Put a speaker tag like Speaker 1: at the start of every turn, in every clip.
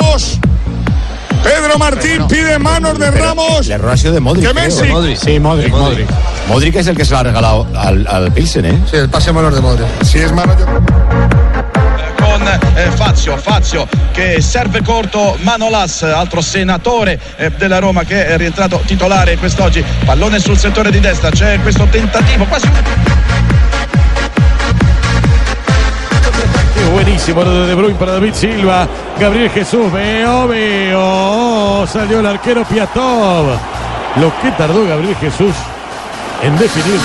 Speaker 1: Ramos. Pedro Martín pide manos de Ramos.
Speaker 2: El error ha sido de Modric.
Speaker 1: Que
Speaker 2: creo,
Speaker 1: Messi.
Speaker 2: ¿eh? Modric.
Speaker 3: Sí, Modric, Modric.
Speaker 2: Modric es el que se lo ha regalado al, al Pilsen, ¿eh?
Speaker 3: Sí, el pase manos de Modric.
Speaker 1: Si es mano, yo-
Speaker 4: eh, Fazio, Fazio che serve corto Manolas, altro senatore eh, della Roma che è rientrato titolare quest'oggi, pallone sul settore di destra, c'è questo tentativo, quasi
Speaker 5: buenísimo lo de De Bruyne para David Silva. Gabriel Jesús, veo, veo. Salió el arquero Piatov. Lo que tardó Gabriel Jesús en definir.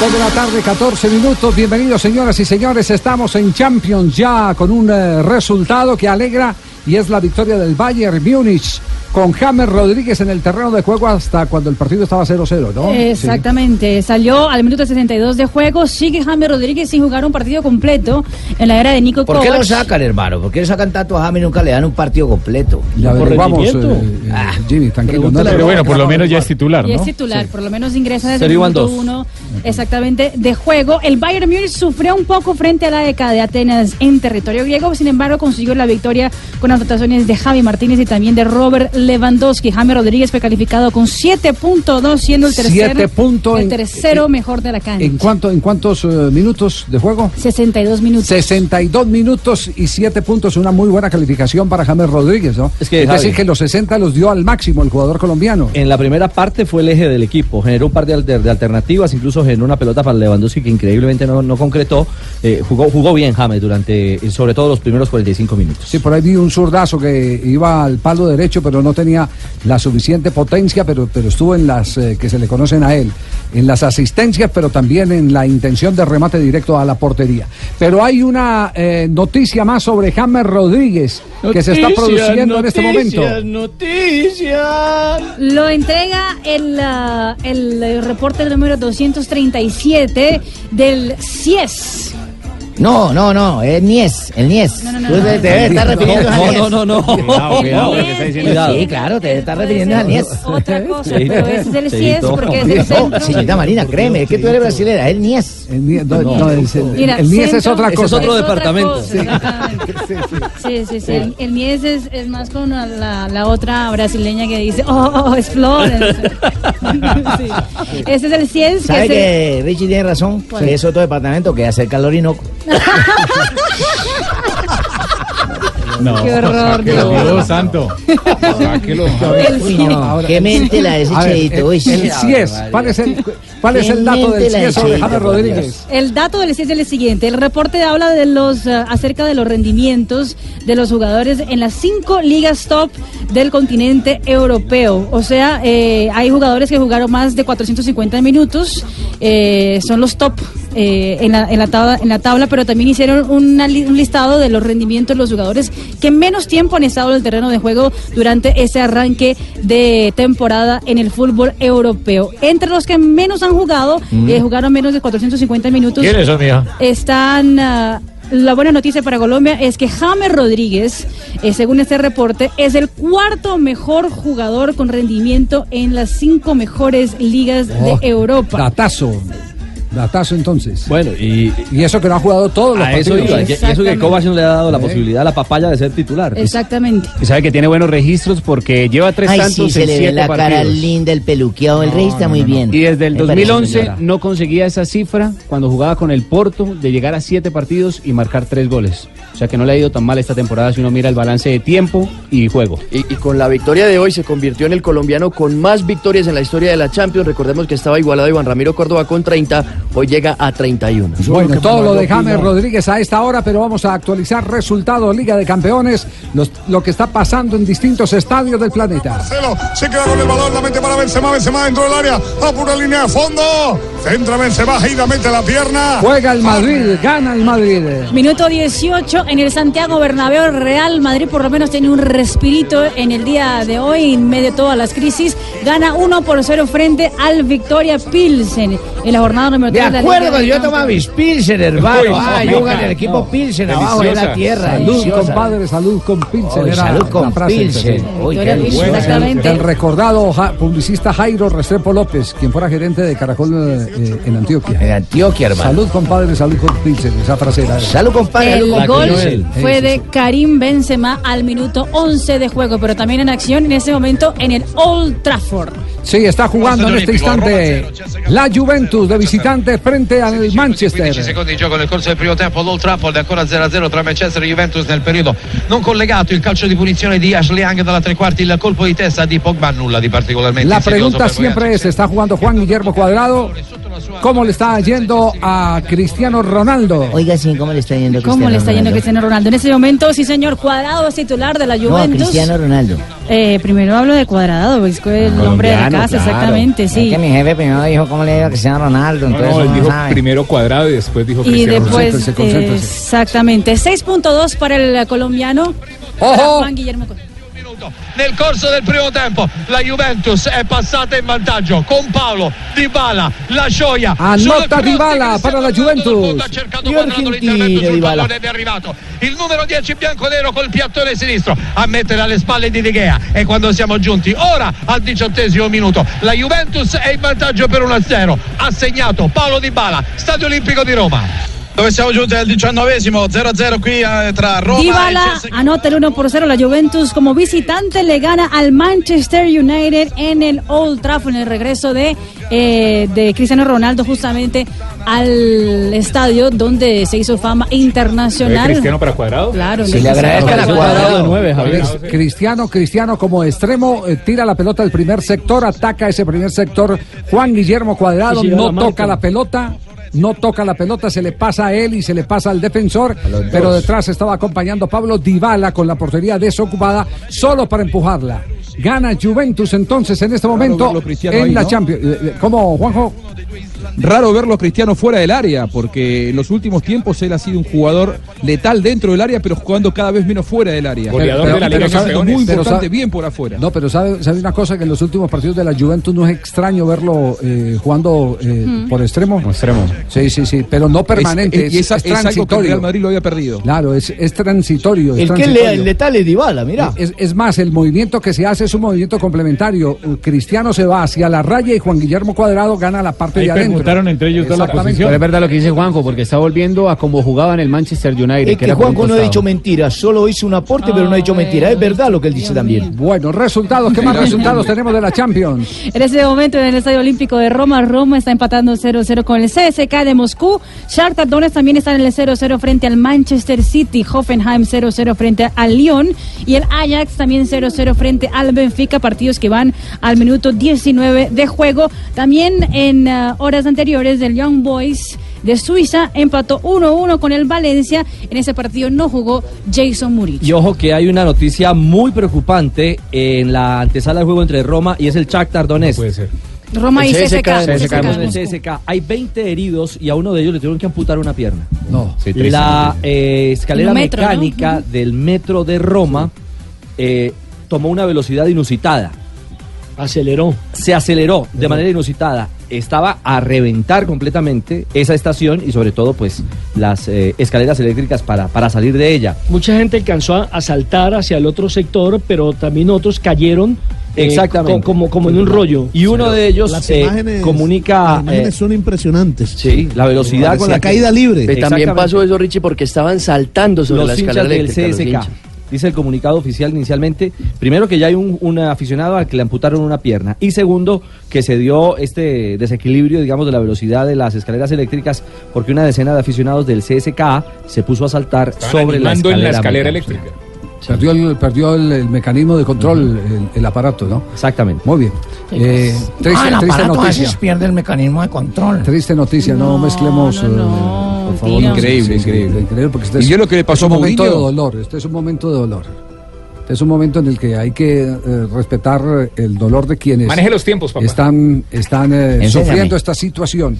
Speaker 6: Dos de la tarde, 14 minutos. Bienvenidos, señoras y señores. Estamos en Champions ya con un eh, resultado que alegra y es la victoria del Bayern Múnich con James Rodríguez en el terreno de juego hasta cuando el partido estaba 0-0, ¿no?
Speaker 7: Exactamente, salió al minuto 62 de juego, sigue James Rodríguez sin jugar un partido completo en la era de Nico
Speaker 8: ¿Por qué lo sacan, hermano? ¿Por qué lo sacan tanto a James y nunca le dan un partido completo?
Speaker 6: Ya
Speaker 5: por rendimiento.
Speaker 6: eh, eh, Jimmy, tranquilo. no
Speaker 5: Pero bueno, por lo menos ya es titular,
Speaker 7: Y es
Speaker 5: ¿no?
Speaker 7: titular, por lo menos ingresa desde el minuto
Speaker 5: dos.
Speaker 7: uno exactamente de juego. El Bayern Múnich sufrió un poco frente a la ECA de Atenas en territorio griego, sin embargo consiguió la victoria con anotaciones de Javi Martínez y también de Robert Lewandowski. James Rodríguez fue calificado con 7.2 siendo el tercer,
Speaker 6: Siete puntos
Speaker 7: el
Speaker 6: en-
Speaker 7: tercero mejor de la cancha.
Speaker 6: ¿En, cuánto, ¿En cuántos eh, minutos de juego?
Speaker 7: 62 minutos.
Speaker 6: 62 minutos y 7 puntos, una muy buena calificación para James Rodríguez, ¿no?
Speaker 9: Es que,
Speaker 6: decir,
Speaker 9: Javi-
Speaker 6: que los 60 los dio al máximo el jugador colombiano.
Speaker 9: En la primera parte fue el eje del equipo, generó un par de alternativas, incluso generó una pelota para Lewandowski que increíblemente no, no concretó. Eh, jugó, jugó bien James durante, eh, sobre todo los primeros 45 minutos.
Speaker 6: Sí, por ahí vi un zurdazo que iba al palo derecho, pero no tenía la suficiente potencia, pero, pero estuvo en las eh, que se le conocen a él, en las asistencias, pero también en la intención de remate directo a la portería. Pero hay una eh, noticia más sobre James Rodríguez que se está produciendo en este momento.
Speaker 5: Noticias.
Speaker 7: Lo entrega el, ah, el, eh, reporte número 237 del CIES.
Speaker 8: No, no, no, es Nies, el Nies.
Speaker 7: No, no, no,
Speaker 8: Tú
Speaker 7: no.
Speaker 8: te, estar refiriendo a
Speaker 9: No,
Speaker 8: Nies.
Speaker 9: no, no, no.
Speaker 5: Cuidado, cuidado, lo que está diciendo.
Speaker 9: Cuidado.
Speaker 8: Sí, claro, te estás refiriendo a Nies.
Speaker 7: Otra cosa, pero ese es el
Speaker 9: no.
Speaker 7: porque es el
Speaker 8: No,
Speaker 7: centro.
Speaker 8: señorita Marina, créeme, es que tú eres brasilera, es el Nies.
Speaker 6: El, Mies- no, no, es el,
Speaker 7: Mira,
Speaker 6: el Mies es otra
Speaker 9: es
Speaker 6: cosa.
Speaker 9: otro
Speaker 7: Es otra
Speaker 9: departamento.
Speaker 7: Sí, sí, sí. El, Mies es, es más con la, otra brasileña que dice, oh, oh, es Florence. Sí. Ese es el CIES.
Speaker 8: ¿Sabe
Speaker 7: es el-
Speaker 8: que Richie tiene razón? Es otro departamento que hace el calor Orinoco.
Speaker 5: No.
Speaker 7: Qué horror,
Speaker 5: Sáquelo,
Speaker 7: no.
Speaker 5: Dios santo. Sáquelo.
Speaker 8: no, qué mente la de ese cheito.
Speaker 6: el, CIES, ¿cuál es el, cuál es
Speaker 8: Qué
Speaker 6: el dato del CIES
Speaker 8: por
Speaker 6: Rodríguez?
Speaker 7: El dato del CIES es el siguiente. El reporte habla de los eh, acerca de los rendimientos de los jugadores en las cinco ligas top del continente europeo. O sea, eh, hay jugadores que jugaron más de 450 minutos. eh, son los top eh, en, la, en, la tabla, en la tabla, pero también hicieron una li- un listado de los rendimientos de los jugadores que menos tiempo han estado en el terreno de juego durante ese arranque de temporada en el fútbol europeo. Entre los que menos han jugado, eh, jugaron menos de 450 minutos
Speaker 5: ¿Quién es eso, mía?
Speaker 7: están ah, la buena noticia para Colombia es que James Rodríguez, eh, según este reporte, es el cuarto mejor jugador con rendimiento en las cinco mejores ligas
Speaker 6: Oh,
Speaker 7: de Europa.
Speaker 6: Datazo. Datazo entonces.
Speaker 9: Bueno, y
Speaker 6: Y eso que no ha jugado todos los
Speaker 9: a eso
Speaker 6: partidos.
Speaker 9: iba. Y eso que. Kovac no le ha dado la
Speaker 6: Sí.
Speaker 9: posibilidad a la papaya de ser titular.
Speaker 7: Exactamente.
Speaker 3: Y sabe que tiene buenos registros porque lleva tres
Speaker 8: Ay,
Speaker 3: tantos
Speaker 8: sí, se
Speaker 3: en
Speaker 8: le ve
Speaker 3: siete
Speaker 8: la cara linda, el peluqueado, el rey está muy bien.
Speaker 3: Y desde el
Speaker 8: Me parece,
Speaker 3: 2011
Speaker 8: señora.
Speaker 3: no conseguía esa cifra cuando jugaba con el Porto de llegar a siete partidos y marcar tres goles. O sea que no le ha ido tan mal esta temporada si uno mira el balance de tiempo y juego.
Speaker 10: Y, y con la victoria de hoy se convirtió en el colombiano con más victorias en la historia de la Champions. Recordemos que estaba igualado Iván Ramiro Córdoba con 30, hoy llega a 31.
Speaker 6: Bueno, todo lo de James Rodríguez a esta hora, pero vamos a actualizar resultados Liga de Campeones, los- lo que está pasando en distintos estadios del planeta.
Speaker 1: Marcelo se queda con el balón, la mete para Benzema, Benzema dentro del área, a pura línea de fondo. Centra Benzema, Gira mete la pierna.
Speaker 6: Juega el Madrid, gana el Madrid.
Speaker 7: Minuto 18 en el Santiago Bernabéu. Real Madrid por lo menos tiene un respirito en el día de hoy en medio de todas las crisis. Gana 1 por 0 frente al Victoria Pilsen en la jornada número
Speaker 8: De
Speaker 7: 3 de la
Speaker 8: acuerdo, cuando yo tomaba mis Pilsen, hermano. Ah, yo gané el equipo. Pilsen abajo de la tierra.
Speaker 6: Salud, compadre, salud con Pilsen.
Speaker 8: Salud con
Speaker 6: frase,
Speaker 8: Pilsen.
Speaker 7: exactamente.
Speaker 6: El recordado publicista Jairo Restrepo López, quien fuera gerente de Caracol eh, en Antioquia.
Speaker 8: En Antioquia, hermano.
Speaker 6: Salud, compadre, salud con Pilsen. Esa frase era.
Speaker 8: Salud, compadre. salud
Speaker 7: El
Speaker 8: con
Speaker 7: gol fue de Karim Benzema al minuto 11 de juego, pero también en acción en ese momento en el Old Trafford.
Speaker 6: Sí, está jugando en este instante la Juventus de visitante frente al
Speaker 11: 15
Speaker 6: Manchester.
Speaker 11: secondi di gioco nel corso del primo tempo all'Old Trafford è ancora 0-0 tra Manchester e Juventus nel periodo non collegato il calcio di punizione di Ashley Young dalla tre quarti il colpo di testa di Pogba nulla di particolarmente
Speaker 6: La pregunta siempre es, ¿está jugando Juan Guillermo Cuadrado? ¿Cómo le está yendo a Cristiano Ronaldo?
Speaker 8: Oiga, sí, ¿cómo le está yendo a
Speaker 7: ¿Cómo
Speaker 8: Cristiano
Speaker 7: le está yendo a
Speaker 8: Ronaldo?
Speaker 7: Cristiano Ronaldo? En ese momento, sí, señor, Cuadrado es titular de la
Speaker 8: No,
Speaker 7: Juventus.
Speaker 8: Cristiano Ronaldo.
Speaker 7: Eh, primero hablo de Cuadrado, es el nombre de la casa,
Speaker 8: claro.
Speaker 7: exactamente, sí.
Speaker 8: Es que mi jefe primero dijo cómo le iba a Cristiano Ronaldo, entonces
Speaker 12: no, él dijo
Speaker 8: sabe.
Speaker 12: primero cuadrado y después dijo
Speaker 7: Y
Speaker 12: Cristiano
Speaker 7: después,
Speaker 12: Ronaldo.
Speaker 7: eh, exactamente, 6.2 para el colombiano. para
Speaker 11: Ojo.
Speaker 7: Juan Guillermo Cuadrado.
Speaker 11: Nel corso del primo tempo la Juventus è passata in vantaggio con Paolo Dybala, la gioia.
Speaker 6: Anota Dybala para la Juventus.
Speaker 11: Ha cercato quadrato l'intervento sul pallone ed è arrivato il numero 10 bianconero col piattone sinistro a mettere alle spalle di De Gea e quando siamo giunti ora al diciottesimo minuto la Juventus è in vantaggio per 1-0 ha segnato Paolo Dybala Stadio Olimpico di Roma
Speaker 4: Dove siamo giunti al diciannovesimo, 0-0 qui eh, tra Roma
Speaker 7: Dybala anota el 1 por 0. La Juventus como visitante le gana al Manchester United en el Old Trafford en el regreso de, eh, de Cristiano Ronaldo justamente al estadio donde se hizo fama internacional.
Speaker 12: Cristiano para cuadrado?
Speaker 7: Claro,
Speaker 6: Se le
Speaker 7: Claro,
Speaker 6: la cuadrado
Speaker 7: Cuadrado.
Speaker 6: nueve, Javier. Cristiano, Cristiano como extremo, eh, tira la pelota del primer sector, ataca ese primer sector. Juan Guillermo Cuadrado no toca la pelota. No toca la pelota, se le pasa a él y se le pasa al defensor, pero detrás estaba acompañando Pablo Dybala con la portería desocupada solo para empujarla. Gana Juventus entonces en este momento en
Speaker 13: ahí,
Speaker 6: la
Speaker 13: ¿no?
Speaker 6: Champions. Eh, eh, ¿Cómo, Juanjo?
Speaker 13: Raro verlo a Cristiano fuera del área, porque en los últimos tiempos él ha sido un jugador letal dentro del área, pero jugando cada vez menos fuera del área.
Speaker 6: Goleador
Speaker 13: Pero-
Speaker 6: de la
Speaker 13: pero
Speaker 6: Liga
Speaker 13: sabe-
Speaker 6: Campeones.
Speaker 13: Muy
Speaker 6: Pero
Speaker 13: importante,
Speaker 6: sabe-
Speaker 13: bien por afuera.
Speaker 6: No, pero sabe, sabe una cosa que en los últimos partidos de la Juventus no es extraño verlo eh, jugando eh,
Speaker 13: Mm.
Speaker 6: por extremo. extremo. Sí, sí, sí, pero no permanente.
Speaker 13: Es- y es- es algo que el
Speaker 6: transitorio.
Speaker 13: Real Madrid lo había perdido.
Speaker 6: Claro, es, es transitorio. es
Speaker 8: El que
Speaker 6: transitorio.
Speaker 8: le, letal es Dybala, mira.
Speaker 6: Es, es más, el movimiento que se hace es un movimiento complementario. Cristiano se va hacia la raya y Juan Guillermo Cuadrado gana la parte
Speaker 3: Ahí
Speaker 6: de adentro.
Speaker 3: Permutaron
Speaker 5: entre ellos
Speaker 3: dos la Pero es verdad lo que dice Juanjo, porque está volviendo a como jugaba en el Manchester United.
Speaker 8: Es que Juanjo no ha dicho mentiras, solo hizo un aporte, pero no ha dicho mentiras. Es verdad lo que él dice también.
Speaker 6: Bueno, resultados, ¿qué más resultados tenemos de la Champions?
Speaker 7: En este momento en el Estadio Olímpico de Roma, Roma está empatando 0-0 con el CSK de Moscú. Shakhtar Donetsk también está en el 0-0 frente al Manchester City. Hoffenheim 0-0 frente al Lyon. Y el Ajax también 0-0 frente al Benfica. Partidos que van al minuto 19 de juego. También en ah, anteriores del Young Boys de Suiza empató 1-1 con el Valencia. En ese partido no jugó Jason Murillo.
Speaker 9: Y ojo que hay una noticia muy preocupante en la antesala del juego entre Roma y es el Shakhtar Donetsk. puede ser.
Speaker 7: Roma y CSK.
Speaker 9: el CSK. Hay 20 heridos y a uno de ellos le tuvieron que amputar una pierna.
Speaker 6: No.
Speaker 9: la eh, escalera mecánica del metro de Roma eh, tomó una velocidad inusitada.
Speaker 13: Aceleró.
Speaker 9: Se aceleró de manera inusitada. Estaba a reventar completamente esa estación y sobre todo pues las eh, escaleras eléctricas para, para salir de ella.
Speaker 13: Mucha gente alcanzó a, saltar hacia el otro sector, pero también otros cayeron eh,
Speaker 9: Exactamente.
Speaker 13: co- como, como en un rollo.
Speaker 9: Y uno de ellos
Speaker 14: Las
Speaker 9: eh,
Speaker 14: imágenes-
Speaker 9: comunica
Speaker 14: Las imágenes
Speaker 9: eh,
Speaker 14: son impresionantes.
Speaker 9: Sí, la velocidad con la que-
Speaker 10: caída libre. también pasó eso, Richie, porque estaban saltando sobre
Speaker 9: los
Speaker 10: la escalera
Speaker 9: del
Speaker 10: eléctrica. los
Speaker 9: CSK. Dice el comunicado oficial inicialmente, primero que ya hay un, un aficionado al que le amputaron una pierna y segundo que se dio este desequilibrio, digamos, de la velocidad de las escaleras eléctricas porque una decena de aficionados del CSK se puso a saltar
Speaker 12: Estaban
Speaker 9: sobre la escalera,
Speaker 12: en la escalera
Speaker 9: mecánica.
Speaker 12: Eléctrica.
Speaker 6: Perdió, el, perdió el, el mecanismo de control, el, el aparato, ¿no?
Speaker 9: Exactamente.
Speaker 6: Muy bien. Eh, triste,
Speaker 8: Ah, el
Speaker 6: triste
Speaker 8: aparato a
Speaker 6: noticia.
Speaker 8: veces pierde el mecanismo de control.
Speaker 6: Triste noticia, no, mezclemos. eh, por favor.
Speaker 13: Increíble, increíble.
Speaker 6: increíble, porque este
Speaker 13: ¿Y
Speaker 6: es,
Speaker 13: yo lo que le pasó
Speaker 6: es un
Speaker 13: a
Speaker 6: momento de dolor. Este es un momento de dolor. Este es un momento en el que hay que eh, respetar el dolor de quienes
Speaker 12: Maneje los tiempos, papá.
Speaker 6: están, están eh, sufriendo esta situación.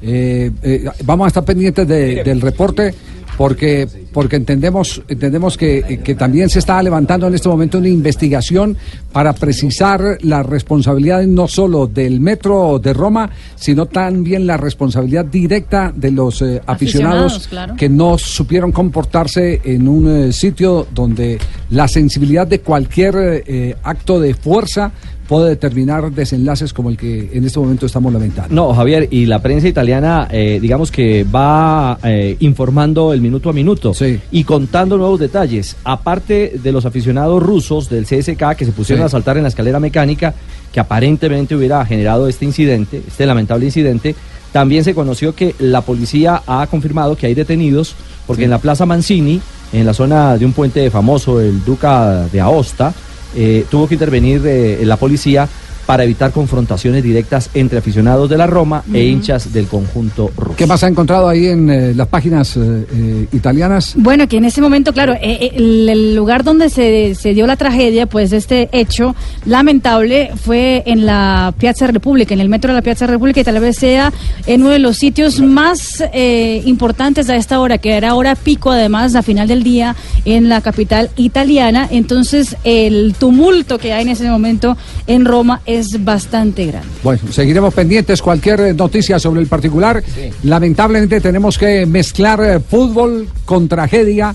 Speaker 6: Eh, eh, vamos a estar pendientes de- del reporte porque porque entendemos entendemos que, que también se está levantando en este momento una investigación para precisar las responsabilidades no solo del metro de Roma sino también la responsabilidad directa de los eh, aficionados,
Speaker 7: Aficionados, claro.
Speaker 6: que no supieron comportarse en un eh, sitio donde la sensibilidad de cualquier eh, acto de fuerza puede determinar desenlaces como el que en este momento estamos lamentando.
Speaker 9: No, Javier, y la prensa italiana, eh, digamos que va eh, informando el minuto a minuto y contando nuevos detalles. Aparte de los aficionados rusos del CSK que se pusieron
Speaker 6: Sí.
Speaker 9: a saltar en la escalera mecánica, que aparentemente hubiera generado este incidente, este lamentable incidente, también se conoció que la policía ha confirmado que hay detenidos, porque
Speaker 6: Sí.
Speaker 9: en la Plaza Mancini, en la zona de un puente famoso, el Duca de Aosta, eh, tuvo que intervenir eh, la policía para evitar confrontaciones directas entre aficionados de la Roma e hinchas del conjunto ruso.
Speaker 6: ¿Qué más ha encontrado ahí en eh, las páginas eh, eh, italianas?
Speaker 7: Bueno, que en ese momento, claro, eh, el, el lugar donde se, se dio la tragedia, pues este hecho lamentable fue en la Piazza República, en el metro de la Piazza República, y tal vez sea en uno de los sitios más eh, importantes a esta hora, que era hora pico, además, a final del día en la capital italiana. Entonces, el tumulto que hay en ese momento en Roma es bastante grande.
Speaker 6: Bueno, seguiremos pendientes. Cualquier eh, noticia sobre el particular. Lamentablemente tenemos que mezclar eh, fútbol con tragedia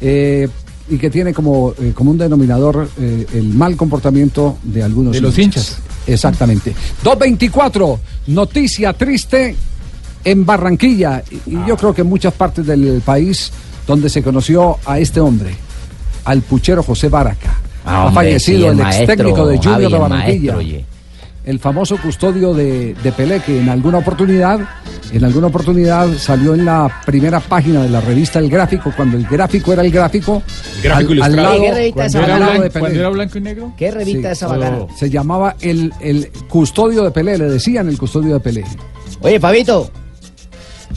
Speaker 6: eh, y que tiene como, eh, como un denominador eh, el mal comportamiento de algunos
Speaker 13: De los hinchas.
Speaker 6: Exactamente. 224, noticia triste en Barranquilla y, y yo creo que en muchas partes del país donde se conoció a este hombre, al puchero José Baraca.
Speaker 8: Ah,
Speaker 6: ha
Speaker 8: hombre,
Speaker 6: fallecido
Speaker 8: sí, el
Speaker 6: el, ex técnico de Junior de Barranquilla. el famoso custodio de, de Pelé, que en alguna oportunidad, en alguna oportunidad salió en la primera página de la revista El Gráfico, cuando el gráfico era el gráfico,
Speaker 12: Gráfico
Speaker 6: al, al
Speaker 12: ilustrado.
Speaker 6: lado,
Speaker 8: ¿Qué revista esa bacana?
Speaker 6: de Pelé.
Speaker 12: Era blanco y negro.
Speaker 8: ¿Qué revista
Speaker 6: Sí.
Speaker 8: esa bacana?
Speaker 12: Oh.
Speaker 6: Se llamaba el, el custodio de Pelé, le decían el custodio de Pelé.
Speaker 8: Oye, Fabito.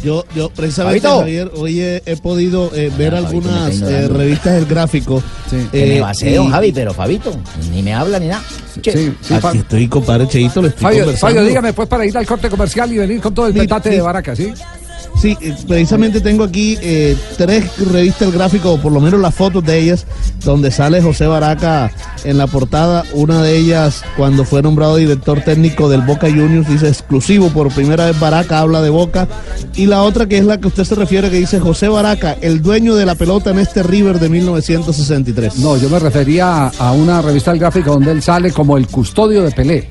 Speaker 14: Yo, yo precisamente. Javier, hoy he, he podido eh, ver
Speaker 8: Ah, me
Speaker 14: algunas eh, revistas del gráfico.
Speaker 8: Que me
Speaker 14: eh,
Speaker 8: basé,
Speaker 14: y-
Speaker 8: don Javi, pero Fabito, ni me habla ni nada. Che,
Speaker 6: Sí, sí,
Speaker 14: Aquí estoy, compadre Cheito, le estoy
Speaker 6: Fabio,
Speaker 14: conversando.
Speaker 6: Fabio, dígame pues para ir al corte comercial y venir con todo el petate de Baraca, ¿sí?
Speaker 14: Sí, eh, precisamente tengo aquí eh, tres revistas del gráfico, o por lo menos las fotos de ellas, donde sale José Baraca en la portada. Una de ellas, cuando fue nombrado director técnico del Boca Juniors, dice exclusivo, por primera vez Baraca habla de Boca. Y la otra, que es la que usted se refiere, que dice José Baraca, el dueño de la pelota en este River de 1963.
Speaker 6: No, yo me refería a, una revista del gráfico donde él sale como el custodio de Pelé.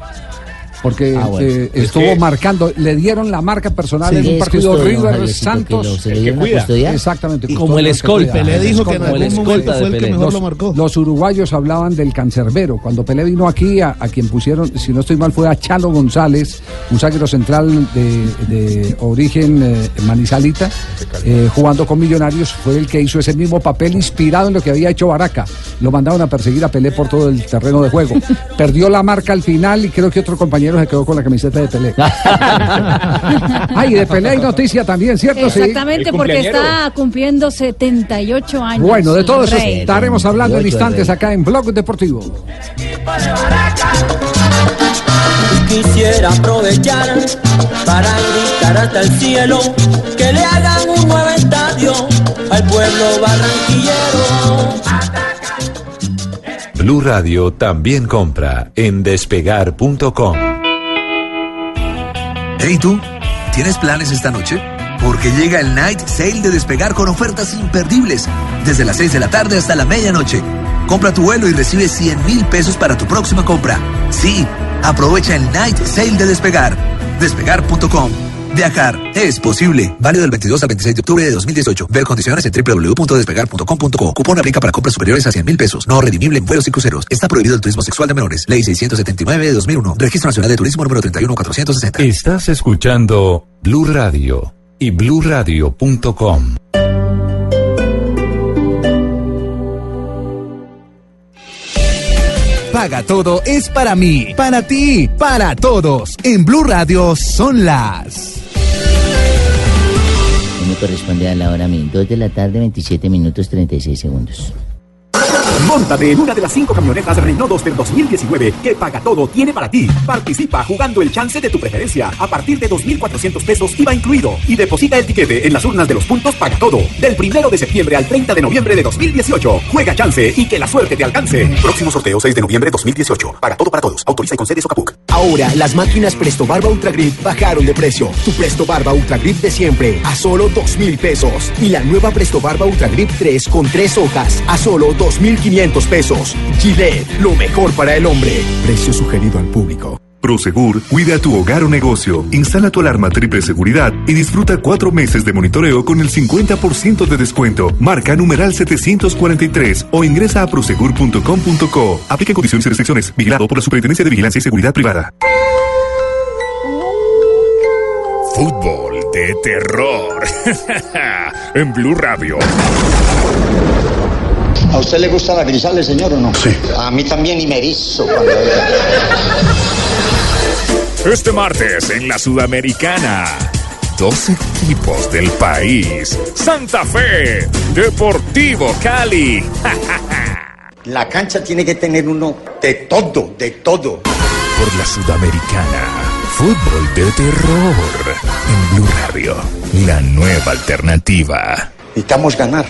Speaker 6: Porque
Speaker 8: Ah, bueno.
Speaker 6: eh,
Speaker 12: Es
Speaker 6: estuvo
Speaker 12: que-
Speaker 6: marcando, le dieron la marca personal
Speaker 8: Sí,
Speaker 6: en un partido
Speaker 8: custodio,
Speaker 6: River
Speaker 8: que
Speaker 6: Santos.
Speaker 8: lo-
Speaker 12: que cuida.
Speaker 6: Exactamente.
Speaker 9: Como
Speaker 6: custodio
Speaker 9: el escolta.
Speaker 14: Pelé dijo que
Speaker 9: como el escolta
Speaker 14: fue el que
Speaker 9: Pelé.
Speaker 14: mejor
Speaker 6: los,
Speaker 14: lo marcó.
Speaker 6: los uruguayos hablaban del cancerbero. Cuando Pelé vino aquí, a, a quien pusieron, si no estoy mal, fue a Chalo González, un zaguero central de, de origen eh, manizalita, eh, jugando con Millonarios. Fue el que hizo ese mismo papel inspirado en lo que había hecho Baraca. Lo mandaron a perseguir a Pelé por todo el terreno de juego. Perdió la marca al final y creo que otro compañero se quedó con la camiseta de Pelé. Ay, de Pelé hay noticia también, ¿cierto? Sí.
Speaker 7: Exactamente,
Speaker 12: El
Speaker 7: porque está cumpliendo 78 años.
Speaker 6: Bueno, de todo eso
Speaker 7: rey.
Speaker 6: estaremos hablando en instantes acá en Blog Deportivo.
Speaker 15: Quisiera aprovechar para gritar hasta el cielo que le hagan un nuevo estadio al pueblo barranquillero.
Speaker 16: Blue Radio también compra en despegar.com.
Speaker 17: Hey tú, ¿tienes planes esta noche? Porque llega el Night Sale de Despegar con ofertas imperdibles. Desde las 6 de la tarde hasta la medianoche. Compra tu vuelo y recibe 100 mil pesos para tu próxima compra. Sí, aprovecha el Night Sale de Despegar. Despegar.com. Viajar es posible. Válido del 22 al 26 de octubre de 2018. Ver condiciones en www.despegar.com.co. Cupón aplica para compras superiores a 100 mil pesos. No redimible en vuelos y cruceros. Está prohibido el turismo sexual de menores. Ley 679 de 2001. Registro Nacional de Turismo número 31460.
Speaker 16: Estás escuchando Blue Radio y bluradio.com.
Speaker 18: Paga Todo es para mí, para ti, para todos. En Blue Radio son las.
Speaker 19: Me corresponde a la hora mil. 2 de la tarde, 27 minutos 36 segundos.
Speaker 20: Móntate en una de las cinco camionetas Renault Duster 2019 que Paga Todo tiene para ti. Participa jugando el chance de tu preferencia a partir de 2.400 pesos IVA incluido y deposita el tiquete en las urnas de los puntos Paga Todo del primero de septiembre al 30 de noviembre de 2018. Juega chance y que la suerte te alcance. Próximo sorteo 6 de noviembre 2018. Paga Todo para todos. Autoriza y concede Socapuc.
Speaker 21: Ahora las máquinas Presto Barba Ultra Grip bajaron de precio. Tu Presto Barba Ultra Grip de siempre a solo 2 mil pesos. Y la nueva Presto Barba Ultra Grip 3 con 3 hojas a solo 2.500 pesos. Gillette, lo mejor para el hombre. Precio sugerido al público.
Speaker 22: Prosegur cuida tu hogar o negocio. Instala tu alarma triple seguridad y disfruta cuatro meses de monitoreo con el 50% de descuento. Marca numeral 743 o ingresa a prosegur.com.co. Aplica condiciones y restricciones. Vigilado por la Superintendencia de Vigilancia y Seguridad Privada.
Speaker 23: Fútbol de terror. en Blue Radio.
Speaker 24: ¿A usted le gusta la grisales, señor, o no? Sí. A mí también y me erizo cuando
Speaker 23: Este martes en la Sudamericana. Dos equipos del país. Santa Fe. Deportivo Cali.
Speaker 24: La cancha tiene que tener uno de todo, de todo.
Speaker 23: Por la Sudamericana. Fútbol de terror. En Blue Radio. La nueva alternativa.
Speaker 24: Necesitamos ganar.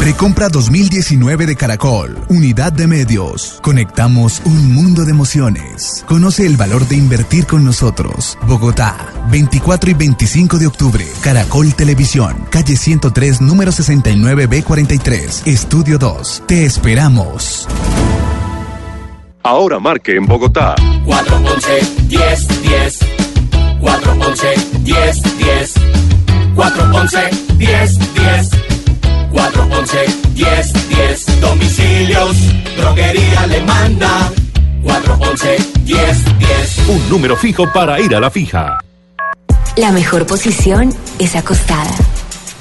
Speaker 18: Precompra 2019 de Caracol, Unidad de Medios. Conectamos un mundo de emociones. Conoce el valor de invertir con nosotros. Bogotá, 24 y 25 de octubre. Caracol Televisión, calle 103, número 69B43, Estudio 2. Te esperamos.
Speaker 25: Ahora marque en Bogotá.
Speaker 15: 411 10 10 411 10 10 411 10 10 411 10 10 Domicilios, droguería le manda 411 10 10
Speaker 25: Un número fijo para ir a la fija.
Speaker 26: La mejor posición es acostada,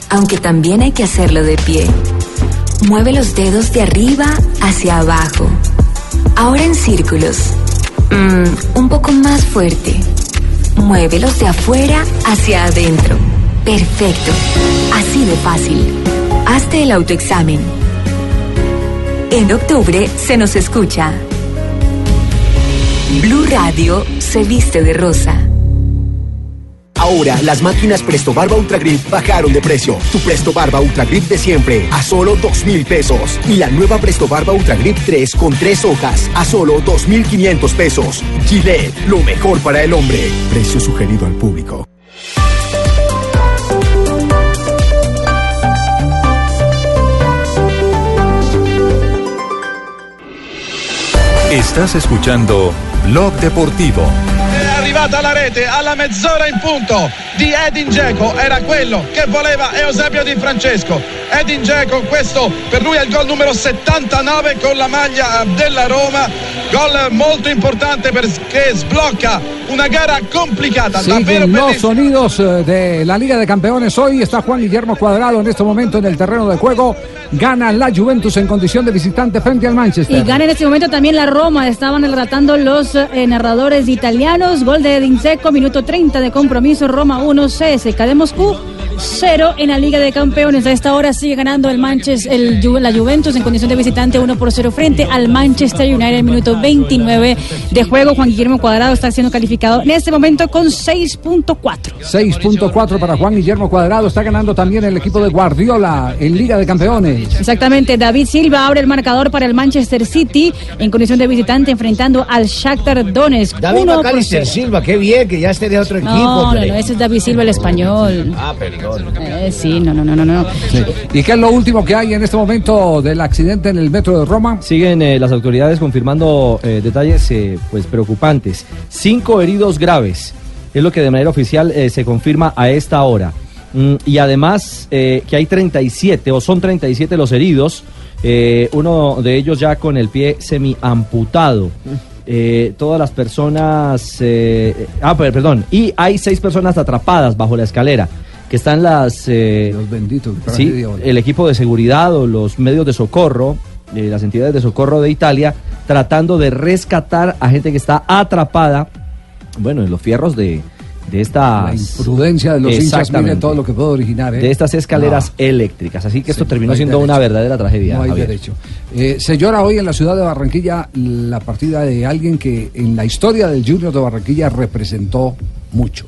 Speaker 26: aunque también hay que hacerlo de pie. Mueve los dedos de arriba hacia abajo. Ahora en círculos. Mm, un poco más fuerte. Muévelos de afuera hacia adentro. Perfecto. Así de fácil. Hazte el autoexamen. En octubre se nos escucha. Blue Radio se viste de rosa.
Speaker 21: Ahora las máquinas Presto Barba Ultra Grip bajaron de precio. Tu Presto Barba Ultra Grip de siempre a solo 2 mil pesos. Y la nueva Presto Barba Ultra Grip 3 con 3 hojas a solo 2.500 pesos. Gillette, lo mejor para el hombre. Precio sugerido al público.
Speaker 16: Estás escuchando Blog Deportivo.
Speaker 4: È arrivata la rete alla mezz'ora in punto di Edin Dzeko, era quello che voleva Eusebio Di Francesco. Edin Dzeko, questo per lui è il gol numero 79 con la maglia della Roma, gol molto importante perché sblocca una gara complicata, davvero
Speaker 6: Siguen los sonidos eh, de la Liga de Campeones. Hoy está Juan Guillermo Cuadrado en este momento en el terreno de juego. Gana la Juventus en condición de visitante frente al Manchester.
Speaker 7: Y gana en este momento también la Roma. Estaban relatando los eh, narradores italianos. Gol de Edin Dzeko, minuto 30 de compromiso. Roma 1, CSK de Moscú 0 en la Liga de Campeones. A esta hora sigue ganando el Manchester, el la Juventus en condición de visitante 1 por 0 frente al Manchester United. Minuto 29 de juego. Juan Guillermo Cuadrado está siendo calificado en este momento con 6.4.
Speaker 6: 6.4 para Juan Guillermo Cuadrado. Está ganando también el equipo de Guardiola en Liga de Campeones.
Speaker 7: Exactamente, David Silva abre el marcador para el Manchester City en condición de visitante enfrentando al Shakhtar Donetsk.
Speaker 8: David. Silva, qué bien que ya esté de otro equipo.
Speaker 7: No, no, ese es David Silva el español.
Speaker 8: Ah, perdón.
Speaker 7: Eh, sí, no, no, no, no, no.
Speaker 6: ¿Y qué es lo último que hay en este momento del accidente en el metro de Roma?
Speaker 9: Siguen eh, las autoridades confirmando eh, detalles eh, pues preocupantes. Cinco heridos graves. Es lo que de manera oficial eh, se confirma a esta hora. Mm, y además eh, que hay 37 o son 37 los heridos. eh, uno de ellos ya con el pie semi-amputado. Eh, todas las personas... eh, ah, per- perdón. Y hay seis personas atrapadas bajo la escalera. Que están las... eh,
Speaker 6: Los benditos.
Speaker 9: Sí, el equipo de seguridad o los medios de socorro eh, las entidades de socorro de Italia, tratando de rescatar a gente que está atrapada, bueno, en los fierros de, de estas...
Speaker 6: La imprudencia de los hinchas, mire todo lo que puede originar. ¿eh?
Speaker 9: De estas escaleras eléctricas. Así que esto terminó
Speaker 6: no
Speaker 9: siendo
Speaker 6: derecho.
Speaker 9: una verdadera tragedia.
Speaker 6: No hay
Speaker 9: Javier.
Speaker 6: derecho. Eh, se llora hoy en la ciudad de Barranquilla la partida de alguien que en la historia del Junior de Barranquilla representó mucho.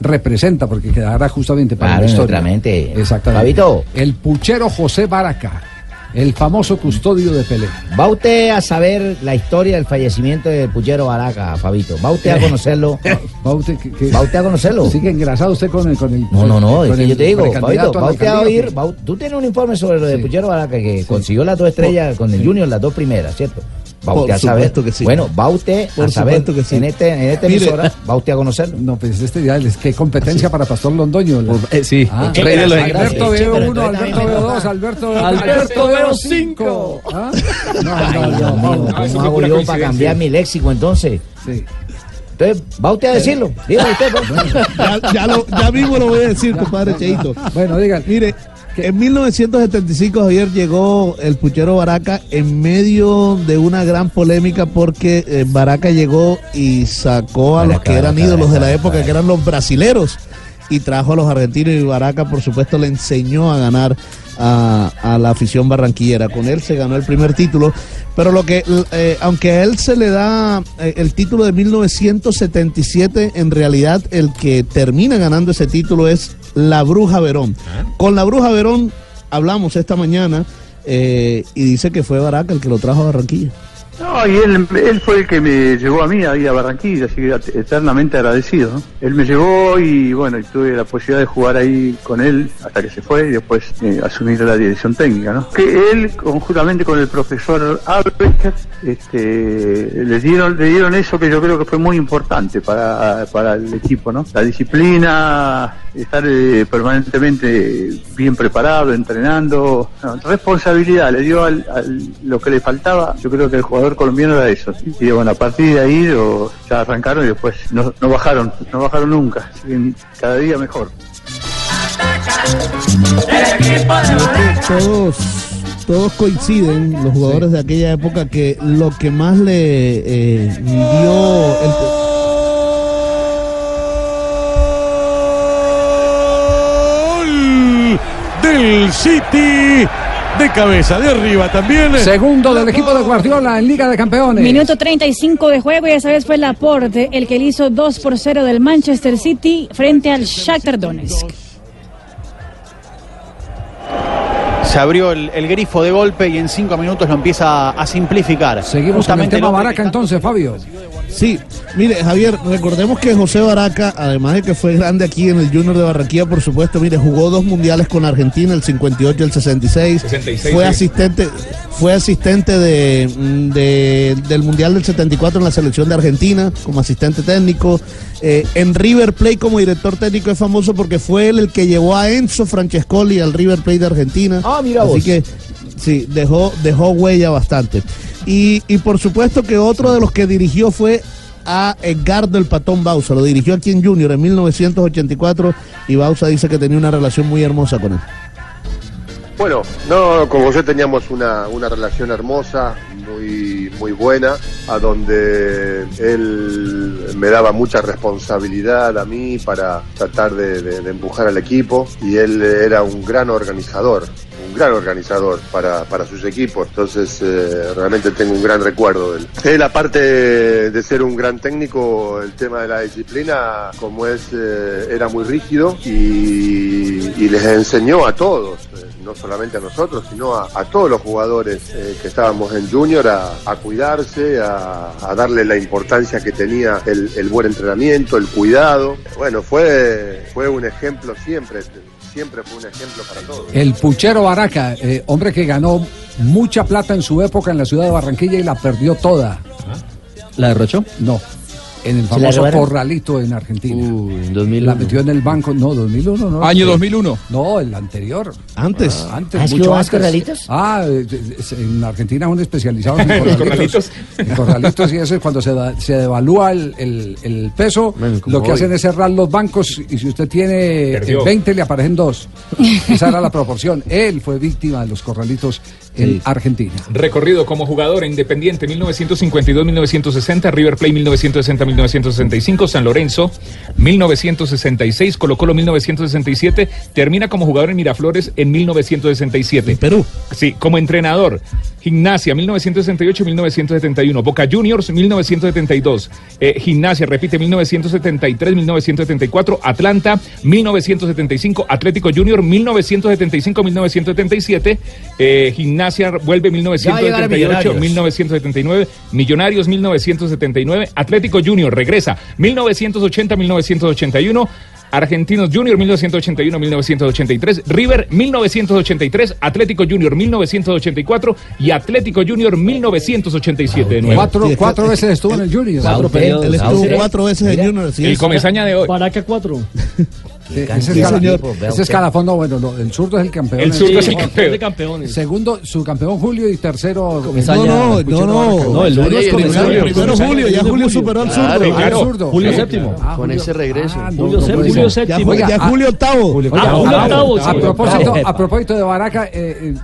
Speaker 6: Representa, porque quedará justamente para
Speaker 8: Claro,
Speaker 6: la historia. Exactamente.
Speaker 8: Fabito.
Speaker 6: El puchero José Baraca, el famoso custodio de Pelé.
Speaker 8: Va usted a saber la historia del fallecimiento del Puchero Baraca, Fabito. Va usted a conocerlo.
Speaker 6: ¿Va usted, que- que-
Speaker 8: ¿Va usted a conocerlo?
Speaker 6: Sigue engrasado usted con el. Con el
Speaker 8: No, no, no, es que yo te digo, Fabito, va usted a oír, va- tú tienes un informe sobre lo de Puchero Baraca que consiguió las dos estrellas con el Junior, las dos primeras, ¿cierto? Usted a saber.
Speaker 14: que sí.
Speaker 8: Bueno, va usted
Speaker 14: Por
Speaker 8: a saber
Speaker 14: que sí.
Speaker 8: en este en esta
Speaker 14: Mire.
Speaker 8: emisora, va usted a conocerlo.
Speaker 6: No, pues este ya es que competencia para Pastor Londoño. la-
Speaker 9: Eh, sí,
Speaker 6: Ah,
Speaker 9: el rey de los
Speaker 6: Alberto veo
Speaker 8: Sí, pero
Speaker 6: 1,
Speaker 8: entonces
Speaker 6: Alberto veo
Speaker 8: me
Speaker 6: 2,
Speaker 8: toca.
Speaker 6: Alberto
Speaker 9: Alberto veo
Speaker 6: 5. ¿Ah? No, no, no,
Speaker 8: ¿cómo hago yo para cambiar mi léxico entonces?
Speaker 6: Sí.
Speaker 8: Entonces, va usted a decirlo. Dígalo usted, pues.
Speaker 14: Ya, ya, lo, ya mismo lo voy a decir, compadre Cheito.
Speaker 6: Bueno, digan.
Speaker 14: Mire, en 1975 Javier llegó el puchero Baraca en medio de una gran polémica porque eh, Baraca llegó y sacó a los que eran ídolos de la época, que eran los brasileros, y trajo a los argentinos y Baraca, por supuesto, le enseñó a ganar a, a la afición barranquillera. Con él se ganó el primer título, pero lo que, eh, aunque a él se le da eh, el título de 1977, en realidad el que termina ganando ese título es la Bruja Verón. Con la Bruja Verón hablamos esta mañana eh, y dice que fue Baraca el que lo trajo a Barranquilla.
Speaker 27: No, y él, él fue el que me llevó a mí ahí a Barranquilla, así que eternamente agradecido. Él me llevó y bueno, y tuve la posibilidad de jugar ahí con él hasta que se fue y después eh, asumir la dirección técnica. ¿no? Que él, conjuntamente con el profesor Albrecht, este, le dieron le dieron eso que yo creo que fue muy importante para, para el equipo, ¿no? La disciplina, estar eh, permanentemente bien preparado, entrenando, responsabilidad, le dio al, al- lo que le faltaba, yo creo que el jugador colombiano era eso. Y bueno, a partir de ahí lo- ya arrancaron y después no, no bajaron, no bajaron nunca, siguen cada día mejor.
Speaker 14: Todos, todos coinciden, los jugadores de aquella época, que lo que más le eh, dio el,
Speaker 28: Gol del City de cabeza, de arriba también.
Speaker 6: Segundo del equipo de Guardiola en Liga de Campeones.
Speaker 7: Minuto 35 de juego y esa vez fue Laporte el que le hizo 2 por 0 del Manchester City frente al Shakhtar Donetsk.
Speaker 29: Se abrió el, el grifo de golpe y en cinco minutos lo empieza a simplificar.
Speaker 6: Seguimos con el tema Baraca entonces, Fabio.
Speaker 14: Sí, mire, Javier, recordemos que José Baraca, además de que fue grande aquí en el Junior de Barranquilla, por supuesto, mire, jugó dos mundiales con Argentina, el 58 y el 66.
Speaker 12: 66,
Speaker 14: fue
Speaker 12: sí.
Speaker 14: asistente, fue asistente de, de- del Mundial del 74 en la selección de Argentina como asistente técnico. Eh, en River Plate como director técnico es famoso porque fue él el que llevó a Enzo Francescoli al River Plate de Argentina.
Speaker 8: Ah, mira
Speaker 14: Así
Speaker 8: vos.
Speaker 14: que sí, dejó, dejó huella bastante. Y, por supuesto que otro de los que dirigió fue a Edgardo el Patón Bausa. Lo dirigió aquí en Junior en 1984 y Bausa dice que tenía una relación muy hermosa con él.
Speaker 30: Bueno, no, con José teníamos una, una relación hermosa, muy, muy buena, a donde él me daba mucha responsabilidad a mí para tratar de, de- empujar al equipo y él era un gran organizador, gran organizador para, para sus equipos, entonces eh, realmente tengo un gran recuerdo de él. Él aparte de ser un gran técnico, el tema de la disciplina, como es, eh, era muy rígido y, les enseñó a todos. eh, no solamente a nosotros, sino a, todos los jugadores que estábamos en Junior a, cuidarse, a, darle la importancia que tenía el, buen entrenamiento, el cuidado. Bueno, fue, fue un ejemplo siempre, siempre fue un ejemplo para todos.
Speaker 6: El puchero Baraca, eh, hombre que ganó mucha plata en su época en la ciudad de Barranquilla y la perdió toda.
Speaker 9: ¿La derrochó?
Speaker 6: No en el famoso corralito en Argentina.
Speaker 9: Uy, en 2001.
Speaker 6: La metió en el banco, no, 2001, no.
Speaker 31: Año 2001.
Speaker 6: No, el anterior.
Speaker 14: Antes.
Speaker 6: Ah, antes,
Speaker 8: ¿Has
Speaker 6: mucho antes.
Speaker 8: corralitos?
Speaker 6: Ah, eh, eh, en Argentina son especializados en corralitos.
Speaker 31: corralitos.
Speaker 6: en corralitos y eso es cuando se, se devalúa el, el, peso, lo que hacen es cerrar los bancos y si usted tiene eh,
Speaker 31: Perdió.
Speaker 6: 20 le aparecen dos. Esa era la proporción. Él fue víctima de los corralitos en Argentina.
Speaker 31: Recorrido como jugador independiente 1952-1960, River Play 1960 1965, San Lorenzo 1966, Colo Colo 1967, termina como jugador en Miraflores en 1967.
Speaker 14: En Perú.
Speaker 31: Sí, como entrenador. Gimnasia 1968-1971, Boca Juniors 1972, Gimnasia, repite, 1973-1974, Atlanta 1975, Atlético Junior 1975-1977, Gimnasia vuelve 1978-1979,
Speaker 8: Millonarios
Speaker 31: 1979, Atlético Junior regresa 1980-1981. Argentinos Junior 1981-1983, River 1983, Atlético Junior 1984 y Atlético Junior 1987 de nuevo.
Speaker 6: Cuatro, cuatro veces estuvo en el Junior.
Speaker 8: Cuatro
Speaker 14: cuatro veces en. Junior. sí,
Speaker 31: El
Speaker 14: es-
Speaker 31: comesaña de hoy.
Speaker 32: Para que cuatro.
Speaker 6: Sí, ese,
Speaker 8: vea
Speaker 6: ese escalafón, no, bueno, no, el zurdo es el campeón.
Speaker 31: El zurdo es el campeón.
Speaker 32: de campeones.
Speaker 6: Segundo, su campeón Julio y tercero.
Speaker 9: Comesaña.
Speaker 14: No, no,
Speaker 6: Puchero
Speaker 14: no, no.
Speaker 9: No, el uno es comesaña.
Speaker 14: primero Julio, ya Julio superó al zurdo.
Speaker 6: Ah.
Speaker 9: Julio
Speaker 6: Sí.
Speaker 9: séptimo.
Speaker 6: Ah,
Speaker 9: Con ese regreso.
Speaker 6: Ah,
Speaker 32: Julio, séptimo.
Speaker 14: ya Julio octavo.
Speaker 32: Ah, Julio
Speaker 6: a-
Speaker 32: octavo,
Speaker 6: a,
Speaker 32: sí.
Speaker 6: propósito, a propósito de Baraca, eh, eh,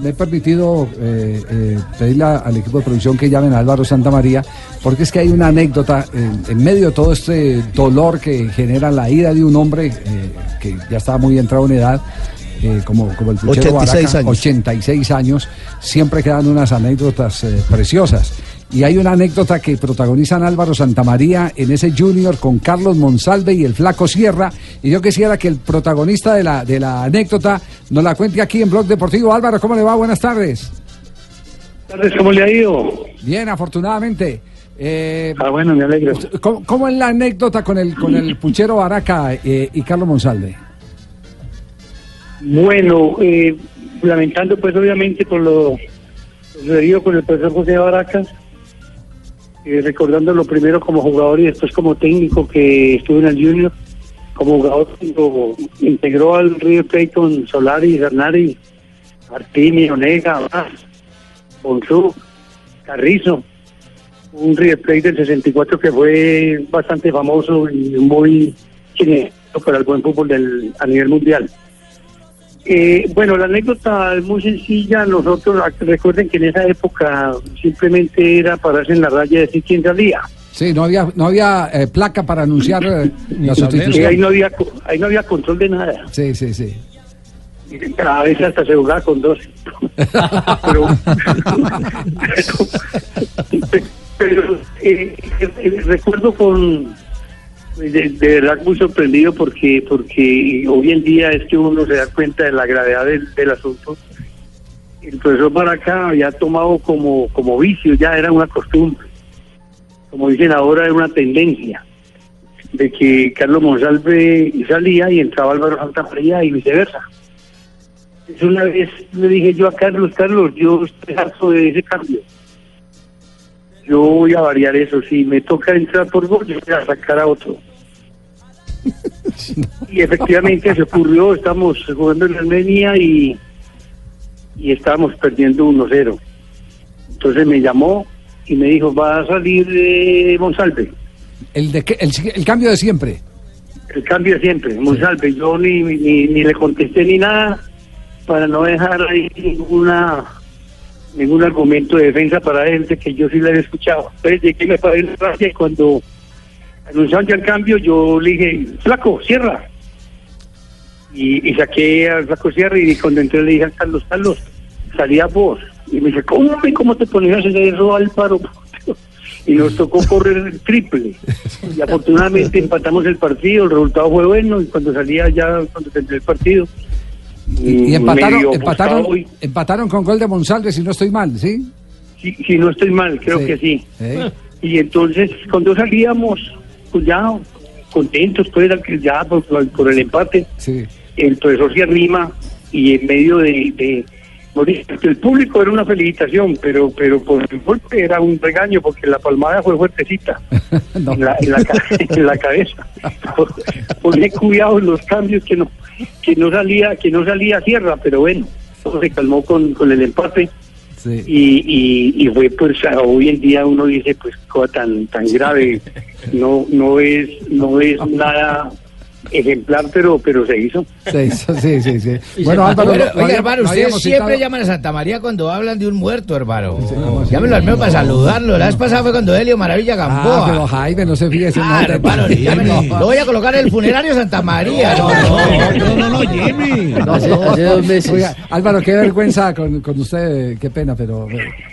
Speaker 6: me he permitido eh, eh, pedirle al equipo de producción que llamen a Álvaro Santamaría, porque es que hay una anécdota en, medio de todo este dolor que genera la ida de un hombre eh, que ya estaba muy entrado en edad. eh, como, como el puchero
Speaker 14: 86
Speaker 6: Baraca,
Speaker 14: años.
Speaker 6: 86 años, siempre quedan unas anécdotas eh, preciosas. Y hay una anécdota que protagonizan Álvaro Santamaría en ese Junior con Carlos Monsalve y el Flaco Sierra. Y yo quisiera que el protagonista de la, de la anécdota nos la cuente aquí en Blog Deportivo. Álvaro, ¿cómo le va? Buenas tardes.
Speaker 33: tardes, ¿cómo le ha ido?
Speaker 6: Bien, afortunadamente. Eh,
Speaker 33: Ah, bueno, me alegro.
Speaker 6: ¿cómo, cómo es la anécdota con el, con el puchero Baraca eh, y Carlos Monsalve?
Speaker 33: Bueno, eh, lamentando pues obviamente por lo sucedido con el profesor José Baracas, eh, recordando lo primero como jugador y después como técnico que estuvo en el Junior, como jugador integró al River Plate con Solari, Hernari, Martínez, Onega, Bonzú, Carrizo, un River Plate del 64 que fue bastante famoso y muy cinético para el buen fútbol del, a nivel mundial. Eh, bueno, la anécdota es muy sencilla. Nosotros, ac- recuerden que en esa época simplemente era pararse en la raya y decir quién salía.
Speaker 6: Sí, no había, no había eh, placa para anunciar eh, la
Speaker 33: Que ahí
Speaker 6: sustitución.
Speaker 33: no, había, ahí no había control de nada.
Speaker 6: Sí, sí, sí.
Speaker 33: Cada vez hasta se jugaba con dos. pero, pero, eh, eh, recuerdo con de, verdad muy sorprendido porque porque hoy en día es que uno se da cuenta de la gravedad del, asunto. El profesor Baraca había tomado como, como vicio, ya era una costumbre. Como dicen ahora, era una tendencia de que Carlos Monsalve salía y entraba Álvaro Santamaría y viceversa. Entonces, una vez le dije yo a Carlos, Carlos, yo estoy harto de ese cambio. Yo voy a variar eso. Si me toca entrar por gol, yo voy a sacar a otro. y efectivamente se ocurrió, estamos jugando en Armenia y, y estábamos perdiendo 1-0. Entonces me llamó y me dijo, va a salir eh, Monsalve.
Speaker 6: El, de, que- el, el cambio de siempre.
Speaker 33: El cambio de siempre, Monsalve. Yo ni, ni, ni le contesté ni nada para no dejar ahí ninguna ningún argumento de defensa para él de que yo sí le había escuchado. Entonces llegué me paré en la raya y cuando anunciaron ya el cambio yo le dije, flaco, cierra. Y, y saqué al flaco cierra y cuando entré le dije a Carlos, Carlos, salía vos. Y me dice, ¿cómo, cómo te ponías hacer eso, Álvaro? Y nos tocó correr el triple. Y afortunadamente empatamos el partido, el resultado fue bueno y cuando salía ya, cuando terminé el partido,
Speaker 6: Y, y empataron, empataron, con gol de Monsalve, si no estoy mal, ¿sí?
Speaker 33: Si, si no estoy mal, creo
Speaker 6: Sí.
Speaker 33: que sí.
Speaker 6: Eh.
Speaker 33: Y entonces, cuando salíamos, pues ya contentos, pues ya por, por el empate,
Speaker 6: Sí.
Speaker 33: el profesor se arrima y en medio de, de- El público era una felicitación, pero pero por el golpe era un regaño porque la palmada fue fuertecita en, la, en, la, ca- en la cabeza. Poné cuidado en los cambios que no que no salía que no salía a tierra, pero bueno, todo se calmó con, con el empate. Y, y, y fue pues hoy en día uno dice pues cosa tan tan grave no no es no es nada ejemplar pero pero se hizo
Speaker 6: Sí, sí, sí. sí.
Speaker 8: Y
Speaker 6: Bueno,
Speaker 8: se-
Speaker 6: Álvaro, lo
Speaker 8: oiga, hermano, ustedes siempre
Speaker 6: citado-
Speaker 8: llaman a Santa María cuando hablan de un muerto, hermano. Llámenlo al menos para saludarlo. La vez pasada fue cuando Helio Maravilla Gamboa.
Speaker 6: Ah, pero Jaime, no se fíjese.
Speaker 8: Ah,
Speaker 6: no,
Speaker 8: hermano, llámenlo. Lo voy a colocar en el funerario Santa María. No, no, no, no, Jimmy.
Speaker 6: Hace- hace dos meses. Oiga, Álvaro, qué vergüenza con, con usted, qué pena, pero.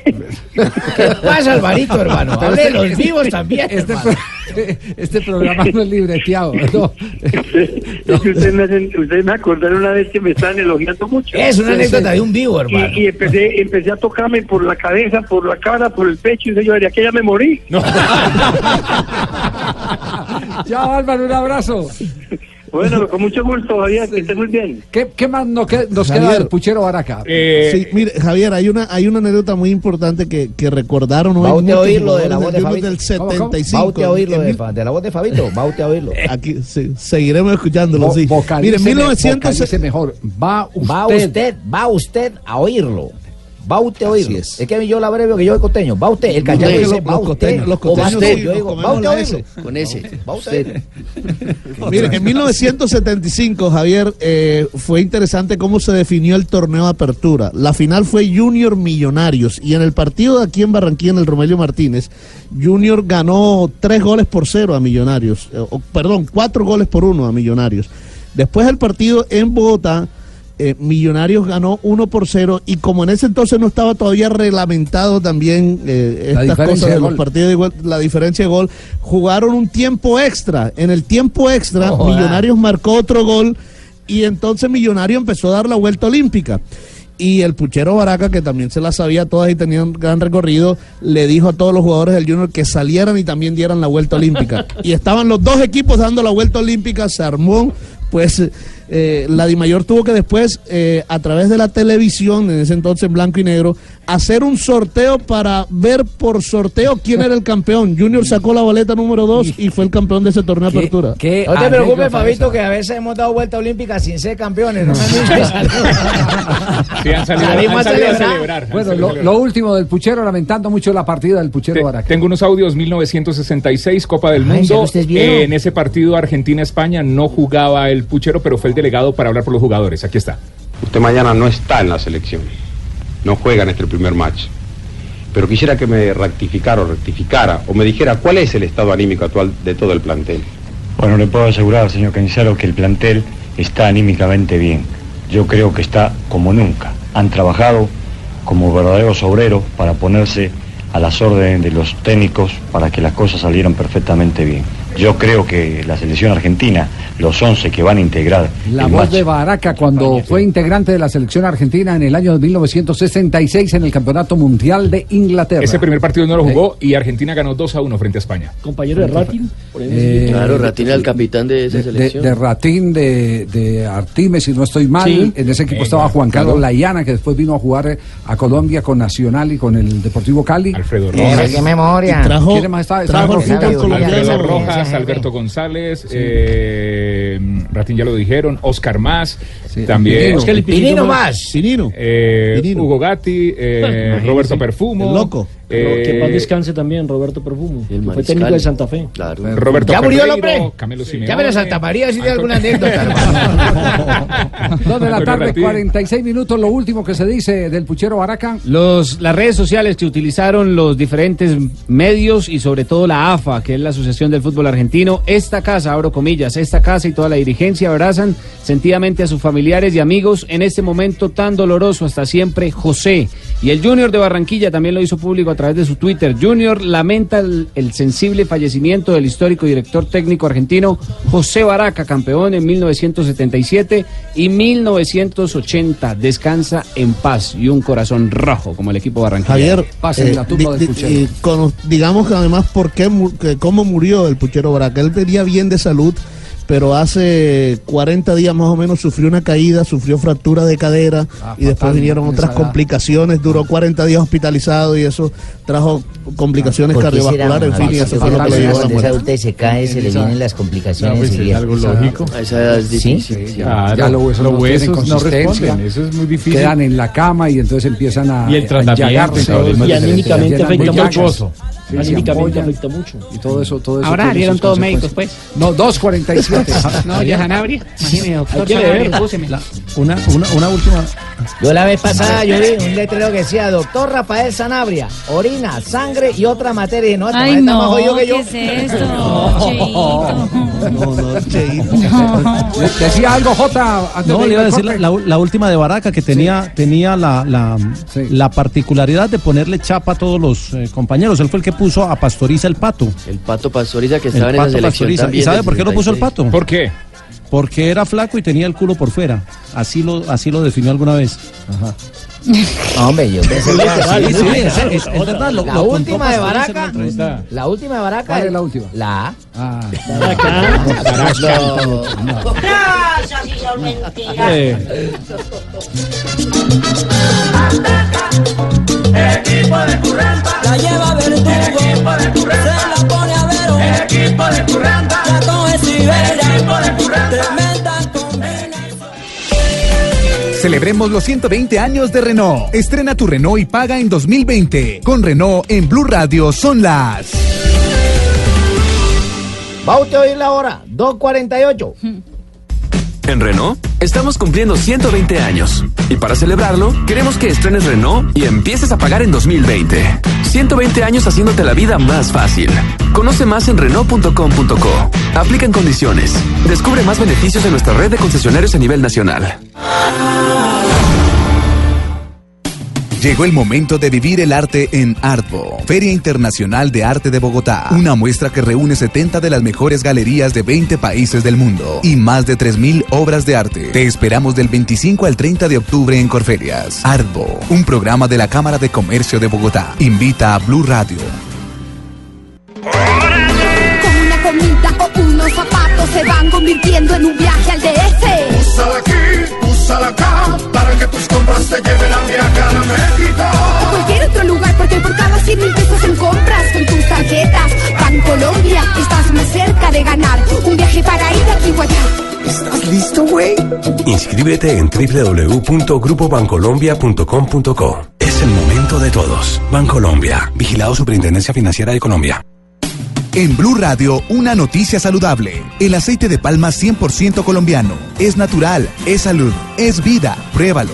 Speaker 8: ¿Qué pasa, Alvarito, hermano? Hable de
Speaker 6: este-
Speaker 8: los vivos también.
Speaker 6: Este,
Speaker 8: hermano.
Speaker 6: pro- este programa no es libreteado. No.
Speaker 33: Es que ustedes me, hacen- ustedes me acordaron una vez que me estaban elogiando mucho.
Speaker 8: Es una anécdota de un vivo,
Speaker 33: Y,
Speaker 8: hermano.
Speaker 33: y empecé, empecé a tocarme por la cabeza, por la cara, por el pecho, y yo diría que ya me morí.
Speaker 6: Chao, Álvaro, un abrazo.
Speaker 33: Bueno, con mucho gusto, Javier, que estés muy bien.
Speaker 6: ¿Qué, qué más nos, que- nos
Speaker 14: Javier.
Speaker 6: queda del puchero Baraca?
Speaker 14: sí, mire, Javier, hay una, hay una anécdota muy importante que, que recordaron hoy.
Speaker 8: Va usted a oírlo de la voz de
Speaker 14: del
Speaker 8: Fabito.
Speaker 14: Del
Speaker 8: ¿Cómo, cómo?
Speaker 14: 75.
Speaker 8: Va usted a oírlo de, la voz de Fabito. Va usted a oírlo.
Speaker 14: Aquí sí, seguiremos escuchándolo,
Speaker 8: Vo-
Speaker 14: sí. Mire,
Speaker 8: vocalíceme-
Speaker 14: 1900
Speaker 6: vocalice mejor. Va usted.
Speaker 8: Va usted, va usted a oírlo. Va usted a oírlo. Es. que yo la breve que yo soy costeño. Va usted, el cachaco
Speaker 14: Los-
Speaker 8: dice,
Speaker 14: los
Speaker 8: va usted.
Speaker 14: costeños- los costeños
Speaker 8: usted. Yo digo, va usted a oírlo. Con ese. Va usted.
Speaker 14: Mire, en 1975, Javier, eh, fue interesante cómo se definió el torneo de apertura. La final fue Junior Millonarios y en el partido de aquí en Barranquilla, en el Romelio Martínez, Junior ganó tres goles por cero a Millonarios, eh, perdón, cuatro goles por uno a Millonarios. Después del partido en Bogotá, eh, Millonarios ganó uno por cero y como en ese entonces no estaba todavía reglamentado también eh, estas cosas
Speaker 6: de
Speaker 14: de los
Speaker 6: gol.
Speaker 14: partidos de igual- la diferencia de gol, jugaron un tiempo extra. En el tiempo extra. Millonarios marcó otro gol y entonces Millonario empezó a dar la vuelta olímpica. Y el puchero Baraca, que también se la sabía todas y tenía un gran recorrido, le dijo a todos los jugadores del Junior que salieran y también dieran la vuelta olímpica. y estaban los dos equipos dando la vuelta olímpica, se armó, pues eh, la Dimayor tuvo que después, eh, a través de la televisión, en ese entonces en blanco y negro, hacer un sorteo para ver por sorteo quién era el campeón. Junior sacó la boleta número 2 y fue el campeón de ese torneo de apertura.
Speaker 8: No te preocupes, Fabito, que a veces hemos dado vuelta olímpica sin ser campeones. No
Speaker 31: Sí, han salido,
Speaker 8: Salimos
Speaker 31: han
Speaker 8: a
Speaker 31: salido a
Speaker 8: celebrar.
Speaker 31: celebrar. han
Speaker 6: Bueno, lo, último del puchero, lamentando mucho la partida del puchero
Speaker 31: Te-
Speaker 6: Baraca.
Speaker 31: Tengo unos audios 1966 Copa del
Speaker 6: Ay,
Speaker 31: Mundo. Eh, en ese partido Argentina-España no jugaba el puchero, pero fue el delegado para hablar por los jugadores. Aquí está.
Speaker 32: Usted mañana no está en la selección, no juega en este primer match. Pero quisiera que me rectificara o rectificara o me dijera cuál es el estado anímico actual de todo el plantel.
Speaker 34: Bueno, le puedo asegurar, señor Canizaro, que el plantel está anímicamente bien. Yo creo que está como nunca. Han trabajado como verdaderos obreros para ponerse a las órdenes de los técnicos para que las cosas salieran perfectamente bien. Yo creo que la selección argentina, los 11 que van a integrar
Speaker 6: La voz
Speaker 34: match
Speaker 6: de Baraca cuando fue integrante de la selección argentina en el año de 1966 en el Campeonato Mundial de Inglaterra.
Speaker 31: Ese primer partido no lo jugó y Argentina ganó 2 a 1 frente a España.
Speaker 35: Compañero de Ratin.
Speaker 6: Eh,
Speaker 35: claro, Ratin era el capitán de esa
Speaker 6: de,
Speaker 35: selección.
Speaker 6: de Ratín, de, de Artimes, si no estoy mal.
Speaker 35: Sí.
Speaker 6: En ese equipo
Speaker 35: Venga,
Speaker 6: estaba Juan Carlos
Speaker 35: claro.
Speaker 6: Layana, que después vino a jugar eh, a Colombia con Nacional y con el Deportivo Cali.
Speaker 31: Alfredo
Speaker 8: Rojas. qué memoria.
Speaker 6: Y trajo, ¿Quién más estaba? Estaba
Speaker 14: trajo
Speaker 6: Jorgito.
Speaker 31: Alberto González, eh, Ratín ya lo dijeron, Oscar Más, también
Speaker 14: Pinino. Oscar el Pinino más. Pinino.
Speaker 31: eh. Hugo Gatti, eh. Roberto Perfumo,
Speaker 14: El loco.
Speaker 31: eh,
Speaker 35: que paz descanse también Roberto Perfumo. que fue técnico de Santa Fe. Claro.
Speaker 31: Roberto
Speaker 8: ¿Ya murió el hombre?
Speaker 31: Camilo Simeone.
Speaker 8: Llámelo a Santa María si tiene alguna anécdota, hermano.
Speaker 6: Dos de la tarde,
Speaker 31: Ratín.
Speaker 6: 46 minutos. Lo último que se dice del puchero Baraca.
Speaker 36: Los, las redes sociales que utilizaron los diferentes medios y sobre todo la AFA, que es la Asociación del Fútbol Argentino, esta casa, abro comillas, esta casa y toda la dirigencia abrazan sentidamente a sus familiares y amigos en este momento tan doloroso hasta siempre, José. Y el Junior de Barranquilla también lo hizo público a través de su Twitter. Junior lamenta el, el sensible fallecimiento del histórico director técnico argentino José Baraca, campeón en 1977 y 1980. Descansa en paz y un corazón rojo como el equipo barranquillero.
Speaker 14: Javier,
Speaker 6: Pase
Speaker 14: eh,
Speaker 6: la tumba
Speaker 14: di-
Speaker 6: del
Speaker 14: di-
Speaker 6: puchero.
Speaker 14: y cono- digamos que además por qué, que cómo murió el puchero Baraca. Él venía bien de salud, pero hace 40 días más o menos sufrió una caída, sufrió fractura de cadera
Speaker 6: Ah,
Speaker 14: y después vinieron otras complicaciones, duró 40 días hospitalizado y eso trajo complicaciones
Speaker 8: ¿Por qué será,
Speaker 14: cardiovasculares, en fin, y eso fue lo que le llevó a la muerte.
Speaker 8: y se cae, se le vienen las complicaciones
Speaker 37: No, pues, es algo lógico.
Speaker 8: A esa es difícil.
Speaker 6: Sí,
Speaker 37: Claro,
Speaker 6: ya los huesos,
Speaker 37: los
Speaker 6: no
Speaker 37: huesos no responden, eso es muy difícil.
Speaker 6: Quedan en la cama y entonces empiezan a.
Speaker 37: Y el tratamiento,
Speaker 38: Y anímicamente afecta mucho.
Speaker 6: Sí,
Speaker 38: Anímicamente afecta mucho.
Speaker 6: Y todo eso, todo eso.
Speaker 36: Ahora
Speaker 6: sus
Speaker 36: todos médicos, pues.
Speaker 6: No, 2.47.
Speaker 36: No, ya Sanabria. Imagínese, doctor
Speaker 38: Hay que
Speaker 36: Sanabria,
Speaker 38: leer.
Speaker 36: púseme.
Speaker 39: Una, una, una última.
Speaker 8: Yo la vez pasada yo vi un letrero que decía Doctor Rafael Sanabria, orina, sangre y otra materia. Y no, este
Speaker 7: Ay, no,
Speaker 8: más jodido que
Speaker 7: ¿qué
Speaker 8: yo.
Speaker 7: es esto?
Speaker 14: No, no, Cheito.
Speaker 6: Le- Decía algo, Jota. antes
Speaker 39: No,
Speaker 6: de
Speaker 39: le iba a decir la, la- la última de Baraca que tenía, tenía la, la, la particularidad de ponerle chapa a todos los eh, compañeros. Él fue el que puso a Pastoriza el pato.
Speaker 40: El Pato Pastoriza que
Speaker 39: El
Speaker 40: estaba en esa
Speaker 39: Pato
Speaker 40: selección
Speaker 39: Pastoriza.
Speaker 40: también.
Speaker 39: ¿Y sabe por qué lo puso el
Speaker 40: 66?
Speaker 37: ¿Por qué?
Speaker 39: Porque era flaco y tenía el culo por fuera. Así lo, así lo definió alguna vez. Ajá.
Speaker 8: Hombre, yo pensé
Speaker 39: Sí, sí, sí, es, es- es verdad. Lo,
Speaker 8: La
Speaker 39: lo
Speaker 8: última de Baraca. La última de Baraca.
Speaker 6: ¿Cuál es la última?
Speaker 8: La A.
Speaker 6: Ah.
Speaker 41: Gracias, mentiras.
Speaker 39: Eh,
Speaker 41: Equipo de Curramba. La lleva Verdugo. Equipo de Curramba. Se la pone a Vero. Equipo de con Esivera. Equipo de Curramba. Tremenda
Speaker 42: Celebremos los 120 años de Renault. Estrena tu Renault y paga en 2020. Con Renault en Blue Radio son las.
Speaker 8: Va usted a oír la hora. 2.48.
Speaker 21: En Renault estamos cumpliendo 120 años y para celebrarlo queremos que estrenes Renault y empieces a pagar en 2020. 120 años haciéndote la vida más fácil. Conoce más en Renault.com.co. Aplican condiciones. Descubre más beneficios en nuestra red de concesionarios a nivel nacional.
Speaker 42: Llegó el momento de vivir el arte en Artbo, Feria Internacional de Arte de Bogotá. Una muestra que reúne 70 de las mejores galerías de 20 países del mundo y más de 3.000 obras de arte. Te esperamos del 25 al 30 de octubre en Corferias. Artbo, un programa de la Cámara de Comercio de Bogotá. Invita a Blue Radio.
Speaker 43: Con una comida o unos zapatos se van convirtiendo en un viaje al DF.
Speaker 41: Úsala acá, para que tus compras te lleven a viajar a México.
Speaker 43: O cualquier otro lugar, porque por cada 100 mil pesos en compras con tus tarjetas, Colombia, estás más cerca de ganar un viaje para ir aquí o allá.
Speaker 44: ¿Estás listo, güey? Inscríbete en www.grupobancolombia.com.co. Es el momento de todos. Bancolombia, vigilado Superintendencia Financiera de Colombia.
Speaker 42: En Blue Radio, una noticia saludable. El aceite de palma 100% colombiano. Es natural, es salud, es vida. Pruébalo.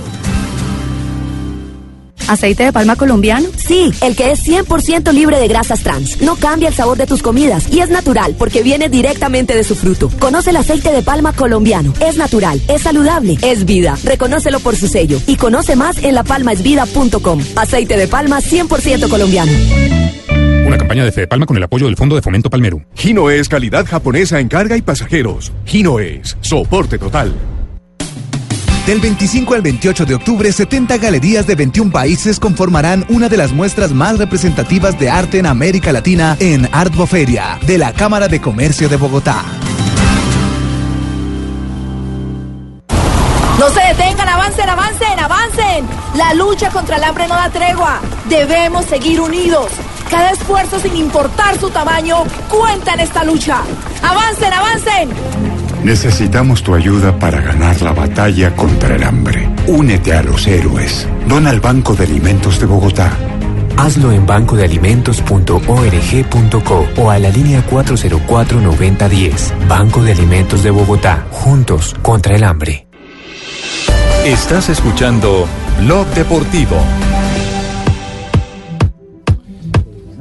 Speaker 45: ¿Aceite de palma colombiano? Sí, el que es 100% libre de grasas trans. No cambia el sabor de tus comidas y es natural porque viene directamente de su fruto. Conoce el aceite de palma colombiano. Es natural, es saludable, es vida. Reconócelo por su sello y conoce más en lapalmaesvida.com. Aceite de palma 100% colombiano.
Speaker 46: Una campaña de Fede Palma con el apoyo del Fondo de Fomento Palmero.
Speaker 47: Hino es calidad japonesa en carga y pasajeros. Hino es soporte total.
Speaker 42: Del 25 al 28 de octubre, 70 galerías de 21 países conformarán una de las muestras más representativas de arte en América Latina en Artboferia, de la Cámara de Comercio de Bogotá.
Speaker 48: No se detengan, avancen, avancen, avancen. La lucha contra el hambre no da tregua. Debemos seguir unidos. Cada esfuerzo, sin importar su tamaño, cuenta en esta lucha. Avancen, avancen.
Speaker 49: Necesitamos tu ayuda para ganar la batalla contra el hambre. Únete a los héroes. Dona al Banco de Alimentos de Bogotá.
Speaker 50: Hazlo en bancodealimentos.org.co o a la línea 404-9010. Banco de Alimentos de Bogotá. Juntos contra el hambre.
Speaker 16: Estás escuchando Blog Deportivo.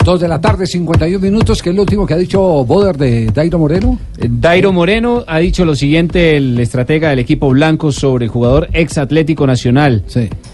Speaker 6: Dos de la tarde, 51 minutos, que es lo último que ha dicho Boder de Dairo Moreno.
Speaker 36: Dairo Moreno ha dicho lo siguiente, el estratega del equipo blanco sobre el jugador ex Atlético Nacional.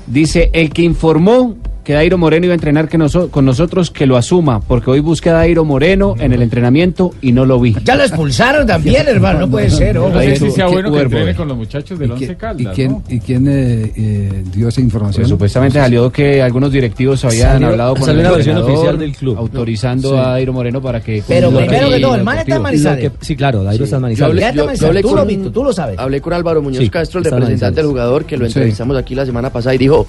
Speaker 36: Dice, el que informó que Dairo Moreno iba a entrenar que noso- con nosotros, que lo asuma, porque hoy busqué a Dairo Moreno en el entrenamiento y no lo vi.
Speaker 8: Ya lo expulsaron también, hermano, no puede ser.
Speaker 31: No sé si sea
Speaker 6: ¿Qué-
Speaker 31: bueno que entrene
Speaker 6: eh?
Speaker 31: con los muchachos del
Speaker 6: ¿Y
Speaker 31: Once
Speaker 6: quién-
Speaker 31: Caldas,
Speaker 6: ¿Y quién,
Speaker 31: ¿no?
Speaker 6: y quién eh, eh, dio esa información?
Speaker 36: Pues supuestamente salió que algunos directivos habían
Speaker 51: Salió-
Speaker 36: hablado con
Speaker 51: salió
Speaker 36: el
Speaker 51: una versión oficial del club.
Speaker 36: autorizando
Speaker 51: Sí.
Speaker 36: a Dairo Moreno para que
Speaker 8: Pero primero que todo, el man está en. Manizales.
Speaker 51: Sí, claro, Dairo está en
Speaker 8: Yo
Speaker 51: Manizales.
Speaker 8: hablé,
Speaker 51: Ya está en Manizales.
Speaker 8: tú,
Speaker 51: Tú
Speaker 8: lo,
Speaker 51: lo-
Speaker 8: viste, tú lo sabes.
Speaker 40: Hablé con Álvaro Muñoz
Speaker 51: Sí,
Speaker 40: Castro, el representante del jugador, que lo
Speaker 51: Sí.
Speaker 40: entrevistamos aquí la semana pasada y dijo,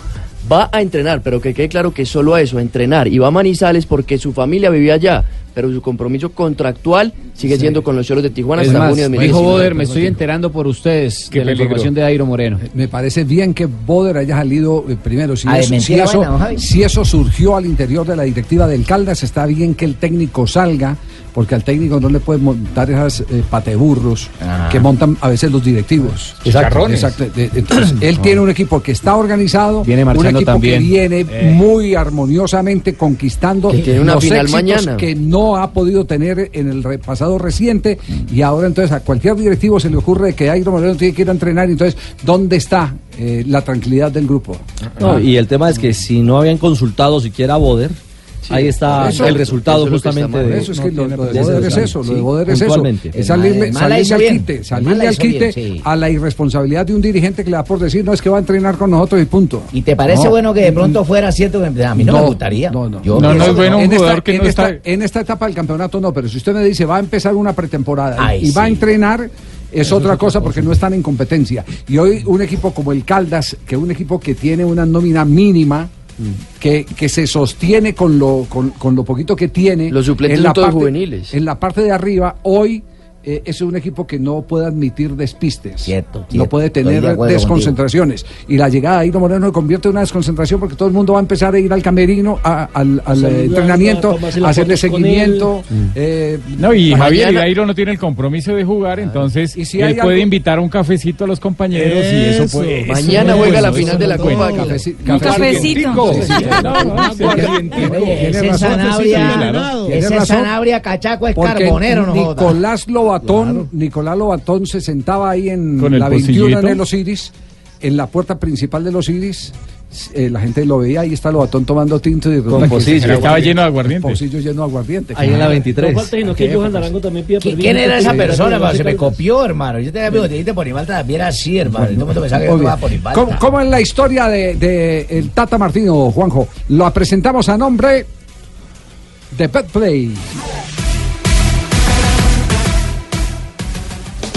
Speaker 40: va a entrenar, pero que quede claro que solo a eso, a entrenar. Y va a Manizales porque su familia vivía allá, pero su compromiso contractual sigue siendo con los Cholos de Tijuana
Speaker 36: Es
Speaker 40: hasta
Speaker 36: más,
Speaker 40: junio de
Speaker 36: dijo
Speaker 40: 2019.
Speaker 36: Boder, me estoy enterando por ustedes
Speaker 6: Qué
Speaker 36: de la información de Dairo Moreno.
Speaker 6: Me parece bien que Boder haya salido eh, primero. Si,
Speaker 36: A
Speaker 6: eso, si eso surgió al interior de la directiva del Caldas, está bien que el técnico salga, porque al técnico no le puede montar esas eh, pateburros que montan a veces los directivos. Exacto. De- Entonces, él tiene un equipo que está organizado,
Speaker 36: Viene
Speaker 6: un equipo
Speaker 36: también.
Speaker 6: que viene
Speaker 36: Eh.
Speaker 6: muy armoniosamente conquistando
Speaker 40: Que tiene una
Speaker 6: los
Speaker 40: final
Speaker 6: éxitos
Speaker 40: mañana.
Speaker 6: que no ha podido tener en el pasado reciente y ahora entonces a cualquier directivo se le ocurre que Airo Moreno tiene que ir a entrenar entonces ¿dónde está eh, la tranquilidad del grupo?
Speaker 51: No, y el tema es que si no habían consultado siquiera a Boder, ahí está
Speaker 6: Eso-
Speaker 51: el resultado justamente de
Speaker 6: Eso es que lo, de Boder es eso, lo de Boder es eso. Es salirle, salirle al
Speaker 8: bien.
Speaker 6: quite,
Speaker 8: El
Speaker 6: salirle
Speaker 8: mal la
Speaker 6: al
Speaker 8: hizo
Speaker 6: quite
Speaker 8: bien, sí.
Speaker 6: a la irresponsabilidad de un dirigente que le da por decir, no, es que va a entrenar con nosotros y punto.
Speaker 8: ¿Y te parece
Speaker 6: No.
Speaker 8: bueno que de pronto fuera cierto que a mí no, me gustaría?
Speaker 6: No, no,
Speaker 8: Yo
Speaker 6: no,
Speaker 8: pienso
Speaker 6: es bueno
Speaker 8: no.
Speaker 6: un jugador
Speaker 8: esta-
Speaker 6: que
Speaker 8: en
Speaker 6: no
Speaker 8: esta-.
Speaker 6: En esta etapa del campeonato no, pero si usted me dice va a empezar una pretemporada
Speaker 8: Ay,
Speaker 6: y va a entrenar. Es otra cosa porque no están en competencia. Y hoy un equipo como el Caldas, que es un equipo que tiene una nómina mínima, que, que se sostiene con lo, con, con lo poquito que tiene.
Speaker 40: Los suplentes
Speaker 6: en la parte-
Speaker 40: juveniles.
Speaker 6: En la parte de arriba, hoy eh, es un equipo que no puede admitir despistes.
Speaker 8: Cierto,
Speaker 6: no
Speaker 8: cierto.
Speaker 6: puede tener
Speaker 8: de
Speaker 6: desconcentraciones. Y la llegada de Airo Moreno se convierte en una desconcentración porque todo el mundo va a empezar a ir al camerino, a- al, al, eh, entrenamiento,
Speaker 51: a
Speaker 6: hacerle seguimiento.
Speaker 31: Mm.
Speaker 6: eh,
Speaker 31: No, y
Speaker 6: mañana-
Speaker 31: Javier y Dairo no tiene el compromiso de jugar, entonces
Speaker 6: Y si
Speaker 31: él puede
Speaker 6: algo-
Speaker 31: invitar a un cafecito a los compañeros y eso
Speaker 40: Eso.
Speaker 31: puede.
Speaker 40: Mañana
Speaker 31: eso
Speaker 40: juega la final de la Copa.
Speaker 6: Un
Speaker 7: cafecito.
Speaker 6: Un Tiene
Speaker 8: ese Sanabria, cachaco es carbonero, no.
Speaker 6: Nicolás Lobatón, Nicolás Lobatón se sentaba ahí en
Speaker 31: Con
Speaker 6: la 21
Speaker 31: pocillito.
Speaker 6: en los Iris, en la puerta principal de los Iris. eh, la gente lo veía, ahí está Lobatón tomando tinto y
Speaker 51: pocillo.
Speaker 31: Estaba lleno de aguardiente.
Speaker 6: Pocillo lleno de aguardiente.
Speaker 51: Ahí en la
Speaker 6: claro.
Speaker 51: 23.
Speaker 52: No falta sino que Johan Darango también pida
Speaker 8: ¿Qui-
Speaker 52: permiso.
Speaker 8: ¿Quién era esa persona, hermano? Se me copió, hermano. Yo tenía te dijiste por Ibalta también era así, hermano. Pensaba que por Ibalta.
Speaker 6: ¿Cómo, es la historia de, de el Tata Martino, Juanjo? Lo presentamos a nombre de Betplay.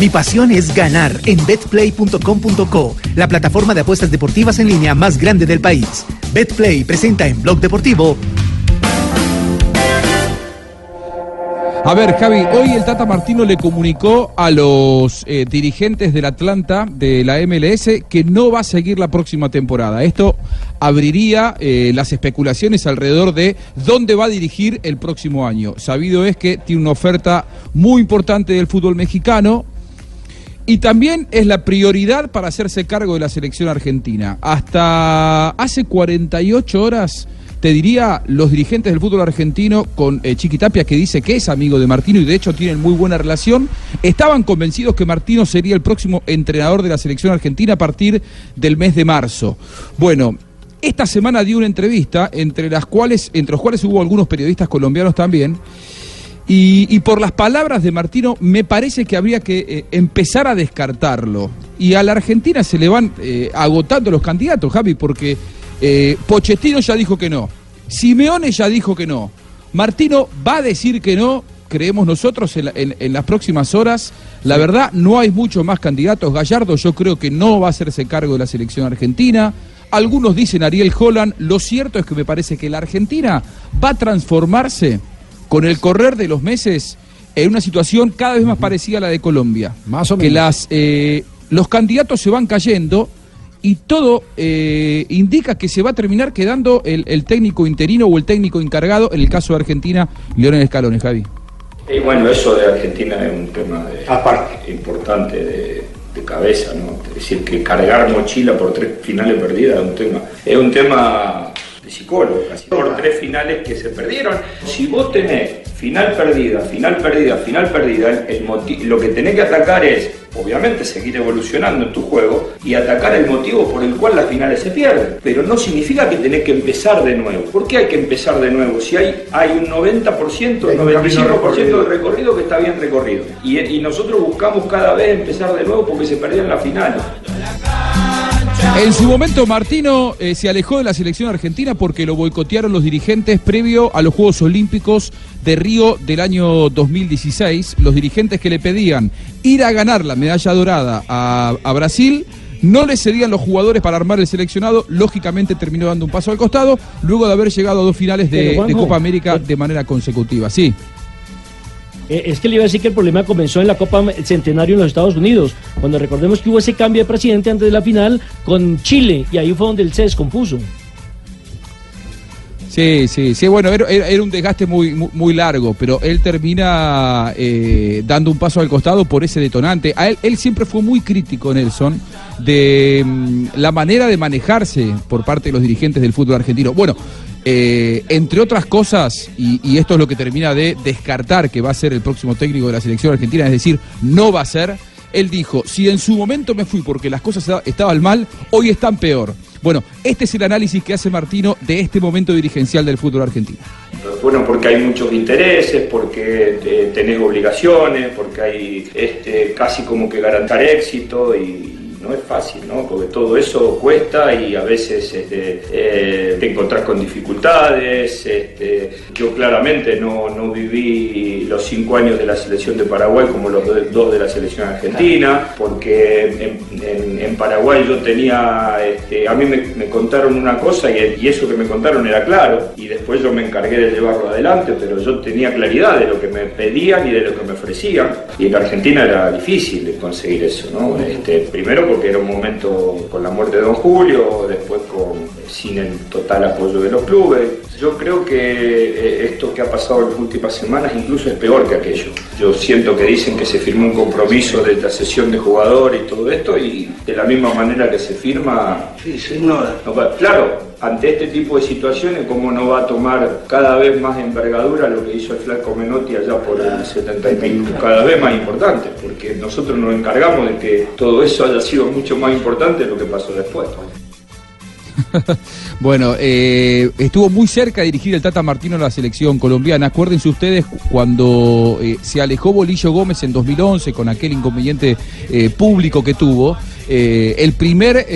Speaker 53: Mi pasión es ganar en betplay.com.co, la plataforma de apuestas deportivas en línea más grande del país. Betplay presenta en Blog Deportivo
Speaker 54: A ver, Javi, hoy el Tata Martino le comunicó a los eh, dirigentes del Atlanta, de la MLS, que no va a seguir la próxima temporada. Esto abriría eh, las especulaciones alrededor de dónde va a dirigir el próximo año. Sabido es que tiene una oferta muy importante del fútbol mexicano, y también es la prioridad para hacerse cargo de la selección argentina. Hasta hace 48 horas, te diría, los dirigentes del fútbol argentino con eh, Chiqui Tapia, que dice que es amigo de Martino y de hecho tienen muy buena relación, estaban convencidos que Martino sería el próximo entrenador de la selección argentina a partir del mes de marzo. Bueno. Esta semana dio una entrevista entre las cuales, entre los cuales hubo algunos periodistas colombianos también, y, y por las palabras de Martino, me parece que habría que eh, empezar a descartarlo. Y a la Argentina se le van eh, agotando los candidatos, Javi, porque eh, Pochettino ya dijo que no. Simeone ya dijo que no. Martino va a decir que no, creemos nosotros, en- en las próximas horas. La verdad, no hay muchos más candidatos. Gallardo yo creo que no va a hacerse cargo de la selección argentina. Algunos dicen Ariel Holland. Lo cierto es que me parece que la Argentina va a transformarse con el correr de los meses en una situación cada vez más parecida a la de Colombia.
Speaker 6: Más o
Speaker 54: Que
Speaker 6: menos.
Speaker 54: las, eh, los candidatos se van cayendo y todo eh, indica que se va a terminar quedando el, el técnico interino o el técnico encargado, en el caso de Argentina, Leonel Escalones, Javi.
Speaker 55: Y bueno, eso de Argentina es un tema de- importante de, de cabeza, ¿no? Es decir, que cargar mochila por tres finales perdidas es un tema. Es un tema de. Por tres finales que se perdieron. Si vos tenés final perdida, final perdida, final perdida, el lo que tenés que atacar es, obviamente, seguir evolucionando en tu juego y atacar el motivo por el cual las finales se pierden. Pero no significa que tenés que empezar de nuevo. ¿Por qué hay que empezar de nuevo? Si hay, hay un 90%,
Speaker 52: Hay un
Speaker 55: 95%
Speaker 52: camino
Speaker 55: de recorrido que está bien recorrido. Y, y nosotros buscamos cada vez empezar de nuevo porque se perdían las finales.
Speaker 54: En su momento, Martino eh, se alejó de la selección argentina porque lo boicotearon los dirigentes previo a los Juegos Olímpicos de Río del año 2016. Los dirigentes que le pedían ir a ganar la medalla dorada a, a Brasil. No le cedían los jugadores para armar el seleccionado, lógicamente terminó dando un paso al costado, luego de haber llegado a dos finales de,
Speaker 38: Juanjo,
Speaker 54: de Copa América de manera consecutiva. Sí.
Speaker 38: Eh, es que le iba a decir que el problema comenzó en la Copa Centenario en los Estados Unidos, cuando recordemos que hubo ese cambio de presidente antes de la final con Chile, y ahí fue donde él se descompuso.
Speaker 54: Sí, sí, sí, bueno, era, un desgaste muy, muy, muy largo, pero él termina eh, dando un paso al costado por ese detonante. A él, él siempre fue muy crítico, Nelson, de mm, la manera de manejarse por parte de los dirigentes del fútbol argentino. Bueno, eh, entre otras cosas, y, esto es lo que termina de descartar que va a ser el próximo técnico de la selección argentina, es decir, no va a ser, él dijo, si en su momento me fui porque las cosas esta- estaban mal, hoy están peor. Bueno, este es el análisis que hace Martino de este momento dirigencial del fútbol argentino.
Speaker 55: Bueno, porque hay muchos intereses, porque eh, tenés obligaciones, porque hay este, casi como que garantizar éxito y no es fácil, ¿no? Porque todo eso cuesta y a veces este, eh, te encontrás con dificultades. este, yo claramente no, no viví los cinco años de la selección de Paraguay como los dos de la selección argentina, porque en, en- en Paraguay yo tenía, este, a mí me, me contaron una cosa y, y eso que me contaron era claro, y después yo me encargué de llevarlo adelante, pero yo tenía claridad de lo que me pedían y de lo que me ofrecían, y en Argentina era difícil conseguir eso, ¿no? Este, primero porque era un momento con la muerte de Don Julio, después con sin el total apoyo de los clubes. Yo creo que eh, esto que ha pasado en las últimas semanas incluso es peor que aquello. Yo siento que dicen que se firmó un compromiso de la sesión de jugadores y todo esto, y de la misma manera que se firma, no va- claro, ante este tipo de situaciones, ¿cómo no va a tomar cada vez más envergadura lo que hizo el Flaco Menotti allá por el 70 y pico? Cada vez más importante, porque nosotros nos encargamos de que todo eso haya sido mucho más importante de lo que pasó después.
Speaker 54: Bueno, eh, estuvo muy cerca de dirigir el Tata Martino en la selección colombiana. Acuérdense ustedes cuando eh, se alejó Bolillo Gómez en 2011 con aquel inconveniente eh, público que tuvo. eh, el primer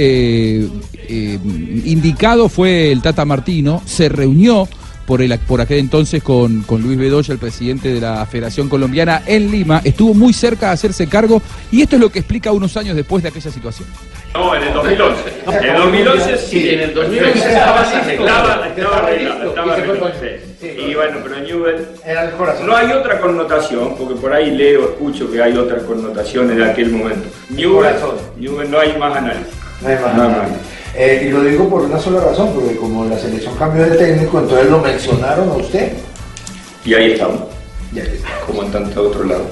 Speaker 54: indicado fue el Tata Martino. Se reunió por, el, por aquel entonces con, con Luis Bedoya, el presidente de la Federación Colombiana en Lima. Estuvo muy cerca de hacerse cargo y esto es lo que explica unos años después de aquella situación.
Speaker 55: No, en el 2011. En el 2011 sí, en el 2011 estaba estaba estaba arreglado, estaba arreglado. sí. Y bueno, pero Newell no hay otra connotación, porque por ahí leo, escucho que hay otra connotación en aquel momento. Newell, Newell no hay más análisis.
Speaker 52: No hay más
Speaker 55: más.
Speaker 52: Eh, y lo digo por una sola razón, porque como la selección cambió de técnico, entonces lo mencionaron a usted.
Speaker 55: Y ahí estamos. Como en tanto otro lado.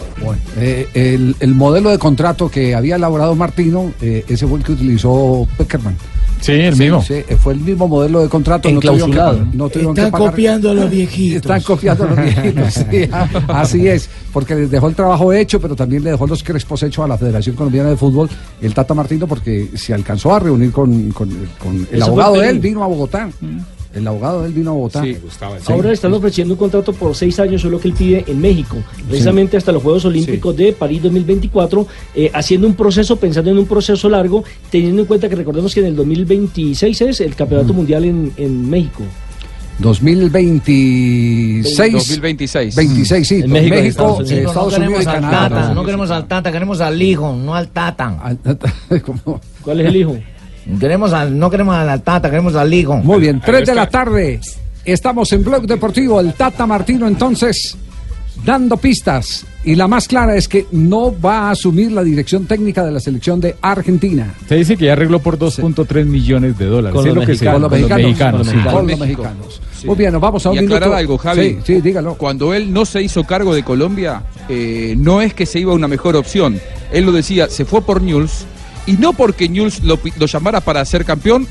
Speaker 6: Eh, el, el modelo de contrato que había elaborado Martino, eh, ese fue el que utilizó Peckerman.
Speaker 56: Sí, el mismo.
Speaker 6: Sí, fue el mismo modelo de contrato. no tuvieron que no tuvieron que
Speaker 8: Están
Speaker 6: pagar-
Speaker 8: copiando a los viejitos.
Speaker 6: Están copiando a los viejitos, sí, así es, porque les dejó el trabajo hecho, pero también le dejó los crespos hechos a la Federación Colombiana de Fútbol, el Tata Martino, porque se alcanzó a reunir con, con- con el
Speaker 38: Eso
Speaker 6: abogado de él, vino a Bogotá. El abogado él vino a Bogotá. Sí.
Speaker 38: Ahora le están ofreciendo un contrato por seis años, solo que él pide en México, precisamente hasta los Juegos Olímpicos de París 2024, eh, haciendo un proceso, pensando en un proceso largo, teniendo en cuenta que recordemos que en el 2026 es el Campeonato Mundial en, en México.
Speaker 6: 2026.
Speaker 54: 2026.
Speaker 6: 26, sí.
Speaker 38: En México,
Speaker 6: México,
Speaker 38: Estados Unidos.
Speaker 6: Estados
Speaker 8: no
Speaker 6: Unidos
Speaker 8: al
Speaker 6: Canadá.
Speaker 8: Tata, no queremos al Tata, queremos al hijo, no al Tata.
Speaker 38: ¿Cuál es el hijo?
Speaker 8: Queremos al, no queremos al Tata, queremos al hijo.
Speaker 6: Muy bien, 3 de la tarde. Estamos en Blog Deportivo. El Tata Martino entonces dando pistas. Y la más clara es que no va a asumir la dirección técnica de la selección de Argentina.
Speaker 56: Se dice que ya arregló por 2.3 millones de dólares.
Speaker 6: Con los
Speaker 56: lo que se-
Speaker 6: mexicanos.
Speaker 56: con los mexicanos, sí.
Speaker 6: Con los mexicanos. Muy bien, nos vamos a un
Speaker 54: y
Speaker 6: minuto.
Speaker 54: algo, Javi.
Speaker 6: Sí, sí, dígalo.
Speaker 54: Cuando él no se hizo cargo de Colombia, eh, no es que se iba a una mejor opción. Él lo decía, se fue por Newell's y no porque Newell's lo, llamara para ser campeón,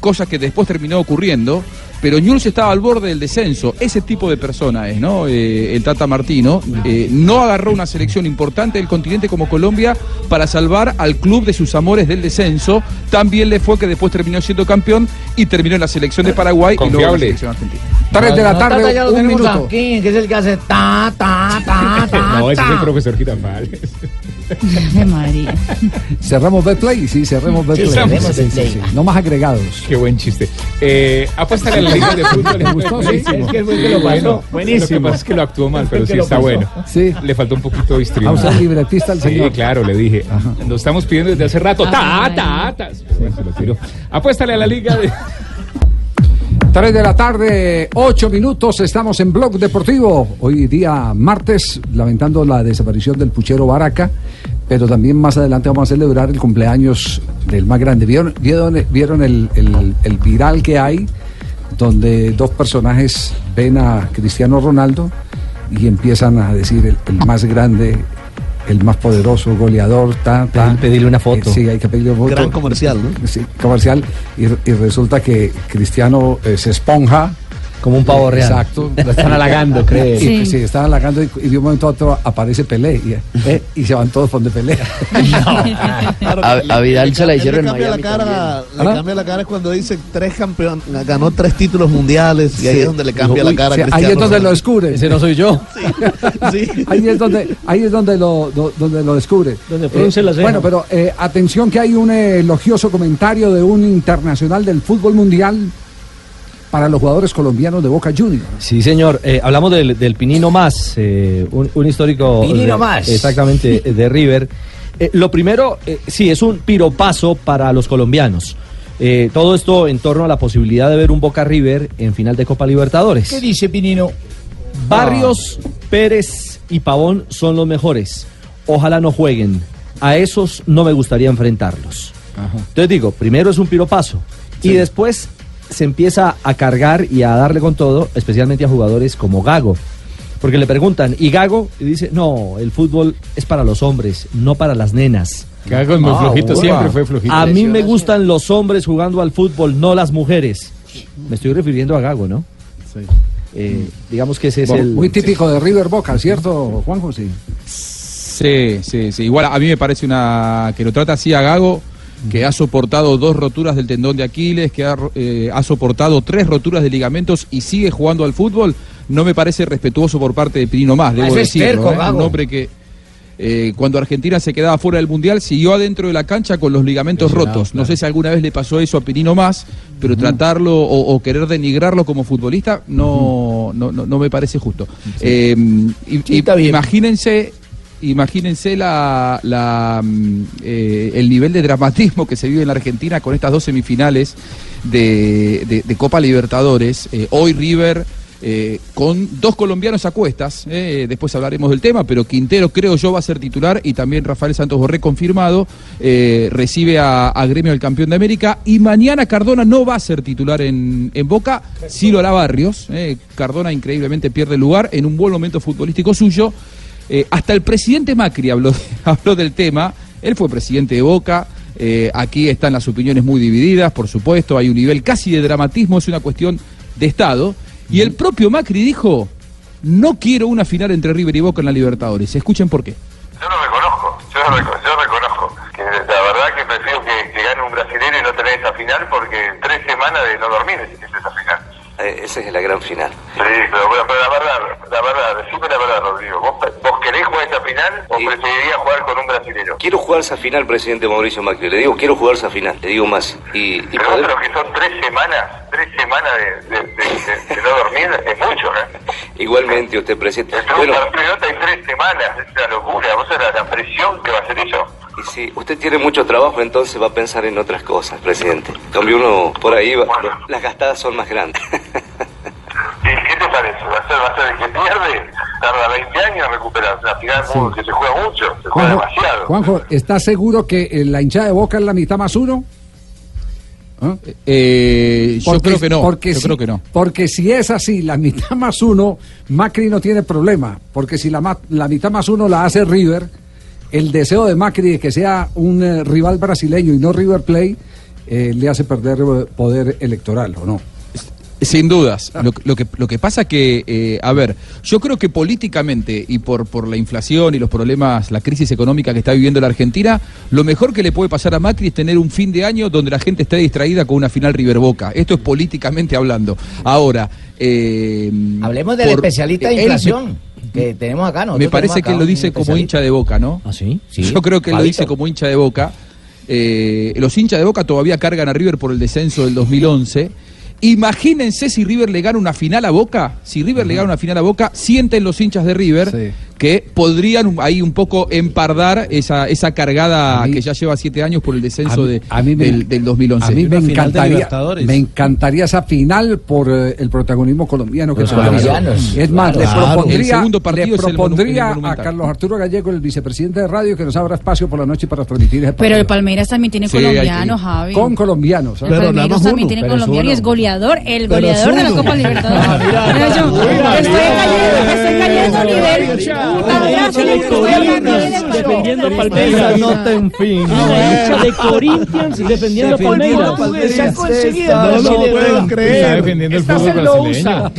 Speaker 54: cosa que después terminó ocurriendo, pero Newell's estaba al borde del descenso. Ese tipo de persona es, ¿no? Eh, el Tata Martino. Eh, no agarró una selección importante del continente como Colombia para salvar al club de sus amores del descenso. También le fue que después terminó siendo campeón y terminó en la selección de Paraguay y luego en la
Speaker 31: Confiable.
Speaker 54: selección argentina.
Speaker 6: Tres de la
Speaker 8: No,
Speaker 6: tarde,
Speaker 8: lo
Speaker 6: un minuto.
Speaker 8: aquí, que es el que hace ta, ta, ta, ta,
Speaker 31: No, ese es el profesor Girafales.
Speaker 7: María.
Speaker 6: Cerramos Betplay, sí, cerremos Betplay. Sí, sí, sí. No más agregados.
Speaker 31: Qué buen chiste. Eh, apuéstale a la liga de fútbol.
Speaker 6: ¿Te gustó? Sí.
Speaker 31: Buenísimo.
Speaker 6: Es que lo
Speaker 31: Bueno,
Speaker 6: pasó.
Speaker 31: Lo que
Speaker 6: Buenísimo.
Speaker 31: pasa es que lo actuó mal, pero sí está
Speaker 6: pasó.
Speaker 31: bueno.
Speaker 6: Sí.
Speaker 31: Le faltó un poquito de
Speaker 6: A
Speaker 31: histrión.
Speaker 6: usted libretista el
Speaker 31: Sí,
Speaker 6: señor.
Speaker 31: claro, le dije. Lo estamos pidiendo desde hace rato. Ta, ta, ta. Bueno, se lo tiró. Apuéstale a la liga de...
Speaker 6: 3 de la tarde, 8 minutos, estamos en Blog Deportivo. Hoy día martes, lamentando la desaparición del puchero Baraca, pero también más adelante vamos a celebrar el cumpleaños del más grande. ¿Vieron, vieron, el, el- viral que hay? Donde dos personajes ven a Cristiano Ronaldo y empiezan a decir el más grande, el más poderoso, goleador, ta, ta.
Speaker 9: Pedirle una foto.
Speaker 6: Eh, sí, hay que pedirle una foto.
Speaker 9: Gran comercial, ¿no?
Speaker 6: Sí, comercial. Y, y resulta que Cristiano eh, se esponja.
Speaker 9: Como un pavo real.
Speaker 6: Exacto.
Speaker 9: Lo están halagando, cree.
Speaker 6: Sí,
Speaker 9: Sí.
Speaker 6: sí, están halagando y, y de un momento a otro aparece Pelé y, eh, y se van todos con de Pelé.
Speaker 40: A, a Vidal se la hicieron
Speaker 14: le
Speaker 40: en
Speaker 14: cambia la
Speaker 40: Miami
Speaker 14: cara,
Speaker 40: también.
Speaker 14: le
Speaker 6: ¿Ah?
Speaker 14: cambia la cara es cuando dice tres campeón, ganó tres títulos mundiales y ahí
Speaker 6: Sí.
Speaker 14: es donde le cambia
Speaker 6: Uy,
Speaker 14: la cara. a
Speaker 6: sí, ahí es donde lo descubre.
Speaker 9: Ese no soy yo.
Speaker 6: ahí es donde ahí es donde lo do- donde lo descubre.
Speaker 38: Donde la ceja.
Speaker 6: bueno, pero eh, atención que hay un elogioso comentario de un internacional del fútbol mundial para los jugadores colombianos de Boca Juniors.
Speaker 9: Sí, señor. Eh, hablamos del, del Pinino Más, eh, un, un histórico.
Speaker 8: Pinino
Speaker 9: de-
Speaker 8: Más.
Speaker 9: Exactamente, eh, de River. Eh, lo primero, eh, sí, es un piropaso para los colombianos. Eh, todo esto en torno a la posibilidad de ver un Boca River en final de Copa Libertadores.
Speaker 8: ¿Qué dice Pinino?
Speaker 9: Barrios, Pérez y Pavón son los mejores. Ojalá no jueguen. A esos no me gustaría enfrentarlos. Entonces digo, primero es un piropaso y después se empieza a cargar y a darle con todo, especialmente a jugadores como Gago. Porque le preguntan, ¿y Gago? Y dice, no, el fútbol es para los hombres, no para las nenas.
Speaker 31: Gago es muy flojito, siempre fue flojito.
Speaker 9: A mí me gustan los hombres jugando al fútbol, no las mujeres. Me estoy refiriendo a Gago, ¿no? Eh, digamos que ese es
Speaker 6: Bueno,
Speaker 9: el...
Speaker 6: Muy típico de River Boca, ¿cierto, Juanjo? Sí.
Speaker 54: Sí, sí, sí. Igual a mí me parece una que lo trata así a Gago, que ha soportado dos roturas del tendón de Aquiles, que ha, eh, ha soportado tres roturas de ligamentos y sigue jugando al fútbol. No me parece respetuoso por parte de Pirino más, debo decirlo. ¿eh? Un hombre que eh, cuando Argentina se quedaba fuera del mundial siguió adentro de la cancha con los ligamentos
Speaker 31: Lesionado,
Speaker 54: rotos. No sé si alguna vez le pasó eso a Pirino más, pero tratarlo o, o querer denigrarlo como futbolista no, no, no, no me parece justo. Eh, y- y- imagínense imagínense mm, eh, el nivel de dramatismo que se vive en la Argentina con estas dos semifinales de, Copa Libertadores. Eh, hoy River eh, con dos colombianos a cuestas, después hablaremos del tema, pero Quintero creo yo va a ser titular y también Rafael Santos Borré confirmado, recibe a, Gremio del Campeón de América y mañana Cardona no va a ser titular en, Boca, sí lo hará Barrios, Cardona increíblemente pierde lugar en un buen momento futbolístico suyo. Eh, hasta el presidente Macri habló, habló del tema. Él fue presidente de Boca. eh, aquí están las opiniones muy divididas, por supuesto. Hay un nivel casi de dramatismo, es una cuestión de Estado. Y el propio Macri dijo: No quiero una final entre River y Boca en la Libertadores. Escuchen por qué.
Speaker 57: Yo lo reconozco, yo, lo reconozco la verdad que prefiero que, que gane un brasileño y no tener esa final porque tres semanas de no dormir es esa final.
Speaker 58: Esa es la gran final.
Speaker 57: Sí, pero, bueno, pero la verdad, la verdad, decime la verdad, Rodrigo. ¿Vos, vos querés jugar esa final o preferirías jugar con un brasileño?
Speaker 58: Quiero jugar esa final, presidente Mauricio Macri. Le digo, quiero jugar esa final. Le digo más. Y, y
Speaker 57: Pero vos
Speaker 58: poder-
Speaker 57: que son tres semanas, tres semanas de, de, de- de- no dormir es mucho, ¿eh?
Speaker 58: igualmente usted, presidente. Bueno,
Speaker 57: un partido y tres semanas, es una locura. Vos sabés la, la presión que va a ser eso.
Speaker 58: Y si usted tiene mucho trabajo, entonces va a pensar en otras cosas, presidente. En Cambio uno por ahí, va- las gastadas son más grandes.
Speaker 57: ¿Y qué te parece? ¿Va a ser, va a ser el que pierde? Tarda 20 años en recuperar. La final muy- que se juega mucho, se juega demasiado.
Speaker 6: Juanjo, ¿estás seguro que eh, la hinchada de Boca es la mitad más uno? ¿Ah?
Speaker 54: Eh, yo creo que no.
Speaker 6: Porque
Speaker 54: yo
Speaker 6: si,
Speaker 54: creo que no.
Speaker 6: Porque si es así, la mitad más uno, Macri no tiene problema. Porque si la, ma- la mitad más uno la hace River, el deseo de Macri de que sea un eh, rival brasileño y no River Play, eh, le hace perder eh, poder electoral, ¿o no?
Speaker 54: Sin dudas. Lo, lo que, lo que pasa que, eh, a ver, yo creo que políticamente y por, por la inflación y los problemas, la crisis económica que está viviendo la Argentina, lo mejor que le puede pasar a Macri es tener un fin de año donde la gente esté distraída con una final River Boca. Esto es políticamente hablando. Ahora, eh,
Speaker 8: Hablemos del
Speaker 54: por-
Speaker 8: especialista de
Speaker 54: él-
Speaker 8: inflación que tenemos acá.
Speaker 54: me
Speaker 8: nosotros
Speaker 54: parece que él lo dice como hincha de boca, ¿no?
Speaker 9: ¿Ah, sí?
Speaker 54: Yo creo que él lo dice como hincha de boca. Eh, los hinchas de boca todavía cargan a River por el descenso del 2011. Imagínense si River le gana una final a Boca. Si River le gana una final a Boca, sienten los hinchas de River que podrían ahí un poco empardar esa, esa cargada que ya lleva siete años por el descenso
Speaker 6: A mí-
Speaker 54: de,
Speaker 6: a mí me-
Speaker 54: del, del 2011.
Speaker 6: A mí me encantaría, me encantaría esa final por eh, el protagonismo colombiano que
Speaker 54: Los
Speaker 6: se realiza.
Speaker 54: colombianos.
Speaker 6: Es más,
Speaker 54: Claro.
Speaker 6: le propondría,
Speaker 54: El segundo partido
Speaker 6: le
Speaker 54: es el monu-
Speaker 6: propondría
Speaker 54: el
Speaker 6: a. Carlos Arturo Gallego, el vicepresidente de radio, que nos abra espacio por la noche para transmitir ese
Speaker 7: Pero el Palmeiras también tiene
Speaker 6: Sí,
Speaker 7: colombianos, Javi.
Speaker 6: Con colombianos.
Speaker 7: El Palmeiras también tiene colombiano y es goleador, el goleador de la. Copa Libertadores. Estoy cayendo, estoy cayendo nivel.
Speaker 38: De Corinthians defendiendo a Palmeiras.
Speaker 9: Nota, en fin.
Speaker 38: Una hincha de Corinthians defendiendo a Palmeiras.
Speaker 14: No lo puedo creer.
Speaker 31: Está defendiendo el fútbol brasileño.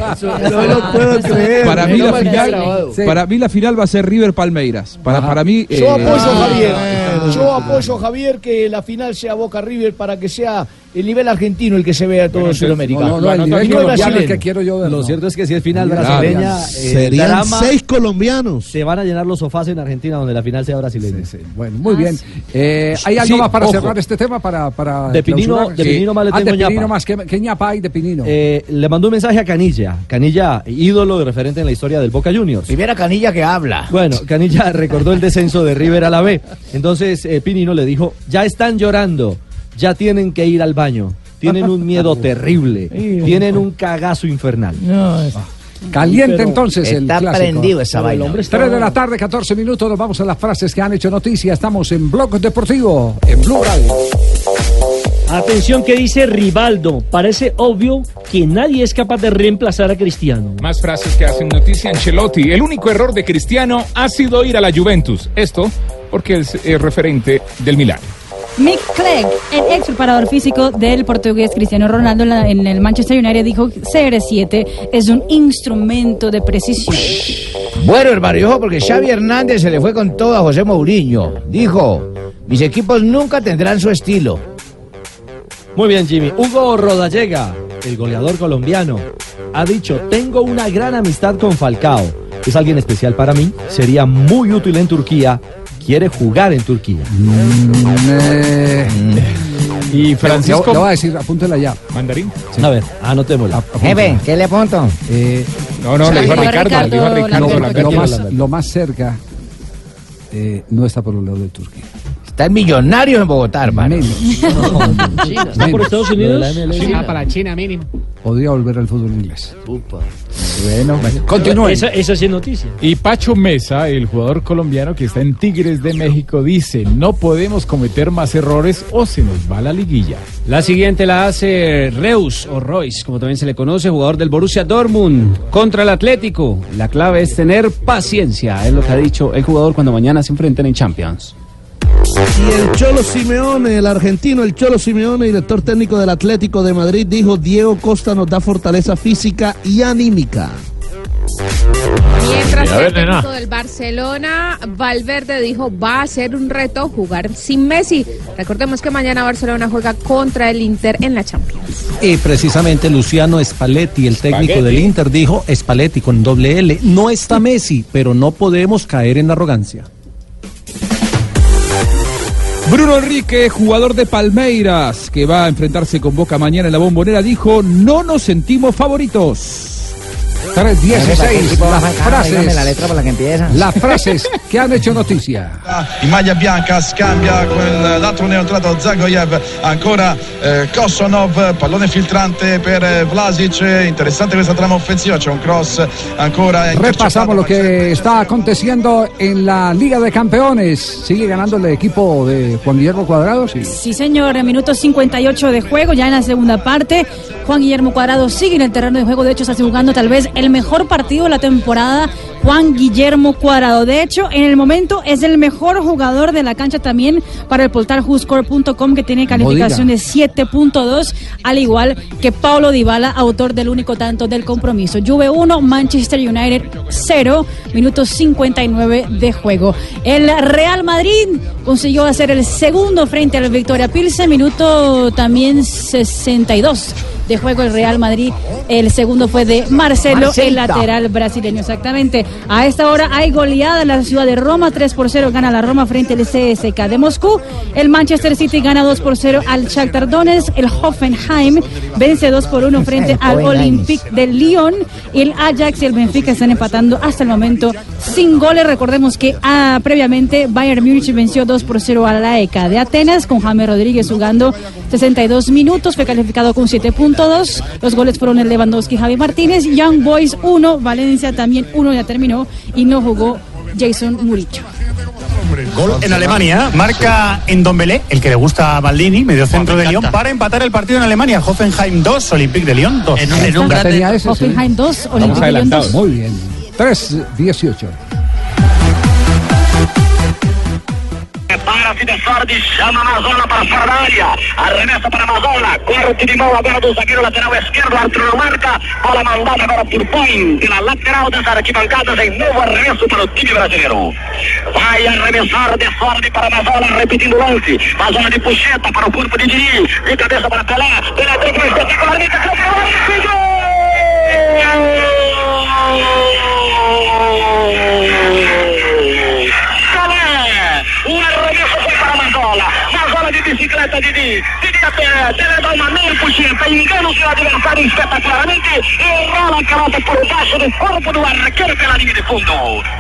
Speaker 14: No lo puedo creer.
Speaker 54: Para mí, la final, para mí la final va a ser River Palmeiras. Para, para mí.
Speaker 8: Yo
Speaker 54: eh,
Speaker 8: apoyo, Javier.
Speaker 54: bueno.
Speaker 8: Yo apoyo, Javier, que la final sea Boca River para que sea el nivel argentino el que se vea a todo Sudamérica.
Speaker 6: No, no, no, el nivel colombiano es que quiero yo ver.
Speaker 9: Lo
Speaker 6: no.
Speaker 9: cierto es que si es final brasileña, eh,
Speaker 14: Serían
Speaker 9: drama,
Speaker 14: seis colombianos.
Speaker 9: se van a llenar los sofás en Argentina donde la final sea brasileña.
Speaker 6: Bueno, muy bien. Eh, ¿Hay algo
Speaker 9: Sí,
Speaker 6: más para
Speaker 9: ojo.
Speaker 6: cerrar este tema? Para, para
Speaker 9: De Pinino- de Pinino más le
Speaker 6: Ah, de
Speaker 9: tengo ñapa.
Speaker 6: Pinino más. ¿Qué, qué ñapa hay de Pinino?
Speaker 9: Eh, le mandó un mensaje a Canilla. Canilla, ídolo y referente en la historia del Boca Juniors.
Speaker 8: Primera canilla que habla.
Speaker 9: Bueno, Canilla recordó el descenso de River a la B. Entonces eh, Pinino le dijo, ya están llorando, ya tienen que ir al baño. Tienen un miedo terrible, tienen un cagazo infernal.
Speaker 6: Caliente
Speaker 9: Pero
Speaker 6: entonces el
Speaker 8: está
Speaker 6: clásico.
Speaker 8: prendido esa
Speaker 6: el
Speaker 8: vaina.
Speaker 6: hombre está- 3 de la tarde, 14 minutos, nos vamos a las frases que han hecho noticia. Estamos en Blog Deportivo, en Blue Radio.
Speaker 38: Atención que dice Rivaldo. Parece obvio que nadie es capaz de reemplazar a Cristiano.
Speaker 31: Más frases que hacen noticia Ancelotti. El único error de Cristiano ha sido ir a la Juventus. Esto porque es eh, referente del Milán.
Speaker 7: Mick Clegg, el ex preparador físico del portugués Cristiano Ronaldo en, la- en el Manchester United, dijo que CR7 es un instrumento de precisión.
Speaker 8: Bueno, hermano, dijo porque Xavi Hernández se le fue con todo a José Mourinho. Dijo, mis equipos nunca tendrán su estilo.
Speaker 9: Muy bien, Jimmy. Hugo Rodallega, el goleador colombiano, ha dicho, tengo una gran amistad con Falcao. Es alguien especial para mí, sería muy útil en Turquía, quiere jugar en Turquía.
Speaker 31: Y
Speaker 6: Francisco. Le voy a decir, apúntela ya.
Speaker 31: Mandarín.
Speaker 9: A ver, anotémosla.
Speaker 8: Jefe, ¿qué le apunto?
Speaker 6: Eh,
Speaker 31: No, no, le dijo a Ricardo, le dijo a Ricardo
Speaker 6: lo, lo más, lo más cerca eh, no está por el lado de Turquía.
Speaker 8: Está el millonario en Bogotá, hermano.
Speaker 38: ¿Está por Estados Unidos?
Speaker 37: China para China mínimo.
Speaker 6: Podría volver al fútbol inglés.
Speaker 59: Bueno,
Speaker 6: continúen.
Speaker 38: Esa, esa sí es noticia.
Speaker 37: Y Pacho Mesa, el jugador colombiano que está en Tigres de México, dice, no podemos cometer más errores o se nos va la liguilla.
Speaker 36: La siguiente la hace Reus o Royce, como también se le conoce, jugador del Borussia Dortmund contra el Atlético. La clave es tener paciencia, es lo que ha dicho el jugador cuando mañana se enfrenten en Champions.
Speaker 14: Y el Cholo Simeone, el argentino, el Cholo Simeone, director técnico del Atlético de Madrid, dijo, Diego Costa nos da fortaleza física y anímica.
Speaker 60: Mientras el técnico del Barcelona, Valverde dijo va a ser un reto jugar sin Messi. Recordemos que mañana Barcelona juega contra el Inter en la Champions.
Speaker 39: Y precisamente Luciano Spalletti, el técnico
Speaker 60: Spaghetti.
Speaker 39: del Inter, dijo, Spalletti con doble L, no está Messi, pero no podemos caer en la arrogancia.
Speaker 54: Bruno Enrique, jugador de Palmeiras, que va a enfrentarse con Boca mañana en la bombonera, dijo, no nos sentimos favoritos.
Speaker 6: 3.16, las frases.
Speaker 8: La letra por la que empieza.
Speaker 6: Las frases que han hecho noticia.
Speaker 4: in maglia bianca scambia quell'altro neotrato Zagoyev ancora eh, Kosonov pallone filtrante per eh, Vlasic interessante questa trama offensiva c'è un cross ancora
Speaker 6: Repasamos lo que está aconteciendo en la Liga de Campeones. Sigue ganando el equipo de Juan Guillermo Cuadrado. Sí.
Speaker 7: Sí, señor, en minuto 58 de juego, ya en la segunda parte. Juan Guillermo Cuadrado sigue en el terreno de juego, de hecho está jugando tal vez el mejor partido de la temporada Juan Guillermo Cuadrado. De hecho, en el momento es el mejor jugador de la cancha también para el portal WhoScore.com que tiene calificación de 7.2, al igual que Paulo Dybala, autor del único tanto del compromiso. Juve 1, Manchester United 0, minutos 59 de juego. El Real Madrid consiguió hacer el segundo frente al Victoria Pilsen, minuto también 62 de juego el Real Madrid. El segundo fue de Marcelo, el lateral brasileño. Exactamente. A esta hora hay goleada en la ciudad de Roma. 3 por 0 gana la Roma frente al CSK de Moscú. El Manchester City gana 2 por 0 al Shakhtar Donetsk. El Hoffenheim vence 2 por 1 frente al. Olympique de Lyon. El Ajax y el Benfica están empatando hasta el momento sin goles. Recordemos que ah, previamente Bayern Múnich venció 2 por 0 a la ECA de Atenas con James Rodríguez jugando 62 minutos. Fue calificado con todos. Los goles fueron el Lewandowski, Javi Martínez, Young Boys 1, Valencia también 1 ya terminó y no jugó Jason Murillo.
Speaker 61: Gol en Alemania, marca en Dombele, el que le gusta a Maldini, mediocentro oh, de Lyon, para empatar el partido en Alemania. Hoffenheim 2, Olympique de Lyon 2.
Speaker 6: En, en un,
Speaker 7: Hoffenheim 2, Olympique de Lyon 2.
Speaker 6: Muy bien. 3,
Speaker 62: 18. Para Fidesardi, chama Amazola para fora da área. Arremessa para Amazola. Corte de mão agora do zagueiro lateral esquerdo. Arthur não marca. Bola mandada agora por Põe. Pela lateral das arquibancadas em novo arremesso para o time brasileiro. Vai arremessar de sorte para Amazônia, repetindo o lance. Amazola de puxeta para o corpo de Diri. De cabeça para Pelé. Pelé tem que espetacular. Mica, campeão. Gol! Bicicleta, Didi. Didi dá uma meia. Engana o seu adversário espetacularmente. E rola a pelota por baixo do corpo do arqueiro pela linha de fundo.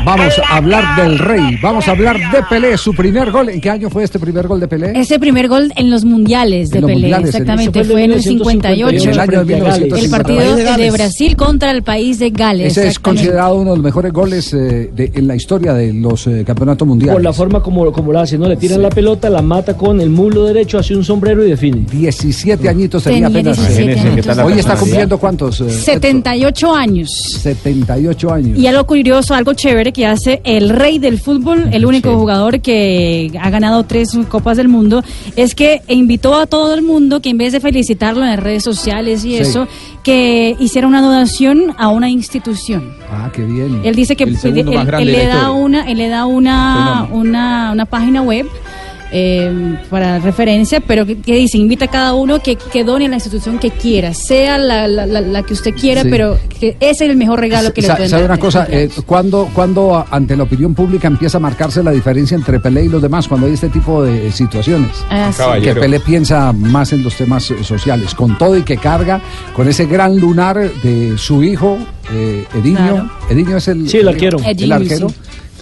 Speaker 6: Vamos a hablar del Rey. Vamos a hablar de Pelé. Su primer gol. ¿En qué año fue este primer gol de Pelé?
Speaker 7: Ese primer gol en los mundiales de
Speaker 6: los
Speaker 7: Pelé,
Speaker 6: mundiales,
Speaker 7: exactamente, fue en el 58.
Speaker 6: En el año de
Speaker 7: El
Speaker 6: 1958.
Speaker 7: partido
Speaker 6: De
Speaker 7: de. Brasil contra el país de Gales.
Speaker 6: Ese es considerado uno de los mejores goles eh, de- en la historia de los eh, campeonatos mundiales.
Speaker 38: Por la forma como, como lo hace, ¿no? Le tiran la pelota, la mata con el derecho, hace un sombrero y define.
Speaker 6: 17 añitos tenía
Speaker 7: Tenía
Speaker 6: apenas.
Speaker 7: 17 Imagínese qué tal la
Speaker 6: Hoy está cumpliendo cuántos? eh,
Speaker 7: 78 años.
Speaker 6: 78 años.
Speaker 7: Y algo curioso, algo chévere que hace el rey del fútbol, el único jugador que ha ganado tres copas del mundo, es que invitó a todo el mundo que en vez de felicitarlo en las redes sociales y
Speaker 6: Sí.
Speaker 7: eso, que hiciera una donación a una institución.
Speaker 6: Ah, qué bien.
Speaker 7: Él dice que
Speaker 6: El
Speaker 7: él, le da una, él le da una, una, una página web eh, para referencia, pero que, que dice, invita a cada uno que, que done a la institución que quiera, sea la, la, la- la que usted quiera,
Speaker 6: Sí.
Speaker 7: pero que ese es el mejor regalo que le
Speaker 6: Sa-
Speaker 7: pueden
Speaker 6: ¿Sabe
Speaker 7: dar.
Speaker 6: una cosa? Eh, cuando, cuando ante la opinión pública empieza a marcarse la diferencia entre Pelé y los demás, cuando hay este tipo de situaciones.
Speaker 7: Ah, sí.
Speaker 6: que. Pelé piensa más en los temas eh, sociales, con todo y que carga con ese gran lunar de su hijo, eh, Edinho.
Speaker 38: Claro.
Speaker 6: Edinho es el,
Speaker 38: Sí, el arquero.
Speaker 6: El
Speaker 38: Edinho,
Speaker 6: arquero.
Speaker 38: sí.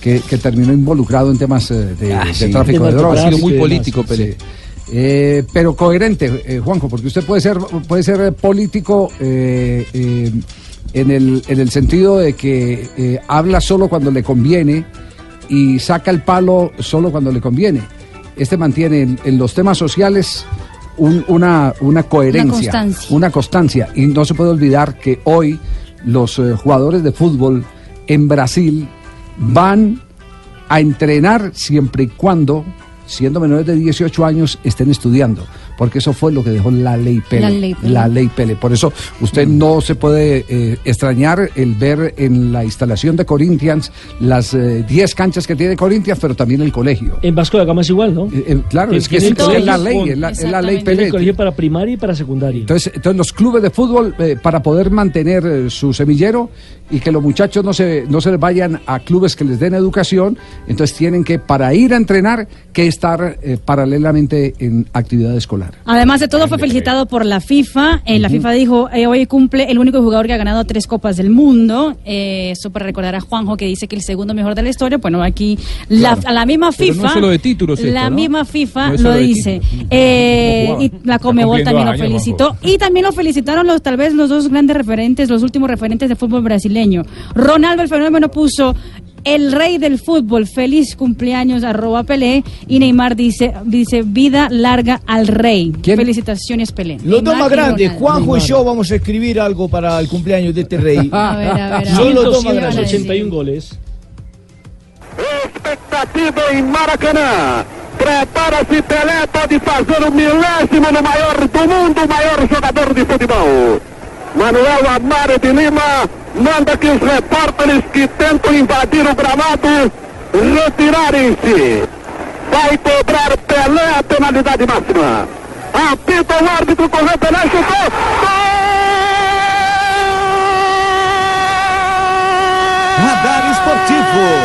Speaker 6: Que, que terminó involucrado en temas eh, de,
Speaker 54: Ah,
Speaker 6: de
Speaker 54: sí.
Speaker 6: tráfico
Speaker 54: De
Speaker 6: de drogas.
Speaker 54: Ha sido muy político.
Speaker 6: Sí. Eh, pero coherente, eh, Juanjo, porque usted puede ser, puede ser político eh, eh, en, el, en el sentido de que eh, habla solo cuando le conviene y saca el palo solo cuando le conviene. Este mantiene en, en los temas sociales un- una, una coherencia,
Speaker 7: constancia.
Speaker 6: una constancia. Y no se puede olvidar que hoy los eh, jugadores de fútbol en Brasil van a entrenar siempre y cuando, siendo menores de 18 años, estén estudiando. Porque eso fue lo que dejó la ley Pele.
Speaker 7: La ley Pele.
Speaker 6: La ley Pele. Por eso usted no se puede eh, extrañar el ver en la instalación de Corinthians las eh, 10 canchas que tiene Corinthians, pero también el colegio.
Speaker 38: En Vasco da Gama es igual, ¿no?
Speaker 6: Eh, claro, es que es-
Speaker 38: el
Speaker 6: es
Speaker 38: colegio
Speaker 6: la ley, es la- es la ley Pelé.
Speaker 38: el colegio para primaria y para secundaria.
Speaker 6: Entonces, entonces los clubes de fútbol, eh, para poder mantener eh, su semillero y que los muchachos no se, no se les vayan a clubes que les den educación, entonces tienen que, para ir a entrenar, que estar eh, paralelamente en actividad escolar.
Speaker 7: Además de todo, fue felicitado por la FIFA. Eh, La FIFA dijo, eh, hoy cumple el único jugador que ha ganado tres Copas del Mundo. Eh, eso para recordar a Juanjo, que dice que el segundo mejor de la historia. Bueno, aquí la,
Speaker 54: Claro.
Speaker 7: a la misma
Speaker 54: Pero
Speaker 7: FIFA...
Speaker 54: no es solo de títulos
Speaker 7: La misma FIFA
Speaker 54: No
Speaker 7: lo dice. Eh, y la Comebol también lo felicitó. Y también lo felicitaron los tal vez los dos grandes referentes, los últimos referentes de fútbol brasileño. Ronaldo, el fenómeno, puso... el rey del fútbol, feliz cumpleaños, arroba Pelé. Y Neymar dice, dice vida larga al rey. Felicitaciones, Pelé.
Speaker 8: Los dos más grandes. Juanjo y yo vamos a escribir algo para el cumpleaños de este rey.
Speaker 7: A ver, a ver, a
Speaker 8: Son
Speaker 7: ver.
Speaker 8: los dos más grandes.
Speaker 38: 81 goles.
Speaker 62: expectativa em Maracanã. Prepara-se Pelé, pode fazer o milésimo no maior do mundo, o maior jogador de futebol. Manuel Amaro de Lima manda que os repórteres que tentam invadir o gramado retirarem-se. Vai cobrar Pelé a penalidade máxima. Apita o árbitro, correu Pelé, chutou.
Speaker 8: Radar esportivo.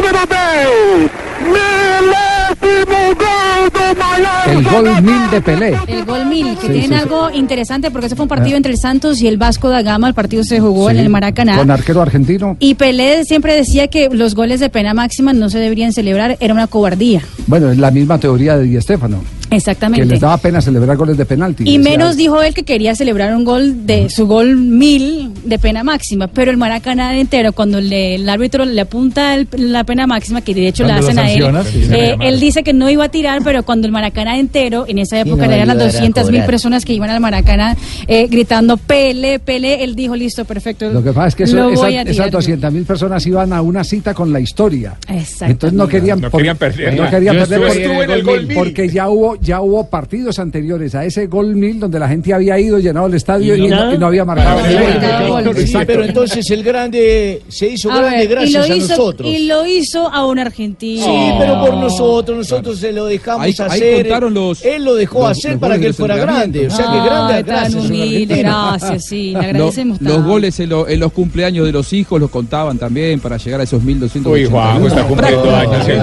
Speaker 62: Número 10, milésimo gol maior
Speaker 6: El gol mil de Pelé.
Speaker 7: El gol mil, que
Speaker 6: Sí,
Speaker 7: tienen
Speaker 6: sí, sí.
Speaker 7: algo interesante porque ese fue un partido
Speaker 6: Ah.
Speaker 7: entre el Santos y el Vasco da Gama. El partido se jugó en el Maracaná.
Speaker 6: Con arquero argentino.
Speaker 7: Y Pelé siempre decía que los goles de pena máxima no se deberían celebrar, era una cobardía.
Speaker 6: Bueno, es la misma teoría de Di Estefano. Que
Speaker 7: Exactamente.
Speaker 6: les daba pena celebrar goles de penalti.
Speaker 7: Y menos dijo él que quería celebrar un gol de su gol mil de pena máxima, pero el Maracaná entero, cuando le- el árbitro le apunta el- la pena máxima, que de hecho la hacen a él,
Speaker 37: sí,
Speaker 7: eh, él dice que no iba a tirar, pero cuando el Maracaná entero, en esa época
Speaker 37: no
Speaker 7: eran las
Speaker 37: iba a
Speaker 7: 200 mil personas que iban al Maracaná eh, gritando Pele, Pele, él dijo, listo, perfecto.
Speaker 6: Lo que pasa es que eso- esa- esas
Speaker 7: tirar".
Speaker 6: 200 mil personas iban a una cita con la historia.
Speaker 7: Exactamente.
Speaker 6: Entonces no querían,
Speaker 31: No
Speaker 6: por-
Speaker 31: querían perder.
Speaker 6: no querían
Speaker 31: Yo
Speaker 6: perder
Speaker 31: estuve-
Speaker 6: porque,
Speaker 31: estuve en el gol mil.
Speaker 6: porque ya hubo ya hubo partidos anteriores a ese gol mil donde la gente había ido llenado el estadio y, no, y no había marcado.
Speaker 8: Sí, pero entonces el grande se hizo
Speaker 7: A
Speaker 8: grande
Speaker 7: ver,
Speaker 8: gracias
Speaker 7: lo
Speaker 8: a
Speaker 7: hizo,
Speaker 8: nosotros.
Speaker 7: Y lo hizo a un argentino.
Speaker 8: Sí, pero por nosotros, nosotros se lo dejamos
Speaker 54: Ahí-
Speaker 8: hacer.
Speaker 54: los-
Speaker 8: él lo dejó
Speaker 54: los-
Speaker 8: hacer
Speaker 54: los
Speaker 8: para que él fuera grande. O sea que
Speaker 7: Ay,
Speaker 8: grande,
Speaker 7: tan
Speaker 8: gracias.
Speaker 7: humilde, gracias, sí, le
Speaker 54: Lo-
Speaker 7: agradecemos
Speaker 54: los
Speaker 7: tanto.
Speaker 54: goles en, lo- en los cumpleaños de los hijos los contaban también para llegar a esos 1200.
Speaker 31: Uy, Juanjo, está cumpliendo años el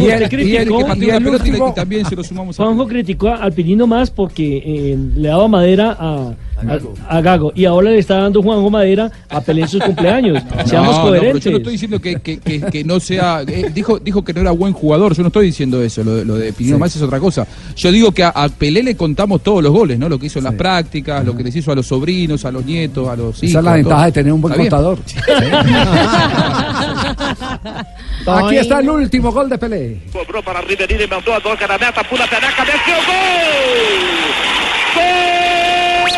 Speaker 6: Y el- y el que
Speaker 54: pateó pelota y también se lo sumamos
Speaker 38: Juanjo criticó al Pinino más porque eh, le daba madera a, a, a Gago y ahora le está dando Juanjo madera a Pelé en sus cumpleaños. Seamos
Speaker 54: No, no, pero
Speaker 38: coherentes.
Speaker 54: yo no estoy diciendo que, que- que- que no sea. eh, dijo, dijo que no era buen jugador. Yo no estoy diciendo eso. Lo, de- lo de Pinino
Speaker 6: Sí.
Speaker 54: Más es otra cosa. Yo digo que a, a Pelé le contamos todos los goles, ¿no? Lo que hizo en las prácticas, lo que les hizo a los sobrinos, a los nietos, a los hijos.
Speaker 6: Esa es la ventaja de tener un buen contador. Aquí está el último gol de Pelé.
Speaker 62: Cobrou para Ribeirinho, mandou a toca na meta, pula gol! Gol!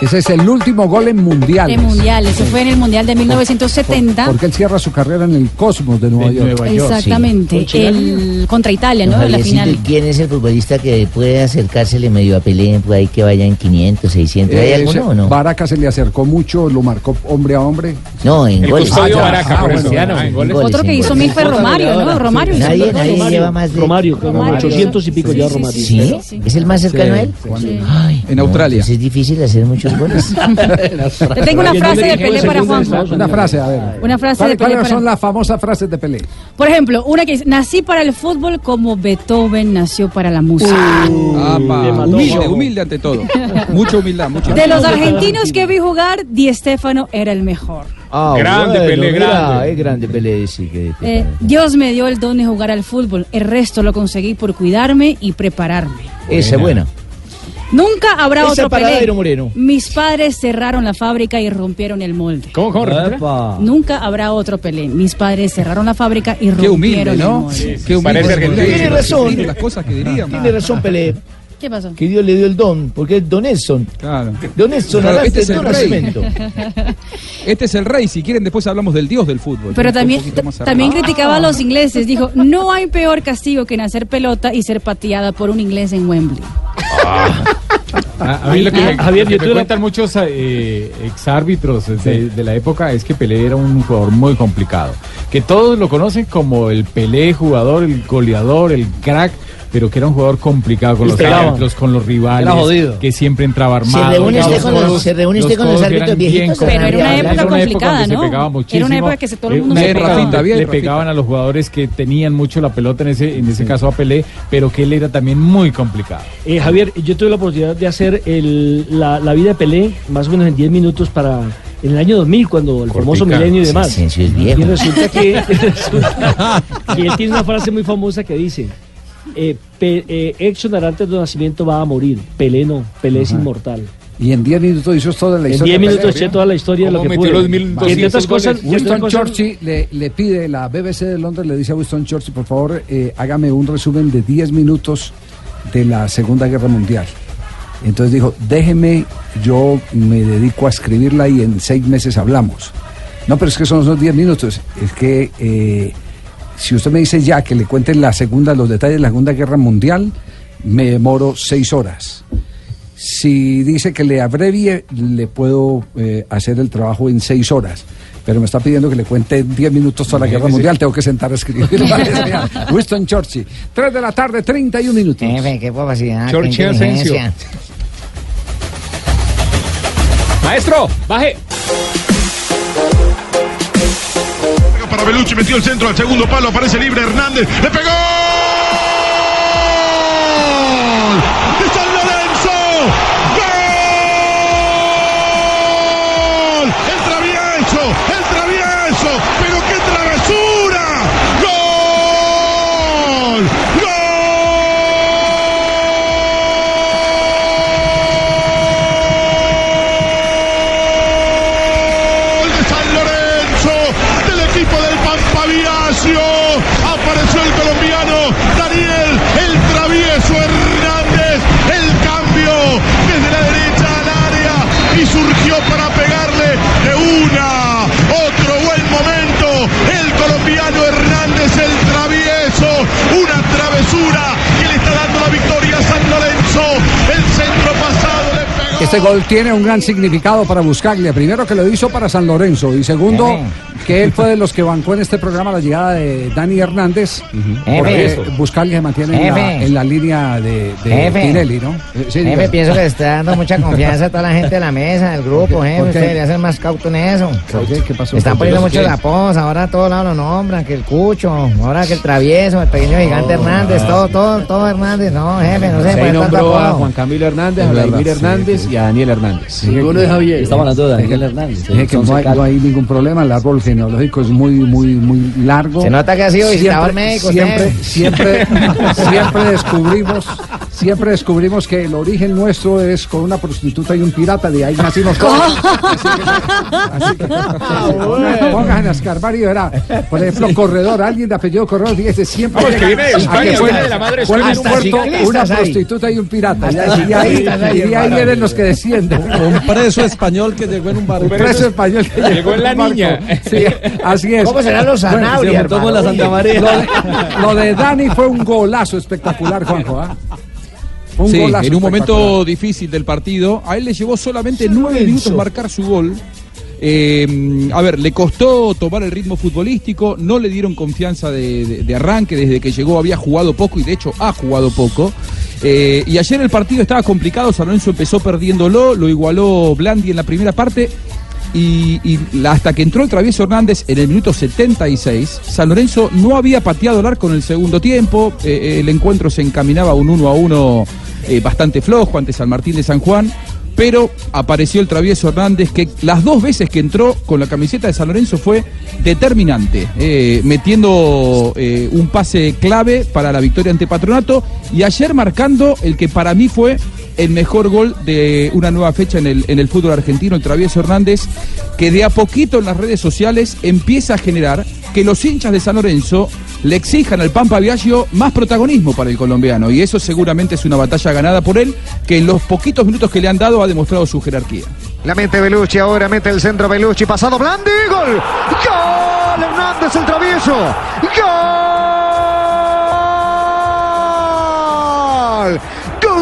Speaker 6: Ese es el último gol en mundial.
Speaker 7: De mundial, eso fue en el mundial de 1970.
Speaker 6: Porque él cierra su carrera en el Cosmos de Nueva York.
Speaker 7: Exactamente, el contra Italia, ¿no? En la final.
Speaker 63: ¿y ¿Quién es el futbolista que puede acercársele medio a Pelé, por ahí que vaya en 500, 600? ¿Hay
Speaker 6: Eh,
Speaker 63: alguno
Speaker 6: se-
Speaker 63: o no?
Speaker 6: Baracas se le acercó mucho, lo marcó hombre a hombre.
Speaker 63: No, en
Speaker 6: El
Speaker 63: goles. Ah, ya. Ah,
Speaker 6: por
Speaker 63: bueno, ah,
Speaker 6: en goles.
Speaker 7: Otro que
Speaker 63: en
Speaker 7: hizo mil fue Romario, ¿no? Romario hizo
Speaker 63: Nadie,
Speaker 7: mil
Speaker 63: nadie
Speaker 7: goles.
Speaker 63: lleva más de...
Speaker 38: Romario, como 800 y pico
Speaker 63: Sí,
Speaker 38: lleva
Speaker 63: sí,
Speaker 38: Romario.
Speaker 63: ¿Sí? ¿Es el más cercano a él? Ay,
Speaker 54: En
Speaker 63: no,
Speaker 54: Australia.
Speaker 63: entonces es difícil hacer muchos goles.
Speaker 7: Te tengo una frase de Pelé para Juanjo.
Speaker 6: Una frase, a ver.
Speaker 7: Una frase
Speaker 6: ¿Cuál-
Speaker 7: de Pelé
Speaker 6: ¿Cuáles son las famosas frases de Pelé?
Speaker 7: Por ejemplo, una que dice, nací para el fútbol como Beethoven nació para la música.
Speaker 54: Apa, humilde, humilde ante todo. Mucha humildad, mucha
Speaker 7: De los argentinos que vi jugar, Di Estefano era el mejor.
Speaker 8: Ah,
Speaker 31: Grande,
Speaker 8: bueno,
Speaker 31: Pelé,
Speaker 8: mira,
Speaker 31: grande.
Speaker 8: Es grande Pelé, sí. Que,
Speaker 7: Eh, Dios me dio el don de jugar al fútbol, el resto lo conseguí por cuidarme y prepararme.
Speaker 8: Esa es buena.
Speaker 7: Nunca habrá
Speaker 8: Esa
Speaker 7: otro Pelé.
Speaker 8: Moreno.
Speaker 7: Mis padres cerraron la fábrica y rompieron el molde.
Speaker 31: ¿Cómo, cómo?
Speaker 8: Epa.
Speaker 7: Nunca habrá otro Pelé. Mis padres cerraron la fábrica y rompieron
Speaker 54: humilde,
Speaker 7: el
Speaker 54: ¿no?
Speaker 7: molde.
Speaker 54: Qué humilde.
Speaker 31: Parece argentino.
Speaker 8: Tiene razón.
Speaker 54: Las cosas que diríamos.
Speaker 8: Tiene razón Pelé.
Speaker 7: ¿Qué pasó?
Speaker 8: Que Dios le dio el don, porque es Don Edson.
Speaker 54: Claro.
Speaker 8: Don Edson,
Speaker 54: Claro, este es el rey. Este es el rey. Si quieren, después hablamos del dios del fútbol.
Speaker 7: Pero también, también criticaba a los ingleses. Dijo, no hay peor castigo que nacer pelota y ser pateada por un inglés en Wembley.
Speaker 37: A, a mí lo que, me-
Speaker 38: Javier,
Speaker 37: lo que
Speaker 38: yo
Speaker 37: me cuentan muchos eh, exárbitros de, de la época es que Pelé era un jugador muy complicado. Que todos lo conocen como el Pelé jugador, el goleador, el crack, pero que era un jugador complicado con
Speaker 38: Y
Speaker 37: los árbitros, con los rivales, que siempre entraba armado.
Speaker 63: reúne
Speaker 37: Los
Speaker 63: usted con los- se reúne usted con los árbitros viejitos,
Speaker 7: Pero era una época complicada, ¿no?
Speaker 37: se pegaba
Speaker 7: Era una época que se- todo el
Speaker 37: Eh,
Speaker 7: mundo
Speaker 37: le
Speaker 7: se pegaba.
Speaker 37: le pegaban a los jugadores que tenían mucho la pelota, en ese, en ese caso a Pelé, pero que él era también muy complicado.
Speaker 38: Eh, Javier, yo tuve la oportunidad de hacer el- la, la vida de Pelé más o menos en 10 minutos para en el año 2000, cuando el famoso
Speaker 63: Cortica.
Speaker 38: milenio y demás.
Speaker 63: Asensio es viejo.
Speaker 38: Y resulta que, resulta que él tiene una frase muy famosa que dice, eh, Pe- eh, Edson Arantes de Nacimiento va a morir, Pelé no, Pelé es inmortal.
Speaker 6: Y en 10 minutos hizo toda la
Speaker 38: En
Speaker 6: historia.
Speaker 38: 10
Speaker 6: de
Speaker 38: minutos
Speaker 6: Pelé.
Speaker 38: eché toda la historia de lo
Speaker 31: ¿Cómo
Speaker 38: que
Speaker 31: metió
Speaker 38: pude.
Speaker 31: los 1200
Speaker 38: Y entre otras cosas,
Speaker 6: Winston Churchill le, le pide, la BBC de Londres le dice a Winston Churchill, por favor, eh, hágame un resumen de 10 minutos de la Segunda Guerra Mundial. Entonces dijo, déjeme, yo me dedico a escribirla y en seis meses hablamos. No, pero es que son esos 10 minutos. Es que eh, si usted me dice ya que le cuente la segunda, los detalles de la Segunda Guerra Mundial, me demoro seis horas. Si dice que le abrevie, le puedo eh, hacer el trabajo en seis horas. Pero me está pidiendo que le cuente en 10 minutos toda la guerra mundial. Tengo que sentar a escribir. Winston Churchill. 3 de la tarde, 31 minutos.
Speaker 63: Jefe, qué capacidad. qué
Speaker 31: Churchill Asensio. Maestro, baje.
Speaker 41: Belucci metió el centro al segundo palo, aparece libre Hernández, le pegó.
Speaker 6: Este gol tiene un gran significado para Buscaglia. Primero que lo hizo para San Lorenzo y segundo que él fue de los que bancó en este programa la llegada de Dani Hernández porque. Buscaglia se mantiene en la, en la línea de, de
Speaker 63: Jefe.
Speaker 6: Tinelli, ¿no? Sí,
Speaker 63: pienso que le está dando mucha confianza a toda la gente de la mesa, del grupo, jefe. Usted debería ser más cauto en eso.
Speaker 6: ¿Por qué? ¿Qué pasó?
Speaker 63: Están poniendo
Speaker 6: ¿Por
Speaker 63: muchos
Speaker 6: qué?
Speaker 63: apodos, ahora a todos lados lo nombran, que el Cucho, ahora que el Travieso, el pequeño gigante Hernández, todo, todo, todo Hernández. No, jefe, no se tanto
Speaker 36: nombró a. Juan Camilo Hernández, a Vladimir
Speaker 6: sí,
Speaker 36: Hernández y a Daniel Hernández.
Speaker 6: Ninguno es Javier.
Speaker 51: Estamos hablando de Daniel Hernández.
Speaker 6: Dije que no hay, no hay ningún problema, el árbol genealógico es muy, muy, muy largo.
Speaker 63: Se nota que ha sido visitador médico
Speaker 6: Siempre, siempre, siempre descubrimos, siempre descubrimos que el origen nuestro es con una prostituta y un pirata, de ahí nacimos todos. Así que, Pónganse a escarbar y verá. Por ejemplo, corredor, alguien de apellido corredor, fíjese siempre.
Speaker 31: Que de España, de la madre
Speaker 6: un puerto, una prostituta y un pirata.
Speaker 31: Hasta
Speaker 6: Y ahí,
Speaker 31: hay,
Speaker 6: y ahí vienen los que descienden.
Speaker 64: Un preso español que llegó en un barco.
Speaker 6: Un preso español que
Speaker 31: Llegó en la niña.
Speaker 6: Sí, así es.
Speaker 63: ¿Cómo serán los
Speaker 6: Bueno,
Speaker 63: Zanabria,
Speaker 6: se la Santa. María. Lo de, lo de Dani fue un golazo espectacular, Juanjo. ¿ah? Un
Speaker 54: Sí,
Speaker 6: golazo
Speaker 54: en un momento difícil del partido, a él le llevó solamente nueve minutos marcar su gol. Eh, a ver, le costó tomar el ritmo futbolístico, no le dieron confianza de, de- de arranque desde que llegó, había jugado poco y de hecho ha jugado poco. Eh, y ayer el partido estaba complicado, San Lorenzo empezó perdiéndolo, lo igualó Blandi en la primera parte. Y, hasta que entró el travieso Hernández en el minuto 76, San Lorenzo no había pateado el arco en el segundo tiempo. eh, el encuentro se encaminaba a un 1 a 1 eh, bastante flojo ante San Martín de San Juan. Pero apareció el travieso Hernández que las dos veces que entró con la camiseta de San Lorenzo fue determinante, eh, metiendo eh, un pase clave para la victoria ante Patronato y ayer marcando el que para mí fue el mejor gol de una nueva fecha en el, en el fútbol argentino, el travieso Hernández, que de a poquito en las redes sociales empieza a generar que los hinchas de San Lorenzo le exijan al Pampa Viaggio más protagonismo para el colombiano y eso seguramente es una batalla ganada por él que en los poquitos minutos que le han dado ha demostrado su jerarquía.
Speaker 65: La mete Belucci ahora, mete el centro Belucci, pasado Blandi, gol. Gol, Hernández el travieso. Gol.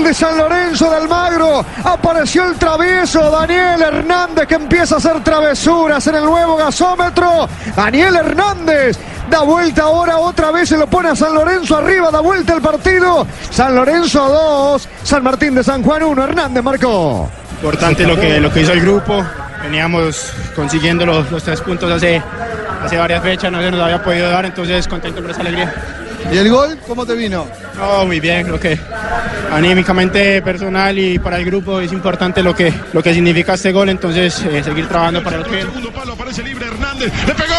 Speaker 65: De San Lorenzo de Almagro. Apareció el travieso Daniel Hernández que empieza a hacer travesuras en el nuevo gasómetro. Daniel Hernández da vuelta ahora otra vez se lo pone a San Lorenzo arriba, da vuelta el partido. San Lorenzo 2, San Martín de San Juan 1. Hernández marcó.
Speaker 66: Importante lo que, lo que hizo el grupo. Veníamos consiguiendo los, los tres puntos hace, hace varias fechas, no se nos había podido dar, entonces contento por esa alegría.
Speaker 67: ¿Y el gol cómo te vino?
Speaker 66: No, muy bien, creo que anímicamente, personal y para el grupo es importante lo que, lo que significa este gol, entonces eh, seguir trabajando para lo que viene.
Speaker 67: ¡Le pegó!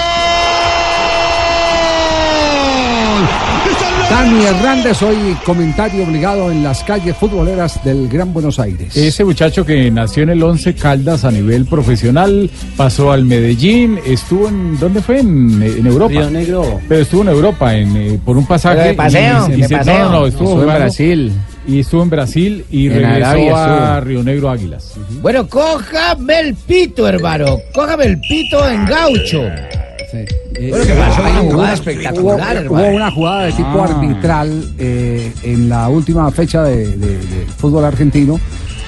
Speaker 6: Dani Hernández, hoy comentario obligado en las calles futboleras del Gran Buenos Aires.
Speaker 37: Ese muchacho que nació en el Once Caldas a nivel profesional, pasó al Medellín, estuvo en, ¿dónde fue? En, en Europa.
Speaker 51: Río Negro.
Speaker 37: Pero estuvo en Europa en, eh, por un pasaje.
Speaker 63: De paseo,
Speaker 37: y- y
Speaker 63: de
Speaker 37: se-
Speaker 63: paseo.
Speaker 37: No, no, no, estuvo,
Speaker 63: Estuvo en Brasil.
Speaker 37: Y estuvo en Brasil y
Speaker 63: En
Speaker 37: regresó
Speaker 63: Arabia
Speaker 37: a. Río Negro Águilas.
Speaker 8: Bueno, cójame el pito, hermano. Cójame el pito en gaucho. Bueno, que pasó una jugada espectacular,
Speaker 6: hubo,
Speaker 8: hermano.
Speaker 6: hubo una jugada de tipo
Speaker 8: Ah.
Speaker 6: arbitral eh, en la última fecha de, de- de fútbol argentino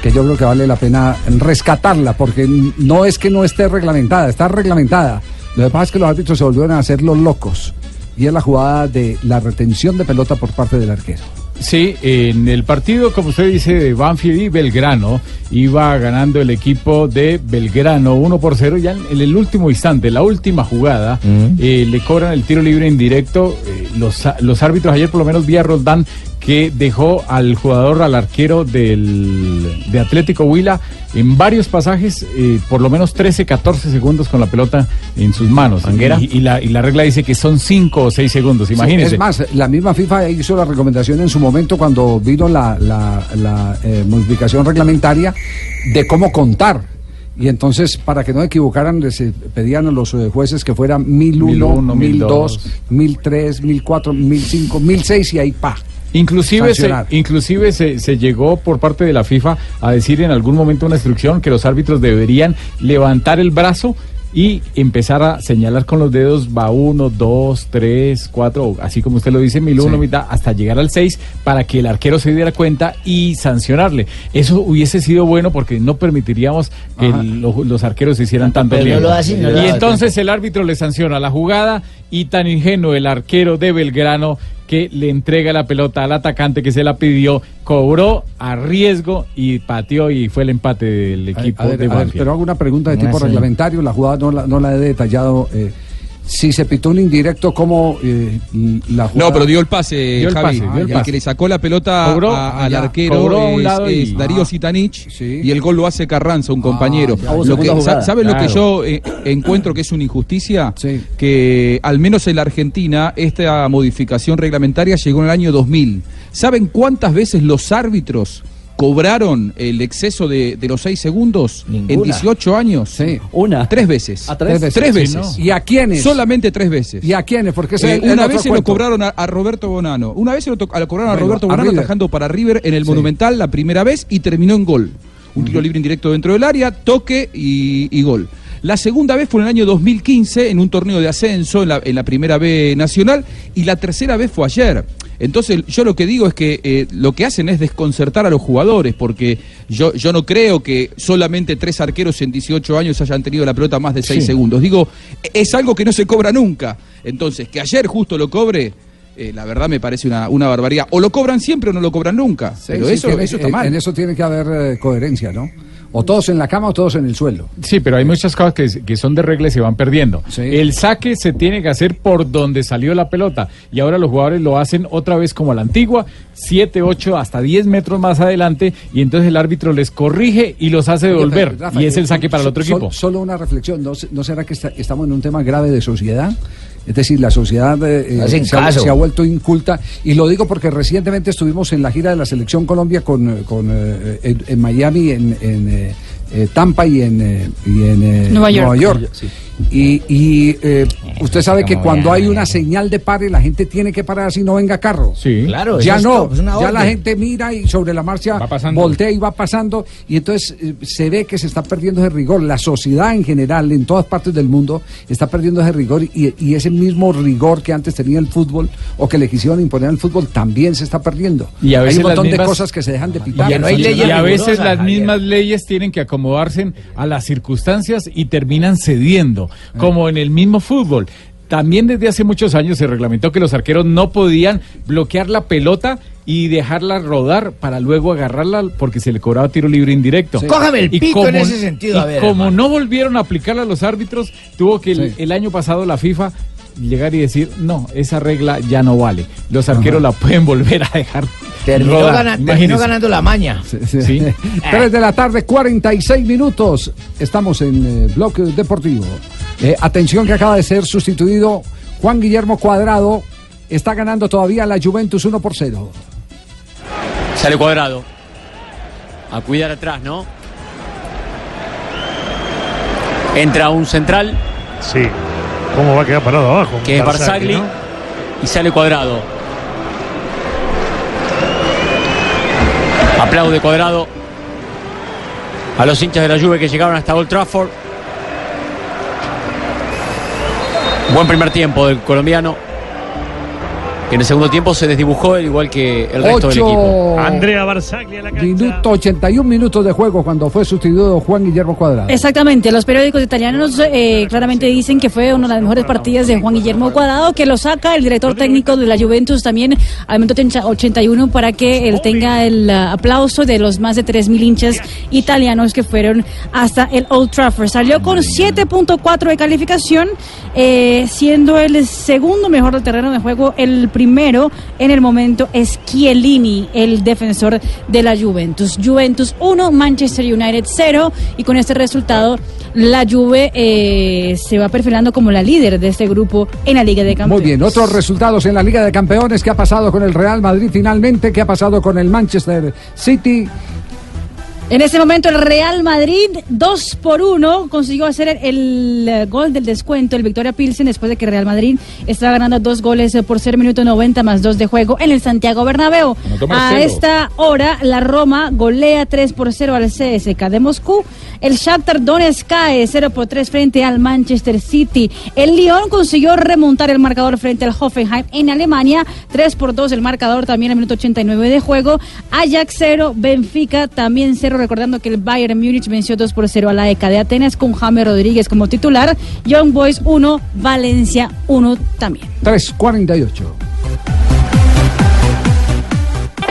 Speaker 6: que yo creo que vale la pena rescatarla porque no es que no esté reglamentada, está reglamentada. Lo que pasa es que los árbitros se volvieron a hacer los locos y es la jugada de la retención de pelota por parte del arquero.
Speaker 37: Sí, en el partido, como usted dice, de Banfield y Belgrano, iba ganando el equipo de Belgrano 1 por 0. Ya en el último instante, la última jugada, eh, le cobran el tiro libre indirecto. eh, los, los árbitros, ayer por lo menos vi a Roldán que dejó al jugador, al arquero del, de Atlético Huila, en varios pasajes, eh, por lo menos 13, 14 segundos con la pelota en sus manos. Y, y la, y la regla dice que son 5 o 6 segundos,
Speaker 6: Sí,
Speaker 37: imagínense.
Speaker 6: es más, la misma FIFA hizo la recomendación en su momento cuando vino la, la- la, eh, modificación reglamentaria de cómo contar. Y entonces, para que no equivocaran, les eh, pedían a los jueces que fueran 1001,
Speaker 37: 1001,
Speaker 6: 1002, 1003, 1004, 1005, 1006 y ahí pa.
Speaker 37: Inclusive, se, inclusive se, se llegó por parte de la FIFA a decir en algún momento una instrucción que los árbitros deberían levantar el brazo y empezar a señalar con los dedos va uno, dos, tres, cuatro, así como usted lo dice, mil uno,
Speaker 6: Sí.
Speaker 37: mitad, hasta llegar al seis para que el arquero se diera cuenta y sancionarle. Eso hubiese sido bueno porque no permitiríamos que lo- los arqueros se hicieran tanto
Speaker 8: no lo
Speaker 37: y entonces el árbitro le sanciona la jugada y tan ingenuo el arquero de Belgrano que le entrega la pelota al atacante que se la pidió, cobró a riesgo y pateó y fue el empate del equipo
Speaker 6: A
Speaker 37: de
Speaker 6: a ver,
Speaker 37: Banfield.
Speaker 6: pero hago una pregunta de
Speaker 37: No
Speaker 6: tipo reglamentario, la jugada no la, no la he detallado. eh, si se pitó un indirecto, ¿cómo eh, la jugada?
Speaker 54: No, pero dio el pase,
Speaker 6: Dio el
Speaker 54: Javi.
Speaker 6: pase, dio el pase.
Speaker 54: que le sacó la pelota
Speaker 6: Cobró,
Speaker 54: a- al
Speaker 6: ya,
Speaker 54: arquero
Speaker 6: cobró a un
Speaker 54: es,
Speaker 6: lado y-
Speaker 54: es Darío
Speaker 6: Ah.
Speaker 54: Sitanich y el gol lo hace Carranza, un compañero.
Speaker 6: ya, hubo
Speaker 54: Lo que-
Speaker 6: segunda
Speaker 54: sa-
Speaker 6: jugada.
Speaker 54: ¿Saben lo que
Speaker 6: Claro.
Speaker 54: yo eh, encuentro que es una injusticia? Que al menos en la Argentina esta modificación reglamentaria llegó en el año 2000. ¿Saben cuántas veces los árbitros cobraron el exceso de, de los seis segundos en
Speaker 6: Ninguna.
Speaker 54: 18 años? Sí.
Speaker 51: Una.
Speaker 54: Tres veces.
Speaker 6: ¿A tres?
Speaker 54: Tres
Speaker 6: Tres
Speaker 54: veces.
Speaker 6: veces. Sí, ¿no? ¿Y a quiénes?
Speaker 54: Solamente tres veces.
Speaker 6: ¿Y a quiénes? Porque
Speaker 54: Eh, una vez se lo cobraron a, a Roberto Bonano. Una vez se lo, cobraron a Roberto
Speaker 6: a
Speaker 54: Bonano atajando para River en el Monumental la primera vez y terminó en gol. Un tiro libre indirecto dentro del área, toque y, y gol. La segunda vez fue en el año 2015 en un torneo de ascenso en la, en la primera B nacional y la tercera vez fue ayer. Entonces yo lo que digo es que eh, lo que hacen es desconcertar a los jugadores porque yo, yo no creo que solamente tres arqueros en 18 años hayan tenido la pelota más de 6
Speaker 37: Sí.
Speaker 54: segundos. Digo, es algo que no se cobra nunca. Entonces, que ayer justo lo cobre, eh, la verdad me parece una, una barbaridad. O lo cobran siempre o no lo cobran nunca.
Speaker 6: Sí,
Speaker 54: pero
Speaker 6: sí,
Speaker 54: eso, eso está mal.
Speaker 6: En eso tiene que haber eh, coherencia, ¿no? O todos en la cama o todos en el suelo.
Speaker 37: Sí, pero hay muchas cosas que, que son de regla y se van perdiendo. El saque se tiene que hacer por donde salió la pelota. Y ahora los jugadores lo hacen otra vez como a la antigua, 7, 8, hasta 10 metros más adelante. Y entonces el árbitro les corrige y los hace devolver.
Speaker 6: pero, Rafa,
Speaker 37: y es el saque para el otro
Speaker 6: sol-
Speaker 37: equipo.
Speaker 6: Solo una reflexión, ¿no, se- no será que está- estamos en un tema grave de sociedad? Es decir, la sociedad eh, eh, se, se ha vuelto inculta. Y lo digo porque recientemente estuvimos en la gira de la Selección Colombia con, eh, con, eh, en, en Miami, en, en, eh, eh, Tampa y en, eh, y en eh,
Speaker 7: Nueva York.
Speaker 6: York.
Speaker 7: Sí.
Speaker 6: Y, y, eh, usted sabe que cuando hay una señal de pare, la gente tiene que parar si no venga carro.
Speaker 37: Sí.
Speaker 8: Claro,
Speaker 6: Ya
Speaker 8: eso es
Speaker 6: no, ya la gente mira y sobre la marcha voltea y va pasando. Y entonces eh, se ve que se está perdiendo ese rigor. La sociedad en general, en todas partes del mundo, está perdiendo ese rigor. Y, y ese mismo rigor que antes tenía el fútbol o que le quisieron imponer al fútbol también se está perdiendo.
Speaker 37: Y a
Speaker 6: hay
Speaker 37: veces
Speaker 6: un montón de cosas que se dejan de pitar.
Speaker 37: Y, y a veces las mismas leyes tienen que acomodarse a las circunstancias y terminan cediendo, como en el mismo fútbol. También desde hace muchos años se reglamentó que los arqueros no podían bloquear la pelota y dejarla rodar para luego agarrarla porque se le cobraba tiro libre indirecto.
Speaker 8: Sí. Cójame el
Speaker 37: Y
Speaker 8: pito en ese sentido, a ver,
Speaker 37: como
Speaker 8: hermano.
Speaker 37: no volvieron a aplicarla a los árbitros, tuvo que el,
Speaker 6: Sí.
Speaker 37: el año pasado la FIFA llegar y decir, no, esa regla ya no vale. Los arqueros la pueden volver a dejar
Speaker 8: Terminó, gana- terminó ganando la maña.
Speaker 37: Sí.
Speaker 6: 3 de la tarde, 46 minutos. Estamos en eh, Bloque Deportivo. Eh, atención que acaba de ser sustituido Juan Guillermo Cuadrado. Está ganando todavía la Juventus 1 por 0.
Speaker 68: Sale cuadrado. A cuidar atrás, ¿no? Entra un central.
Speaker 69: Sí. ¿Cómo va a quedar parado abajo?
Speaker 68: Que es Barzagli.
Speaker 69: ¿no?
Speaker 68: Y sale cuadrado. Aplaude cuadrado. A los hinchas de la Juve que llegaron hasta Old Trafford. Buen primer tiempo del colombiano. En el segundo tiempo se desdibujó igual que el resto del equipo.
Speaker 69: Andrea Barzagli a la cancha.
Speaker 6: Minuto 81 minutos de juego cuando fue sustituido Juan Guillermo Cuadrado.
Speaker 7: Exactamente, los periódicos italianos eh, claramente dicen que fue una de las mejores partidas de Juan Guillermo Cuadrado, que lo saca el director técnico de la Juventus también al minuto 81 para que él tenga el ah, aplauso de los más de 3.000 hinchas italianos que fueron hasta el Old Trafford. Salió con 7.4 de calificación, eh, siendo el segundo mejor del terreno de juego, el primero en el momento es Chiellini, el defensor de la Juventus. Juventus 1, Manchester United 0 y con este resultado la Juve eh, se va perfilando como la líder de este grupo en la Liga de
Speaker 6: Muy
Speaker 7: Campeones.
Speaker 6: bien, otros resultados en la Liga de Campeones. ¿Qué ha pasado con el Real Madrid finalmente? ¿Qué ha pasado con el Manchester City?
Speaker 7: En este momento el Real Madrid 2 por 1 consiguió hacer el, el, gol del descuento, el Victoria Pilsen, después de que Real Madrid estaba ganando dos goles eh, por ser minuto 90 más 2 de juego en el Santiago Bernabéu. A esta hora la Roma golea 3 por 0 al CSK de Moscú. El Shakhtar Donetsk cae 0 por 3 frente al Manchester City. El Lyon consiguió remontar el marcador frente al Hoffenheim en Alemania. 3 por 2 el marcador también el minuto 89 de juego. Ajax 0, Benfica también 0. Recordando que el Bayern Múnich venció 2 por 0 a la ECA de Atenas con James Rodríguez como titular. Young Boys 1, Valencia 1 también.
Speaker 6: 3.48.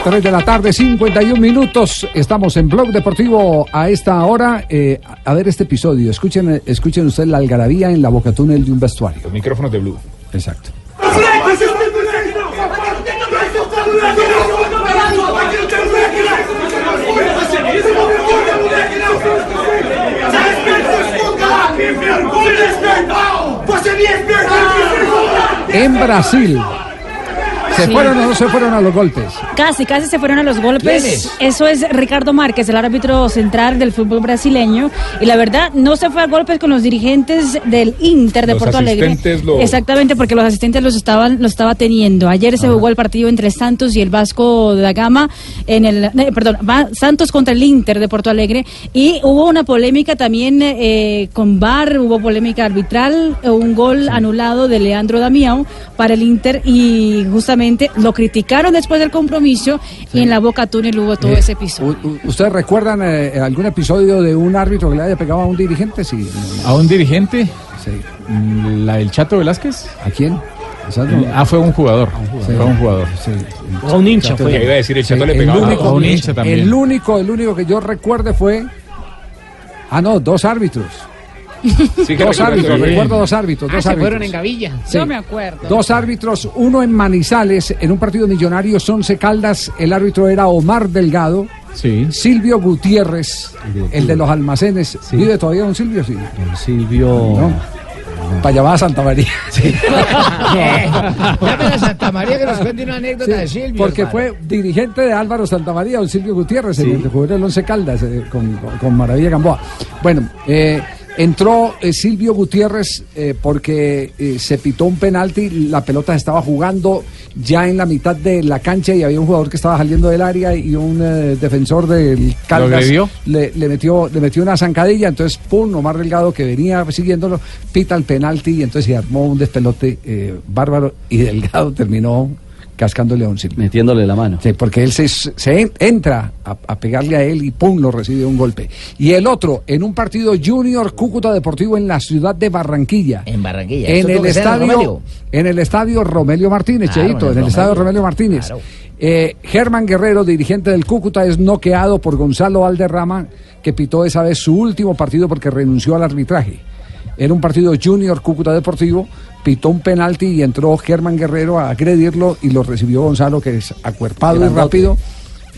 Speaker 6: 3 de la tarde, 51 minutos. Estamos en Blog Deportivo a esta hora. Eh, a ver este episodio. Escuchen, escuchen ustedes la algarabía en la boca túnel de un vestuario.
Speaker 31: Los micrófonos de Blue.
Speaker 6: Exacto. En Brasil. ¿Se
Speaker 7: Sí.
Speaker 6: fueron o no se fueron a los golpes?
Speaker 7: Casi, casi se fueron a los golpes.
Speaker 6: ¿Quién es?
Speaker 7: Eso es Ricardo Márquez, el árbitro central del fútbol brasileño. Y la verdad, no se fue a golpes con los dirigentes del Inter de
Speaker 31: Los
Speaker 7: Porto Alegre.
Speaker 31: lo-
Speaker 7: Exactamente, porque los asistentes los estaban, los estaba teniendo. Ayer se jugó el partido entre Santos y el Vasco da Gama en el, eh, perdón, Va- Santos contra el Inter de Porto Alegre y hubo una polémica también eh, con VAR, hubo polémica arbitral, eh, un gol anulado de Leandro Damião para el Inter y justamente lo criticaron después del compromiso y en la Boca Túnel hubo todo
Speaker 6: Eh,
Speaker 7: ese episodio.
Speaker 6: ¿Ustedes recuerdan eh, algún episodio de un árbitro que le haya pegado a un dirigente? Sí.
Speaker 37: ¿A un dirigente?
Speaker 6: Sí.
Speaker 37: Mm, ¿La del Chato Velázquez?
Speaker 6: ¿A quién?
Speaker 37: Ah, fue un jugador.
Speaker 6: Sí.
Speaker 37: Fue un jugador.
Speaker 38: A un hincha fue.
Speaker 31: Iba a decir, el Chato
Speaker 6: Sí,
Speaker 31: le pegaba
Speaker 6: el
Speaker 31: a-
Speaker 6: único,
Speaker 31: a un hincha también.
Speaker 6: El único, el único que yo recuerde fue. Ah, no, dos árbitros.
Speaker 31: Sí,
Speaker 6: dos árbitros,
Speaker 31: bien.
Speaker 6: recuerdo dos árbitros.
Speaker 36: Ah,
Speaker 6: dos
Speaker 36: se
Speaker 6: árbitros.
Speaker 36: fueron en Gavilla.
Speaker 6: Sí.
Speaker 7: Yo me acuerdo.
Speaker 6: Dos árbitros, uno en Manizales, en un partido millonario, Once Caldas, el árbitro era Omar Delgado.
Speaker 37: Sí.
Speaker 6: Silvio Gutiérrez, el de los almacenes. ¿Vive todavía don Silvio? Sí.
Speaker 51: Silvio.
Speaker 6: No. Para allá va a Santa María.
Speaker 8: Llamen a Santa María que nos cuente una anécdota de Silvio.
Speaker 6: Porque
Speaker 8: hermano.
Speaker 6: fue dirigente de Álvaro Santa María, don Silvio Gutiérrez, el que jugó en el Once Caldas, eh, con, con Maravilla Gamboa. Bueno, eh, Entró eh, Silvio Gutiérrez eh, porque eh, se pitó un penalti, la pelota se estaba jugando ya en la mitad de la cancha y había un jugador que estaba saliendo del área y un eh, defensor del Caldas le, le metió le metió una zancadilla, entonces pum, Omar Delgado que venía siguiéndolo, pita el penalti y entonces se armó un despelote bárbaro y Delgado terminó cascándole a un Silvio.
Speaker 51: Metiéndole la mano.
Speaker 6: Sí, porque él se, se en- entra a, a pegarle a él y pum, lo recibe un golpe. Y el otro, en un partido Junior Cúcuta Deportivo en la ciudad de Barranquilla.
Speaker 8: En Barranquilla.
Speaker 6: En el estadio,
Speaker 8: Romelio.
Speaker 6: en el estadio Romelio Martínez,
Speaker 8: Claro,
Speaker 6: Cheito,
Speaker 8: en el
Speaker 6: estadio
Speaker 8: Romelio.
Speaker 6: Romelio Martínez. Eh, Germán Guerrero, dirigente del Cúcuta, es noqueado por Gonzalo Valderrama, que pitó esa vez su último partido porque renunció al arbitraje. Era un partido Junior Cúcuta Deportivo, pitó un penalti y entró Germán Guerrero a agredirlo y lo recibió Gonzalo, que es acuerpado y rápido,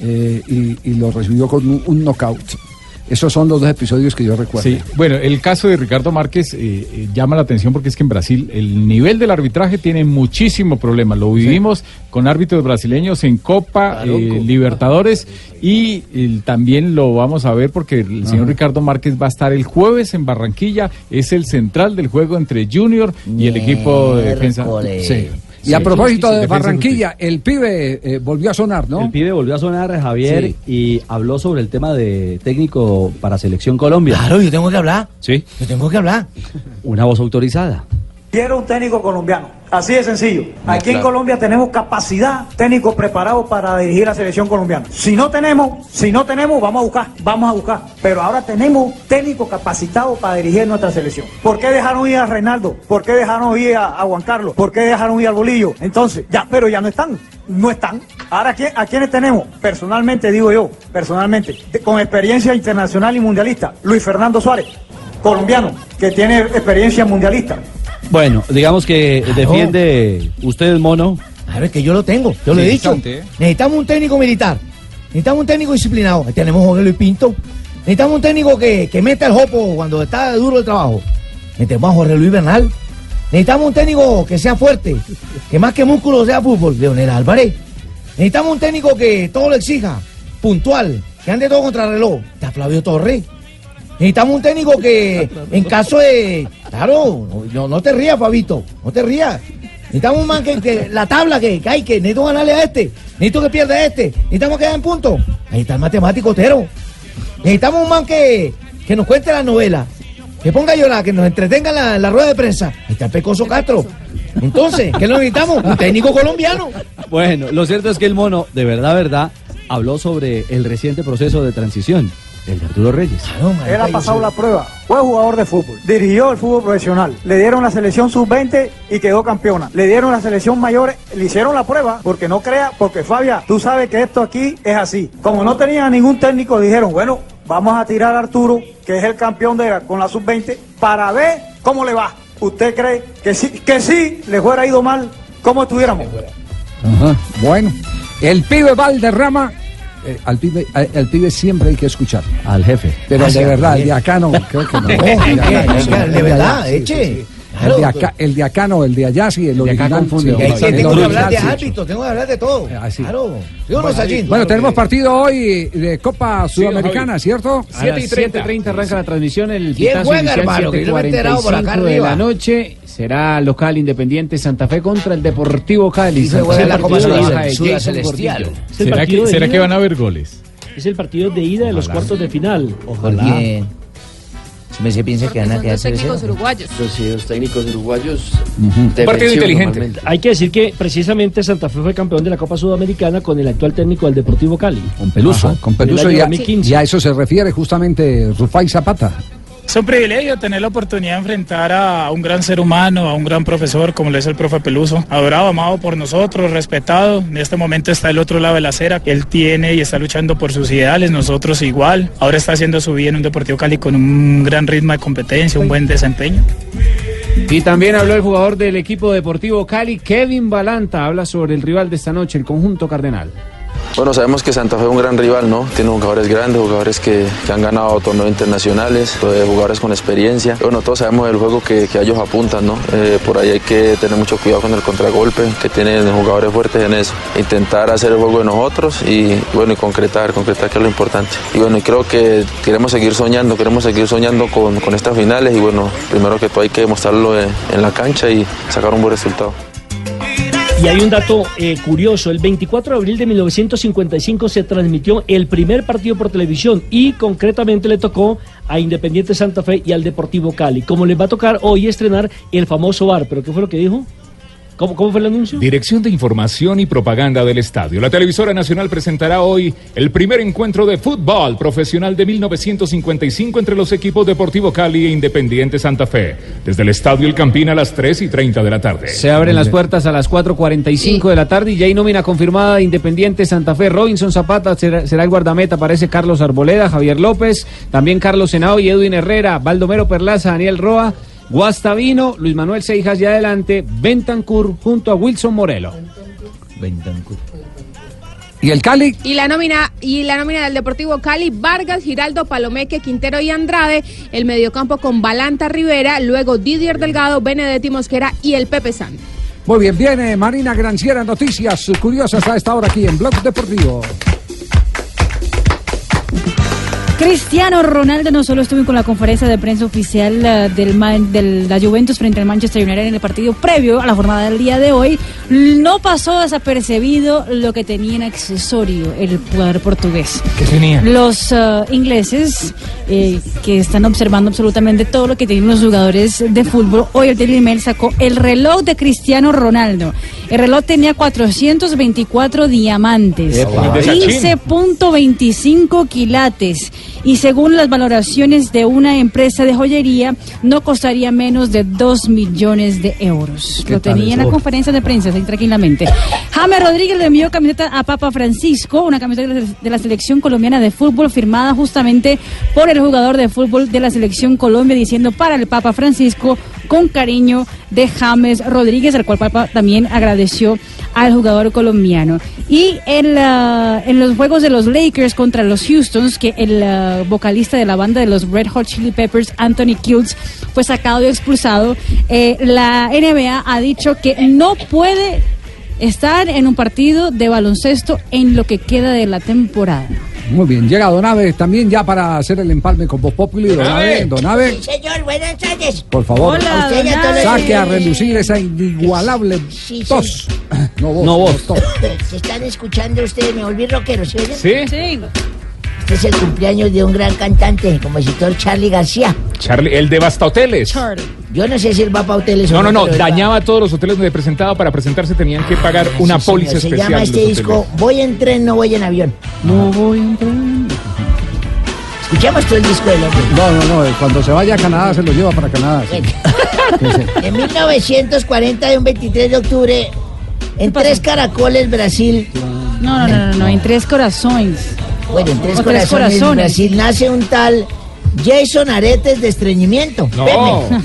Speaker 6: eh, y, y lo recibió con un, un knockout. Esos son los dos episodios que yo recuerdo.
Speaker 37: Sí, bueno, el caso de Ricardo Márquez eh, eh, llama la atención porque es que en Brasil el nivel del arbitraje tiene muchísimo problema. Lo vivimos con árbitros brasileños en Copa, eh, Libertadores y también lo vamos a ver porque el señor Ricardo Márquez va a estar el jueves en Barranquilla. Es el central del juego entre Junior y el equipo de defensa.
Speaker 6: Sí. Y
Speaker 37: Sí,
Speaker 6: a propósito
Speaker 37: sí, sí,
Speaker 6: de Barranquilla, el pibe eh, volvió a sonar, ¿no?
Speaker 51: El pibe volvió a sonar, Javier,
Speaker 6: Sí.
Speaker 51: y habló sobre el tema de técnico para Selección Colombia.
Speaker 8: Claro, yo tengo que hablar.
Speaker 51: Sí.
Speaker 8: Yo tengo que hablar.
Speaker 51: Una voz autorizada.
Speaker 70: Quiero un técnico colombiano. Así de sencillo. Aquí en. Colombia tenemos capacidad técnico preparado para dirigir la selección colombiana. Si no tenemos, si no tenemos, vamos a buscar, vamos a buscar. Pero ahora tenemos técnico capacitado para dirigir nuestra selección. ¿Por qué dejaron ir a Reinaldo? ¿Por qué dejaron ir a, a Juan Carlos? ¿Por qué dejaron ir al Bolillo? Entonces, ya, pero ya no están. No están. Ahora, ¿quién- ¿a quiénes tenemos? Personalmente, digo yo, personalmente, con experiencia internacional y mundialista, Luis Fernando Suárez, colombiano, que tiene experiencia mundialista.
Speaker 51: Bueno, digamos que defiende usted, mono.
Speaker 8: A ver, que yo lo tengo, yo lo he dicho.
Speaker 51: bastante, ¿eh?
Speaker 8: Necesitamos un técnico militar. Necesitamos un técnico disciplinado. Ahí tenemos a Jorge Luis Pinto. Necesitamos un técnico que, que meta el jopo cuando está duro el trabajo. Necesitamos a Jorge Luis Bernal. Necesitamos un técnico que sea fuerte, que más que músculo sea fútbol. Leonel Álvarez. Necesitamos un técnico que todo lo exija, puntual, que ande todo contra el reloj. Está Flavio Torres. Necesitamos un técnico que, en caso de. Claro, no, no- te rías, Fabito, no te rías. Necesitamos un man que, la tabla que, que hay, que necesito ganarle a este, necesito que pierda a este, necesitamos que en punto. Ahí está el matemático Otero. Necesitamos un man que, que nos cuente la novela, que ponga a llorar, que nos entretenga en la, la rueda de prensa. Ahí está el Pecoso Castro. Entonces, ¿qué lo necesitamos? Un técnico colombiano.
Speaker 51: Bueno, lo cierto es que el mono, de verdad, verdad, habló sobre el reciente proceso de transición, el de Arturo Reyes.
Speaker 70: Él ha pasado la prueba. Fue jugador de fútbol. Dirigió el fútbol profesional. Le dieron la selección sub-20 y quedó campeona. Le dieron la selección mayor. Le hicieron la prueba porque no crea. Porque Fabia, tú sabes que esto aquí es así. Como no tenía ningún técnico, dijeron, bueno, vamos a tirar a Arturo, que es el campeón de, con la sub-20, para ver cómo le va. ¿Usted cree que sí, que sí le fuera ido mal? ¿Cómo estuviéramos?
Speaker 6: Ajá, Bueno, el pibe Valderrama, eh, al, pibe, al, al pibe siempre hay que escuchar.
Speaker 51: Al jefe.
Speaker 6: Pero
Speaker 8: Ah,
Speaker 6: de
Speaker 8: sí,
Speaker 6: verdad, el de acá no, creo que no. De
Speaker 8: verdad, eche.
Speaker 6: El
Speaker 8: Claro.
Speaker 6: de acá, el de acá no, el de allá sí, el
Speaker 37: de acá
Speaker 6: original. sí,
Speaker 8: tengo que hablar de
Speaker 6: sí.
Speaker 8: árbitros, tengo que hablar de todo. Claro. ¿Sí o no, Sachin?
Speaker 6: Bueno, tenemos partido hoy de Copa Sudamericana, ¿cierto?
Speaker 36: A las 7.30 arranca la transmisión, el
Speaker 8: ¿Quién juega, hermano? Que yo me he enterado por acá
Speaker 36: 7.45 de la noche. Será local Independiente Santa Fe contra el Deportivo Cali.
Speaker 8: Se juega la
Speaker 36: partido
Speaker 8: Copa Celestial.
Speaker 37: ¿Será, que, será van a haber goles?
Speaker 38: Es el partido de ida de los cuartos de final.
Speaker 8: Bien. Si me se piensa que van a quedar
Speaker 71: técnicos uruguayos.
Speaker 72: Los técnicos uruguayos.
Speaker 31: Partido inteligente.
Speaker 38: Hay que decir que precisamente Santa Fe fue campeón de la Copa Sudamericana con el actual técnico del Deportivo Cali.
Speaker 6: Con Peluso.
Speaker 38: Ajá,
Speaker 6: con Peluso y a,
Speaker 38: 2015.
Speaker 6: y a eso se refiere justamente Rufai Zapata.
Speaker 60: Es un privilegio tener la oportunidad de enfrentar a un gran ser humano, a un gran profesor como lo es el profe Peluso. Adorado, amado por nosotros, respetado. En este momento está el otro lado de la acera. Él tiene y está luchando por sus ideales, nosotros igual. Ahora está haciendo su vida en un Deportivo Cali con un gran ritmo de competencia, un buen desempeño.
Speaker 36: Y también habló el jugador del equipo Deportivo Cali, Kevin Balanta. Habla sobre el rival de esta noche, el conjunto cardenal.
Speaker 72: Bueno, sabemos que Santa Fe es un gran rival, ¿no? Tiene jugadores grandes, jugadores que, que han ganado torneos internacionales, eh, jugadores con experiencia. Bueno, todos sabemos el juego que, que ellos apuntan, ¿no? Eh, por ahí hay que tener mucho cuidado con el contragolpe, que tienen jugadores fuertes en eso. Intentar hacer el juego de nosotros y, bueno, y concretar, concretar que es lo importante. Y bueno, y creo que queremos seguir soñando, queremos seguir soñando con, con estas finales y bueno, primero que todo hay que demostrarlo en, en la cancha y sacar un buen resultado.
Speaker 38: Y hay un dato eh, curioso, el 24 de abril de 1955 se transmitió el primer partido por televisión y concretamente le tocó a Independiente Santa Fe y al Deportivo Cali. Como les va a tocar hoy estrenar el famoso bar, pero ¿qué fue lo que dijo? ¿Cómo, cómo fue el anuncio?
Speaker 31: Dirección de Información y Propaganda del Estadio. La televisora nacional presentará hoy el primer encuentro de fútbol profesional de 1955 entre los equipos Deportivo Cali e Independiente Santa Fe. Desde el Estadio El Campín a las 3 y 30 de la tarde.
Speaker 36: Se abren las puertas a las 4.45 de la tarde y ya hay nómina confirmada de Independiente Santa Fe. Robinson Zapata será, será el guardameta, aparece Carlos Arboleda, Javier López, también Carlos Senao y Edwin Herrera, Baldomero Perlaza, Daniel Roa, Guastavino, Luis Manuel Seijas y adelante, Bentancur junto a Wilson Morelo.
Speaker 6: ¿Y el Cali?
Speaker 71: Y la nómina y la nómina del Deportivo Cali, Vargas, Giraldo, Palomeque, Quintero y Andrade, el mediocampo con Balanta Rivera, luego Didier Delgado, Benedetti Mosquera y el Pepe San.
Speaker 6: Muy bien, viene Marina Granciera, noticias curiosas a esta hora aquí en Blog Deportivo.
Speaker 7: Cristiano Ronaldo no solo estuvo con la conferencia de prensa oficial eh, del, Man- del- la Juventus frente al Manchester United en el partido previo a la jornada del día de hoy, no pasó desapercibido lo que tenía en accesorio el jugador portugués.
Speaker 31: ¿Qué tenía?
Speaker 7: Los eh, ingleses eh, que están observando absolutamente todo lo que tienen los jugadores de fútbol, hoy el Daily Mail sacó el reloj de Cristiano Ronaldo. El reloj tenía 424 diamantes,
Speaker 73: Epa. De Sachin.
Speaker 7: 15.25 quilates y según las valoraciones de una empresa de joyería no costaría menos de 2 millones de euros.
Speaker 73: ¿Qué
Speaker 7: Lo tenía en la conferencia de prensa, así tranquilamente. James Rodríguez le envió camiseta a Papa Francisco, una camiseta de la- de la selección colombiana de fútbol firmada justamente por el jugador de fútbol de la selección Colombia diciendo para el Papa Francisco con cariño de James Rodríguez, al cual Papa también agradeció al jugador colombiano. Y en, la- en los juegos de los Lakers contra los Houstons, que el vocalista de la banda de los Red Hot Chili Peppers, Anthony Kills, fue sacado y expulsado, eh, la NBA ha dicho que no puede estar en un partido de baloncesto en lo que queda de la temporada.
Speaker 6: Muy bien, llega Donave también ya para hacer el empalme con Voz Populi. Donave, Donave,
Speaker 73: Señor, buenas tardes.
Speaker 6: por favor,
Speaker 73: Hola, a
Speaker 6: saque a relucir esa inigualable
Speaker 73: Sí,
Speaker 6: tos. No voz,
Speaker 73: No voz.
Speaker 6: tos.
Speaker 73: Se están escuchando ustedes, me volví rockero, ¿sí?
Speaker 31: ¿Sí?
Speaker 7: Sí.
Speaker 73: Este es el cumpleaños de un gran cantante, compositor Charlie García.
Speaker 31: Charlie, el de Basta Hoteles.
Speaker 73: Yo no sé si él va para hoteles o
Speaker 31: No, no, no,
Speaker 73: va.
Speaker 31: dañaba todos los hoteles donde presentaba. Para presentarse tenían que pagar una
Speaker 73: Sí, señor,
Speaker 31: póliza
Speaker 73: Se
Speaker 31: especial.
Speaker 73: llama
Speaker 31: de
Speaker 73: este disco
Speaker 31: hoteles.
Speaker 73: Voy en tren, no voy en avión.
Speaker 6: No voy a entrar.
Speaker 73: Escuchemos todo el disco del hombre.
Speaker 6: No, no, no, cuando se vaya a Canadá se lo lleva para Canadá. sí.
Speaker 73: En 1940, de un 23 de octubre, en Tres Caracoles, Brasil.
Speaker 7: No, no, no, no, no, en tres corazones.
Speaker 73: Bueno, en Tres Corazones,
Speaker 7: corazones.
Speaker 73: Brasil, nace un tal Jason Aretes de estreñimiento.
Speaker 7: No.
Speaker 73: Pepe.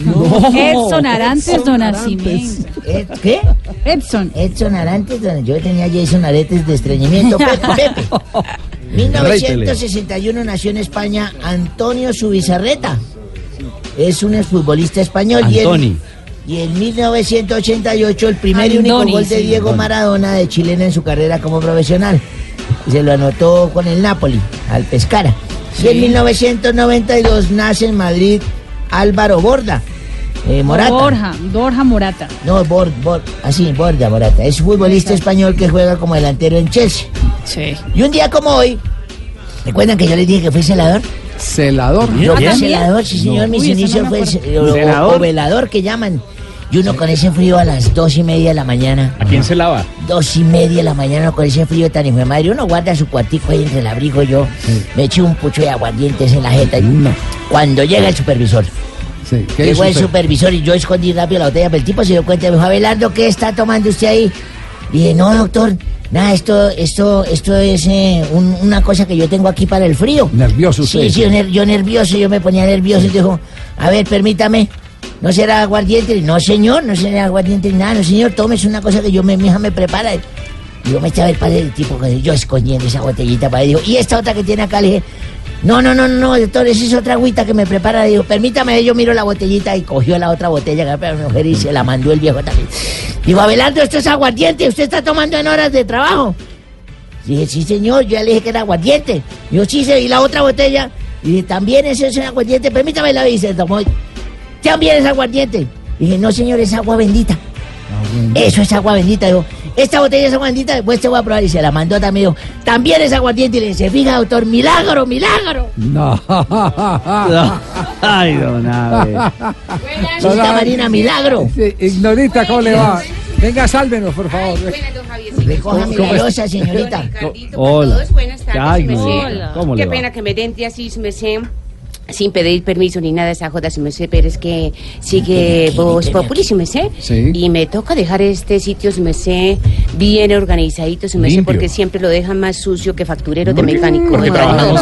Speaker 7: No. Edson Arantes do Nascimento.
Speaker 73: Eh, ¿Qué?
Speaker 7: Edson.
Speaker 73: Edson Arantes, do- yo tenía Jason Aretes de estreñimiento. Pepe, Pepe. 1961 nació en España Antonio Subizarreta. Es un exfutbolista español. y
Speaker 51: Antoni.
Speaker 73: Y en 1988 el primer y único gol de
Speaker 7: sí.
Speaker 73: Diego. Maradona de chilena en su carrera como profesional. Y se lo anotó con el Napoli, al Pescara. Y en 1992 nace en Madrid Álvaro Borda. eh, Morata.
Speaker 7: Borja, Borja Morata.
Speaker 73: No, Bor, Bor, así, Borda Morata. Es futbolista español que juega como delantero en Chelsea.
Speaker 7: Sí.
Speaker 73: Y un día como hoy, ¿recuerdan que yo les dije que fui celador?
Speaker 6: Celador.
Speaker 73: Yo fui
Speaker 6: ¿Bien?
Speaker 73: celador, sí señor,
Speaker 6: No.
Speaker 73: mis
Speaker 6: Uy,
Speaker 73: inicios
Speaker 6: no
Speaker 73: fue o velador que llaman. Y uno con ese frío a las dos y media de la mañana.
Speaker 31: ¿A quién se lava?
Speaker 73: Dos y media de la mañana con ese frío tan hijo de madre. Uno guarda su cuartico ahí entre el abrigo yo. Me eché un pucho de aguardientes en la jeta. y Cuando llega el supervisor.
Speaker 6: Sí, ¿qué
Speaker 73: Llegó el supervisor y yo escondí rápido la botella, pero el tipo se dio cuenta y me dijo, Abelardo, ¿qué está tomando usted ahí? Dije, no, doctor, nada, esto, esto, esto es eh, un- una cosa que yo tengo aquí para el frío.
Speaker 6: Nervioso usted.
Speaker 73: Sí, sí, yo, ner- yo nervioso, yo me ponía nervioso y dijo, a ver, permítame, ¿no será aguardiente? No, señor, no será aguardiente nada, no, señor, tómese una cosa que yo, me, mi hija me prepara. Yo me eché a ver para el tipo yo escondiendo esa botellita para él. Y esta otra que tiene acá, le dije, no, no, no, no, doctor, esa es otra agüita que me prepara. Dijo, permítame, yo miro la botellita y cogió la otra botella que mi mujer y se la mandó el viejo también. Digo, Abelardo, esto es aguardiente, usted está tomando en horas de trabajo. Dije, sí, señor, yo ya le dije que era aguardiente. Dijo, sí, y la otra botella. Y dije, también eso es aguardiente, permítame la se tomó. También es aguardiente. Dije, no, señor, es agua bendita. Eso es agua bendita. Dijo, esta botella es agua bendita, después te voy a probar. Y se la mandó también. Dijo, también es aguardiente. Y le dice, fija, doctor, milagro, milagro.
Speaker 6: No.
Speaker 51: Ay, don Abe.
Speaker 73: Santa Marina, milagro.
Speaker 6: Sí, Ignorita, ¿cómo le va? Venga, sálvenos, por favor.
Speaker 73: Recójame
Speaker 6: ¿Cómo
Speaker 73: la
Speaker 6: está?
Speaker 73: losa, señorita.
Speaker 51: Hola.
Speaker 74: todos, buenas tardes,
Speaker 51: Ay, no.
Speaker 74: merced.
Speaker 51: ¿Cómo le
Speaker 74: Qué
Speaker 51: va?
Speaker 74: pena que me den de así, merced, sin pedir permiso ni nada esa joda, su merced, pero es que sigue Voz Populi, su merced.
Speaker 6: Sí.
Speaker 74: Y me toca dejar este sitio, su merced, bien organizadito, su merced,
Speaker 6: Limpio.
Speaker 74: porque siempre lo dejan más sucio que facturero de mecánico.
Speaker 6: porque trabajamos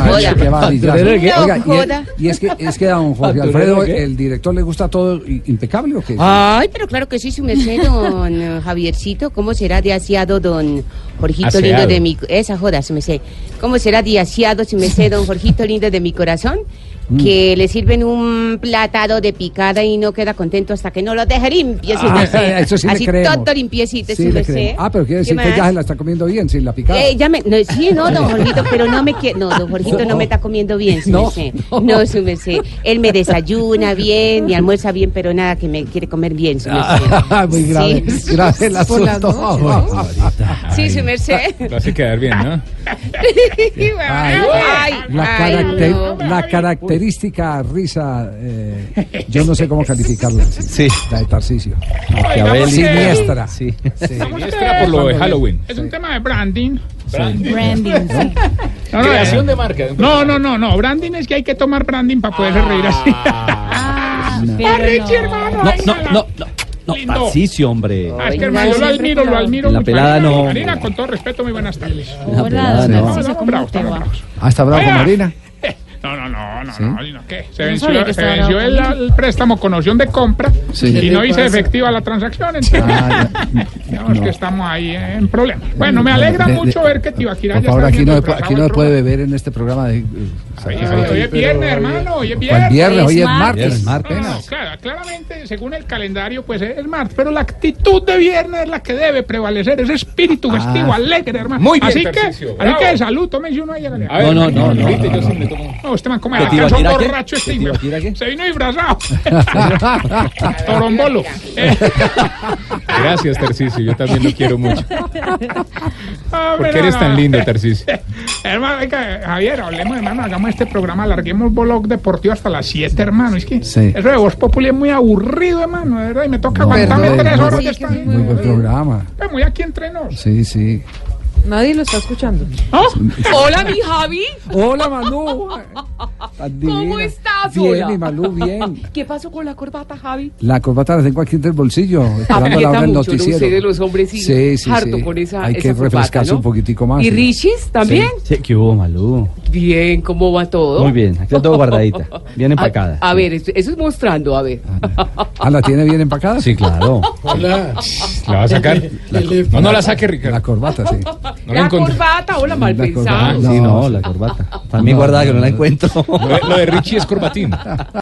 Speaker 6: y- es que es que a don Jorge
Speaker 74: ¿Facturero
Speaker 6: Alfredo, el director, le gusta todo impecable o qué?
Speaker 74: Ay, pero claro que sí, su merced, don eh, Javiercito. ¿Cómo será de asiado, don Jorgito
Speaker 6: Aseado.
Speaker 74: lindo de mi... Esa joda, su merced. ¿Cómo será de asiado, su merced, don Jorgito lindo de mi corazón?
Speaker 6: Mm.
Speaker 74: Que le sirven un platado de picada y no queda contento hasta que no lo deje limpio,
Speaker 6: Ah,
Speaker 74: merced.
Speaker 6: eso sí le
Speaker 74: Así
Speaker 6: creemos.
Speaker 74: todo limpiecito,
Speaker 6: Sí, le
Speaker 74: merced.
Speaker 6: creemos. Ah, pero quiere decir
Speaker 74: ¿Qué
Speaker 6: que ya se la está comiendo bien, sin la picada.
Speaker 74: Eh, ya me, no, sí, no, don Jorgito, pero no me quiere, no, don Jorgito no, me está comiendo bien, su
Speaker 6: No,
Speaker 74: merced. No, su merced. Él me desayuna bien y almuerza bien, pero nada que me quiere comer bien, su merced.
Speaker 6: Ah, muy grave,
Speaker 74: Sí.
Speaker 6: grave el.
Speaker 74: Sí, su merced.
Speaker 31: Lo hace quedar bien, ¿no?
Speaker 6: Ay,
Speaker 74: Ay,
Speaker 6: la,
Speaker 74: ay,
Speaker 6: caracter-
Speaker 74: no.
Speaker 6: la característica risa, eh, yo no sé cómo calificarla. Sí. La de Tarcisio.
Speaker 31: Maquiavélica.
Speaker 6: Siniestra.
Speaker 31: Sí. Siniestra por lo de Halloween.
Speaker 75: Es un tema de branding.
Speaker 31: Branding.
Speaker 7: Branding, sí.
Speaker 75: No, no,
Speaker 31: Creación
Speaker 75: eh,
Speaker 31: de marca.
Speaker 75: No, no, no, no. Branding es que hay que tomar branding para poderse reír así.
Speaker 7: Ah,
Speaker 75: Ah, Richie, hermano.
Speaker 51: No, no, no, no. No,
Speaker 75: Lindo.
Speaker 51: Tarcisio, hombre.
Speaker 75: Ah, es que hermano, yo lo admiro, lo admiro.
Speaker 51: La
Speaker 75: mucho.
Speaker 51: pelada no.
Speaker 75: Marina, con todo respeto, muy buenas tardes.
Speaker 51: La pelada no.
Speaker 75: No, estamos bravos, estamos bravos.
Speaker 6: Ah, está bravo con
Speaker 75: Oiga.
Speaker 6: Marina.
Speaker 75: No, no, no, no,
Speaker 6: ¿Sí?
Speaker 75: no, no, ¿qué? Se
Speaker 7: No
Speaker 75: venció, se venció el, el préstamo con opción de compra
Speaker 6: Sí.
Speaker 75: y no
Speaker 6: ¿Qué
Speaker 75: hice
Speaker 6: pasa?
Speaker 75: efectiva la transacción, entonces
Speaker 6: Ah,
Speaker 75: digamos que estamos ahí en problemas. Bueno, me alegra
Speaker 6: De- de-
Speaker 75: mucho ver que Tibaquirá ya
Speaker 6: favor,
Speaker 75: está
Speaker 6: aquí no, aquí no se puede beber en este programa de...
Speaker 75: Hoy hoy es viernes, hermano, hoy es viernes.
Speaker 6: ¿Cuál viernes? Hoy es
Speaker 7: Es
Speaker 6: martes.
Speaker 7: martes.
Speaker 75: No, no, claro, claramente, según el calendario, pues es martes, pero la actitud de viernes es la que debe prevalecer, ese espíritu
Speaker 6: Ah.
Speaker 75: festivo, alegre, hermano.
Speaker 31: Muy bien,
Speaker 75: así que, así que salud, tómese uno ahí. hágale.
Speaker 31: A ver,
Speaker 51: No, no, no, no, no,
Speaker 75: usted man, ¿cómo
Speaker 51: ¿Que
Speaker 75: es? ¿Acaso
Speaker 51: Tibaquirá qué?
Speaker 75: borracho este. Se vino disfrazado. Torombolo.
Speaker 31: Gracias, Tarcisio. Yo también lo quiero mucho.
Speaker 75: ah,
Speaker 31: ¿Por qué
Speaker 75: mira,
Speaker 31: eres tan lindo, Tarcisio?
Speaker 75: Hermano, venga, Javier, hablemos, hermano, hagamos este programa, alarguemos blog deportivo hasta las 7, hermano. Es que
Speaker 6: Sí.
Speaker 75: eso de Voz Populi es muy aburrido, hermano, de verdad, y me toca
Speaker 6: No,
Speaker 75: aguantarme tres horas
Speaker 6: Sí,
Speaker 75: de esta.
Speaker 6: Muy buen programa.
Speaker 75: Pues muy aquí entre nos.
Speaker 6: Sí, sí.
Speaker 76: Nadie lo está escuchando.
Speaker 77: Hola, mi Javi.
Speaker 6: Hola, Manu.
Speaker 77: ¿Cómo estás?
Speaker 6: Bien,
Speaker 77: Hola.
Speaker 6: mi Malú, bien.
Speaker 77: ¿Qué pasó con la corbata, Javi?
Speaker 6: La corbata la tengo aquí entre el bolsillo, esperando la hora del noticiero.
Speaker 77: Ustedes los hombres sí,
Speaker 6: sí, sí,
Speaker 77: harto
Speaker 6: sí.
Speaker 77: con esa
Speaker 6: Hay que
Speaker 77: corbata,
Speaker 6: refrescarse
Speaker 77: ¿no?
Speaker 6: un poquitico más.
Speaker 77: ¿Y. Richis también?
Speaker 51: Sí, ¿qué hubo, Malú?
Speaker 77: Bien, ¿cómo va todo?
Speaker 51: Muy bien, aquí está todo guardadita. Bien empacada.
Speaker 77: A, a ver, eso, eso es mostrando, a ver.
Speaker 6: Ah, ¿la tiene bien empacada?
Speaker 51: Sí, claro.
Speaker 31: Hola. ¿La va a sacar? No, no la saque, Ricardo.
Speaker 6: La corbata, sí.
Speaker 31: No la
Speaker 77: la corbata, hola, mal
Speaker 6: La
Speaker 77: pensado.
Speaker 6: corbata.
Speaker 51: Sí, no, la corbata. También
Speaker 6: No,
Speaker 51: guardada que
Speaker 6: no,
Speaker 51: no la encuentro.
Speaker 31: Lo de, lo de Richie es corbatín.